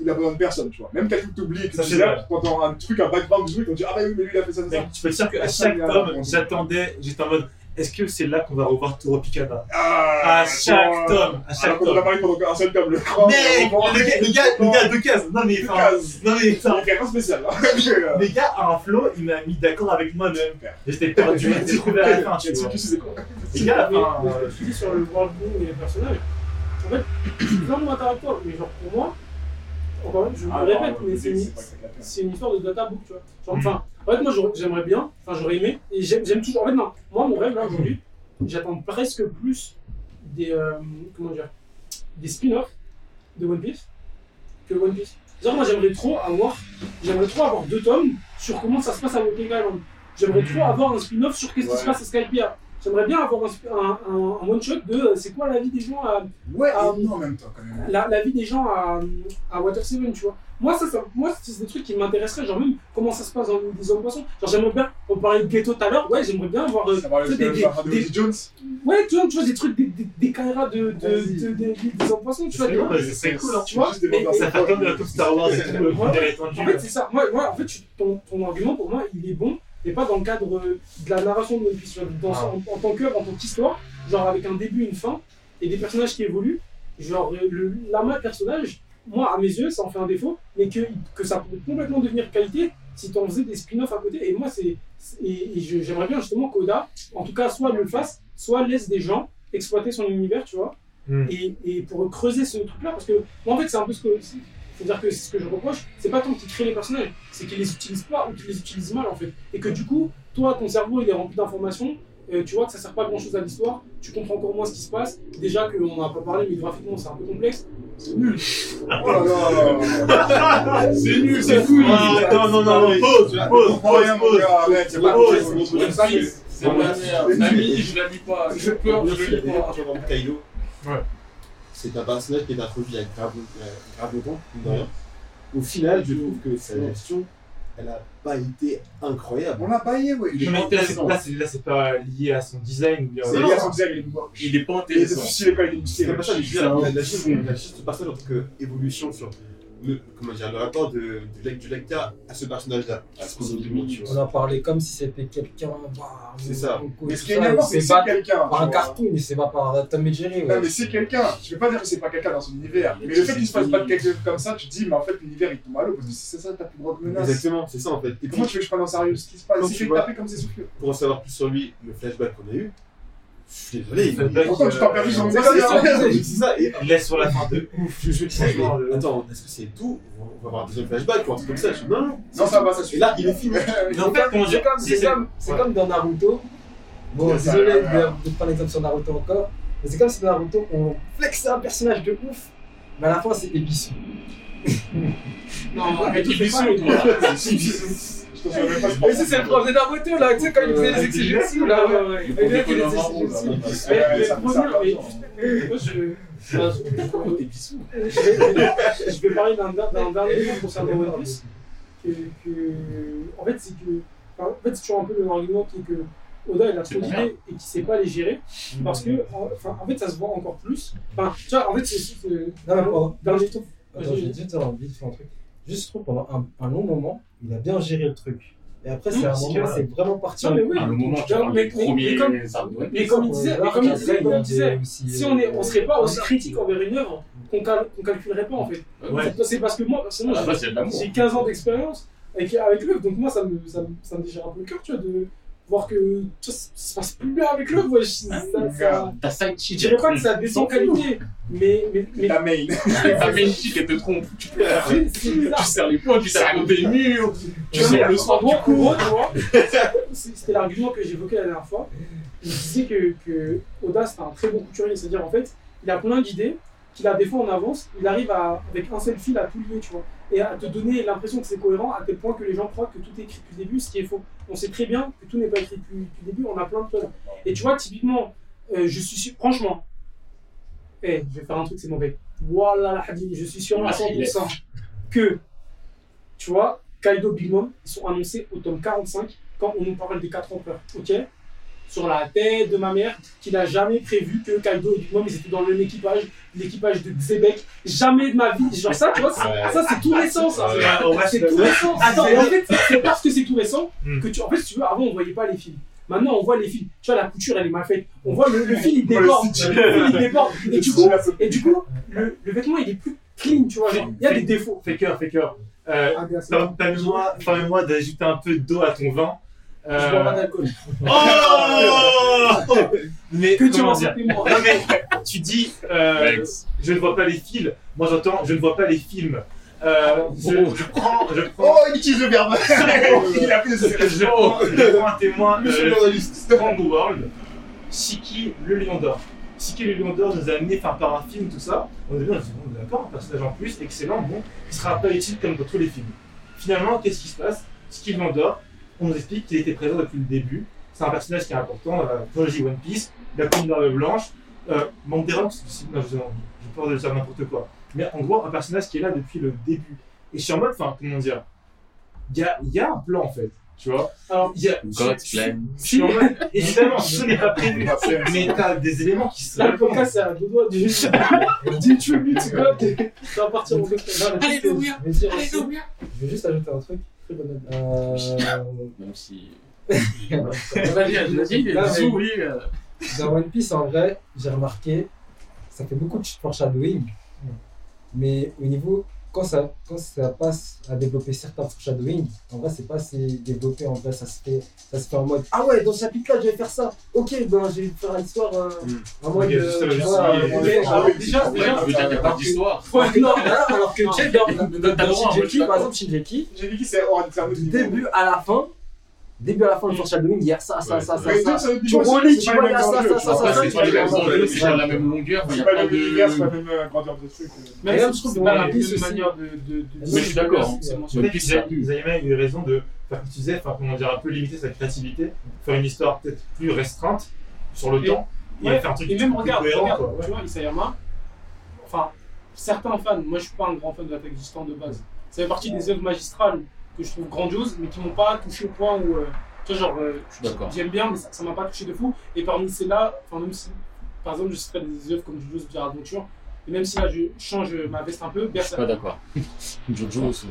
il a besoin de personne, tu vois. Même quelqu'un que t'oublies et que Ça, tu c'est zappes, vrai. t'entends un truc, un background du truc, on dit Ah bah oui, mais lui il a fait ça, ça, tu peux dire qu'à chaque tome, j'attendais, j'étais en mode est-ce que c'est là qu'on va revoir Toro Picana Ah, À chaque tome, à chaque qu'on en a tome. parlé pendant un seul tome, le cran. Mec, le gars, le gars, le gars, deux cases. Non mais, enfin, non mais, C'est enfin, un caractère spécial, là. Euh, le gars a un flow, il m'a mis d'accord avec moi-même. J'étais perdu, j'étais trouvé à la fin, tu vois. c'est Les gars, Mais, mais euh, tu dis sur le world building et les personnages, en fait, je suis vraiment d'accord avec toi, mais genre pour moi, encore une fois, je Ah, répète, non, mais c'est une, c'est histoire de databook, tu vois. Genre, enfin, en fait, moi j'aimerais bien, enfin j'aurais aimé, et j'aime toujours. En fait, non, moi mon rêve là aujourd'hui, j'attends presque plus des. euh, comment dire Des spin-offs de One Piece que One Piece. Genre, moi j'aimerais trop avoir. J'aimerais trop avoir deux tomes sur comment ça se passe à Walking Island. J'aimerais trop avoir un spin-off sur qu'est-ce qui se passe à Skypiea. J'aimerais bien avoir un, one-shot de euh, c'est quoi la vie des gens à, Ouais, et non, en même temps, quand même. la, la vie des gens à, à Water Seven, tu vois. Moi, ça, ça, moi c'est des trucs qui m'intéresseraient, genre même comment ça se passe dans des hommes poissons. Genre, j'aimerais bien, on parlait de ghetto tout à l'heure, ouais, j'aimerais bien avoir euh, des, film de des- Woody Jones. ouais, tu vois, tu vois, des trucs, des, des, des carrières de, de, de, de- des hommes poissons, tu vois. c'est des- cool, hein. tu vois, des bandes Ça fait comme de la Star Wars et tout. En fait, c'est ça. Moi, moi, en fait, ton argument, pour moi, il est bon, mais pas dans le cadre euh, de la narration de One Piece. Dans, Ah. en, en tant qu'œuvre, en tant qu'histoire, genre avec un début, une fin, et des personnages qui évoluent. Genre, euh, le, la main personnage, moi, à mes yeux, ça en fait un défaut, mais que, que ça pourrait complètement devenir qualité si tu en faisais des spin-offs à côté. Et moi, c'est. Et, et j'aimerais bien justement qu'Oda, en tout cas, soit le fasse, soit laisse des gens exploiter son univers, tu vois Hmm. et, et pour creuser ce truc-là, parce que moi en fait c'est un peu ce que. C'est-à-dire que ce que je reproche, c'est pas tant qu'ils créent les personnages, c'est qu'ils les utilisent pas ou qu'ils les utilisent mal en fait. Et que du coup, toi, ton cerveau il est rempli d'informations, euh, tu vois que ça sert pas à grand chose à l'histoire, tu comprends encore moins ce qui se passe. Déjà qu'on n'en a pas parlé, mais graphiquement c'est un peu complexe. C'est nul. Oh là là. C'est nul, c'est fou. Ah, non, non, non, non, pause, pause, pause. Pause. C'est mon fils, c'est ma mère. Je la lis pas. Je pleure, je lis pas. Kaido, Ouais. C'est un personnage qui est introduit avec grave, euh, grave longtemps, mine de rien. Au final, je trouve que sa gestion, elle a pas été incroyable. On ouais. Il est Non, pas mais là, c'est- intéressant. là, c'est pas lié à son design ou bien. C'est lié à son design, il est nouveau. Il est pas intéressant. il est C'est pas ça, mais je veux C'est dire, un la, la gestion, fou. la gestion de personnage en tant qu'évolution sur comment dire, le rapport de, du, lec- du lecteur à ce personnage-là, à ce qu'on dit, tu On en parlait comme si c'était quelqu'un. waouh, C'est ça. Mais ce qui est énervant, c'est que c'est pas quelqu'un. par un cartoon, il se bat par Tom et Jerry. Non, mais c'est quelqu'un. Je vais pas dire que c'est pas quelqu'un dans son univers. Mais le fait qu'il se passe pas de quelqu'un comme ça, tu te dis, mais en fait, l'univers il tombe à l'eau parce que c'est ça ta plus grande menace. Exactement, c'est ça en fait. Et Comment tu veux que je prenne en sérieux ce qui se passe? Si tu je vais taper comme c'est soufflé. pour en savoir plus sur lui, le flashback qu'on a eu, je suis désolé. Flashback, Pourquoi tu t'en perds euh, c'est ça, C'est ça, et Laisse sur la fin de ouf. je, Franchement, le- attends, est-ce que c'est tout? On va avoir un deuxième flashback ou un truc comme ça? Je dis, non, non, Non, ça va, ça Et suffit. là, il est fini. C'est comme, c'est c'est- c'est dans Naruto. Bon, C'est désolé de, prendre l'exemple sur Naruto encore. Mais c'est comme si dans Naruto, on flexait un personnage de ouf. Mais à la fin, c'est Ebisu. Non, Avec toi. Je Je Mais ça, c'est le prof de Naruto là, tu sais, quand il faisait les exécutions là. Ouais, ouais, ouais. Il faisait les. Mais, moi, je, vais, parler d'un dernier point concernant One Piece. En fait, c'est que. en fait, c'est toujours un peu le même argument qui est que Oda il a trop d'idées et qu'il sait pas les gérer. Parce que, en, enfin, en fait, ça se voit encore plus. Enfin, tu vois, en fait, c'est. c'est- Non, mais pendant- dernier- je trouve- Attends, Vas-y. j'ai juste Juste, je trouve, pendant un, un long moment, il a bien géré le truc. Et après, c'est Mmh, un c'est moment, vrai. c'est vraiment parti Non, mais oui. À le moment, tu Mais- comme- il disait, mais comme il disait, comme il disait, aussi, si euh, on est, on serait pas aussi critique envers une œuvre qu'on cal- qu'on calculerait pas en fait. Ouais. C'est- parce que moi, personnellement, À la base, il y a de l'amour. j'ai 15 ans d'expérience avec, avec l'œuvre, donc moi ça me, ça, me, ça me déchire un peu le cœur, tu vois, de voir que ça se passe plus bien avec l'œuvre. ouais, je- ça- ça- Ta side Je dirais pas que ça descend en qualité, mais, mais, mais La main. Ta main chick, elle te trompe. Tu peux la c'est c'est Tu serres les poings, tu serres des murs. Tu sors le soir, tu en cours. gros, tu vois, c'était l'argument que j'évoquais la dernière fois. Il disait que, que Oda, c'est un très bon couturier, c'est-à-dire en fait, il a plein d'idées qu'il a des fois en avance, il arrive à, avec un seul fil à tout lier, tu vois, et à te donner l'impression que c'est cohérent à tel point que les gens croient que tout est écrit depuis le début, ce qui est faux. On sait très bien que tout n'est pas écrit depuis, depuis le début, on a plein de choses. Et tu vois, typiquement, euh, je suis sûr, franchement, eh, je vais faire un truc, c'est mauvais. Voilà la hadith, je suis sûr à 100% que, tu vois, Kaido Big Mom, ils sont annoncés au tome 45 quand on nous parle des 4 empereurs, ok? Sur la tête de ma mère, qu'il a jamais prévu que Kaido et Big Mom, ils étaient dans le même équipage, l'équipage de Zebek. Jamais de ma vie. Genre ça, tu vois, Ouais. ça c'est tout récent, ça. Ouais, C'est tout récent. Attends, en fait, c'est parce que c'est tout récent Hmm. que tu. En fait, si tu veux, avant, on voyait pas les fils. Maintenant, on voit les fils. Tu vois, la couture, elle est mal faite. On voit le, le fil, il déborde. Le fil, il déborde. Et du coup, et du coup le, le vêtement, il est plus clean, tu vois. Il y a des défauts. Faker, faker. Euh, Ah, bien sûr. perm- Permets-moi permets-moi d'ajouter un peu d'eau à ton vin. Je bois pas Euh... d'alcool. Oh Mais Que tu comment dire. Non, mais tu dis, euh, je ne vois pas les fils. Moi j'entends, je ne vois pas les films. Euh, je, je prends, je prends, Oh, il utilise le verbe. Il a pris je, prends, je prends un témoin. Monsieur euh, le journaliste. Strong World, Shiki le Lion d'Or. Shiki le Lion d'Or nous a amené enfin, par un film, tout ça. On a dit, on a dit, bon, d'accord, un personnage en plus, excellent, bon, il sera pas utile comme dans tous les films. Finalement, qu'est-ce qui se passe? Shiki le Lion d'Or, on nous explique qu'il était présent depuis le début. C'est un personnage qui est important dans la trilogie One Piece, la Queen d'Arme Blanche, euh, non, je- j'ai peur de dire n'importe quoi. Mais en gros, un personnage qui est là depuis le début. Et je suis en mode, enfin, comment dire, il y a, y a un plan en fait, tu vois. Alors, Il y a, God's je- je- plan. je suis en mode, évidemment, tout n'est pas prévu. Mais t'as des éléments qui se là, répondent. podcast, c'est à deux doigts du. Du tribute, God. Ça va partir au. Je vais dire aussi- je vais juste ajouter un truc. Très bonne. Euh, Même si. Euh. Dans One Piece, en vrai, j'ai remarqué, ça fait beaucoup de foreshadowing, mais au niveau, quand ça, quand ça passe à développer certains foreshadowing, en vrai, c'est pas assez développé, en vrai, ça se fait, ça se fait en mode Ah ouais, dans ce chapitre-là, je vais faire ça, ok, ben je vais faire l'histoire euh, euh, a- en mode- déjà, déjà, tu veux dire qu'il n'y a pas d'histoire. Ouais, non, alors que Shingeki, suis par exemple, dit que c'est du début à la fin, début à la fin, le foreshadowing, il y a ça, ça, ça, ça, Tu relis, vois, il y a ça, ça, ça, ça, c'est pas les vois, mêmes vraiment, enjeux, ouais. c'est pas la même longueur, il y C'est a pas pas le même univers, c'est pas de. la même grandeur de truc. Même, je trouve je que la même manière de. Mais je suis d'accord. a eu raison de faire, tu disais, enfin, comment dire, un peu limiter sa créativité, faire une histoire peut-être plus restreinte sur le temps, et faire un truc Et même, regarde, tu vois, Isayama, enfin, certains fans, moi je suis pas un grand fan de l'attaque du de base. Ça fait partie des œuvres magistrales que je trouve grandioses, mais qui m'ont pas touché au point où, euh, tu vois, genre, euh, j'aime bien, mais ça m'a pas touché de fou. Et parmi celles-là, enfin, même si, par exemple, je citerai des œuvres comme Jojo's Bizarre Adventure, et même si là je change ma veste un peu, Je suis pas Berserk. d'accord. Jojo, c'est.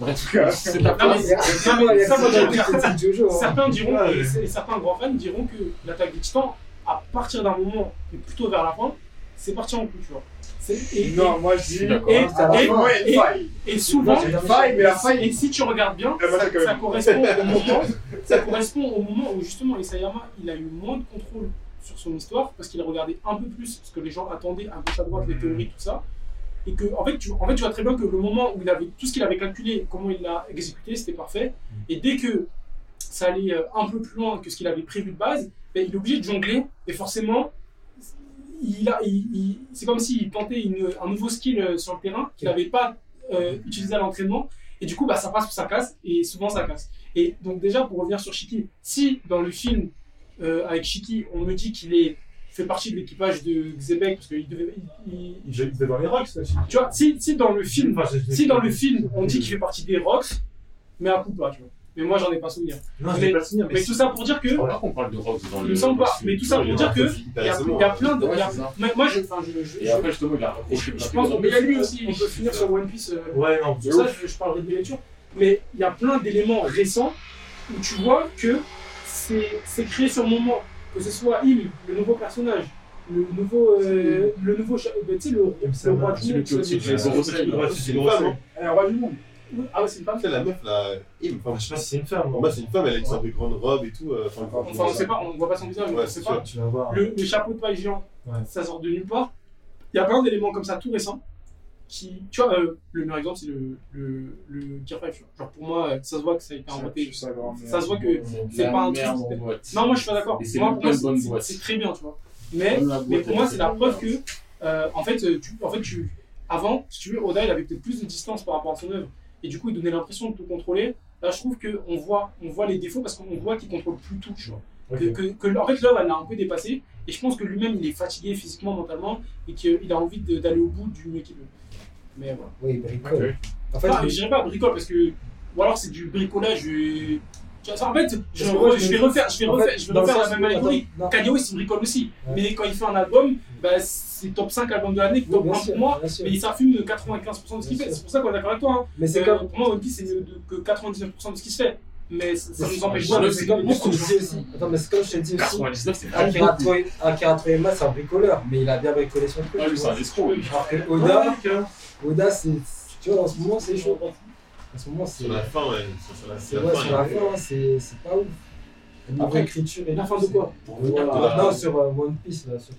Bref, c'est ta Non, mais place. Il y a- Ça, mais- il y a ça, ça moi, dans j'aime le petit Jojo, hein. Certains diront, Ouais, et, ouais. et certains grands fans diront que l'attaque des titans, à partir d'un moment, et plutôt vers la fin, c'est parti en couille, tu vois. Et, Non, moi je dis. et, et- une et- faille. et souvent, Non, une faille, mais la faille. et si tu regardes bien, ben, ça, correspond au moment, ça correspond au moment où justement Isayama, il a eu moins de contrôle sur son histoire parce qu'il a regardé un peu plus ce que les gens attendaient à gauche à droite, les théories, tout ça. Et que, en fait, tu, en fait, tu vois très bien que le moment où il avait tout ce qu'il avait calculé, comment il l'a exécuté, c'était parfait. Et dès que ça allait euh, un peu plus loin que ce qu'il avait prévu de base, ben, il est obligé de jongler. Et forcément, il a, il- il- c'est comme s'il plantait une- un nouveau skill euh, sur le terrain qu'il n'avait pas euh, utilisé à l'entraînement. Et du coup, bah, ça passe ou ça casse, et souvent ça casse. Et donc, déjà, pour revenir sur Shiki, si dans le film euh, avec Shiki, on me dit qu'il est fait partie de l'équipage de Xebec, parce qu'il devait. il- il- dans les rocks, tu vois, si, si dans le film, Enfin, si dans le film, on dit qu'il fait partie des Rocks, mais un coup pas, tu vois. Mais moi, j'en ai pas souvenir. Non, mais- pas le signer, mais Mais tout ça pour dire que. Je crois pas qu'on parle de Rox dans Il le. me semble pas, le mais tout ça pour Il y a dire que il y a, il y a plein de. Ouais, il y a- moi, je, enfin, je, je, Et je- après, justement, il a je, pense qu'on Mais il y a lui aussi. on peut finir sur One Piece. euh, Ouais, non, sur ça, je, parlerai des lectures. Mais il y a plein d'éléments récents où tu vois que c'est c'est créé sur le moment. Que ce soit Im, le nouveau personnage, le nouveau, euh, le nouveau, euh, tu sais, le, le roi du c'est le monde. hein. Un roi du monde. Ah ouais, c'est une femme C'est la meuf là, Im. Enfin, Je sais pas si c'est une femme. pour moi, c'est une femme, elle a une sorte de grande robe et tout. euh, Enfin, Enfin, on sait pas, on voit pas son visage, Ouais, on c'est sait pas. Tu vas voir. Le, le chapeau de paille géant, Ouais. ça sort de nulle part. Il y a plein d'éléments comme ça tout récents. Qui, tu vois, euh, le meilleur exemple, c'est le, le, le Gear 5. tu vois. Genre pour moi, ça se voit que ça a été inventé. Ça, se voit que c'est pas un truc-. Non, moi je suis pas d'accord. Moi, pour moi, c'est- boîte. c'est très bien, tu vois. Mais, mais pour moi, c'est est la preuve que, euh, en fait, tu, en fait tu, avant, si tu veux, Oda, il avait peut-être plus de distance par rapport à son œuvre. Et du coup, il donnait l'impression de tout contrôler. Là, je trouve qu'on voit, on voit les défauts parce qu'on voit qu'il contrôle plus tout, tu vois. Ok. Que, que, que- en fait, l'œuvre, elle l'a un peu dépassé. Et je pense que lui-même, il est fatigué physiquement, mentalement, et qu'il a envie d'aller au bout du mieux qu'il veut. Mais voilà. Oui, bricole. En fait, Enfin, le- je dirais pas bricole parce que. Ou alors c'est du bricolage. euh, tu vois, En fait, je, je je vais refaire, je vais en refaire, fait, je vais refaire la même allégorie. Kanye West, il bricole aussi. Ouais. Mais quand il fait un album, bah, c'est top 5 album de l'année, top bien 1 sûr, pour moi. Mais il s'affume 95% de ce qu'il fait. C'est pour ça qu'on est d'accord avec toi. Hein. Mais c'est Euh, comme. Pour moi, One Piece, c'est mieux de- que 99% de ce qui se fait. Mais ça, ça nous empêche pas de c'est comme de- je te dis aussi. Attends, mais c'est comme je te dis aussi. 99, c'est pas Akira. Toriyama- c'est un bricoleur, mais il a bien bricolé son truc. Ouais, tu lui, c'est un escroc. lui. Alors que Oda, ok. Oda, c'est. Tu vois, en ce moment, c'est chaud. En ce moment, c'est. Sur la fin, ouais. Sur la, fin. hein, c'est c'est pas ouf. Après, écriture et La fin de quoi? Non, sur euh, One Piece, là. Sur...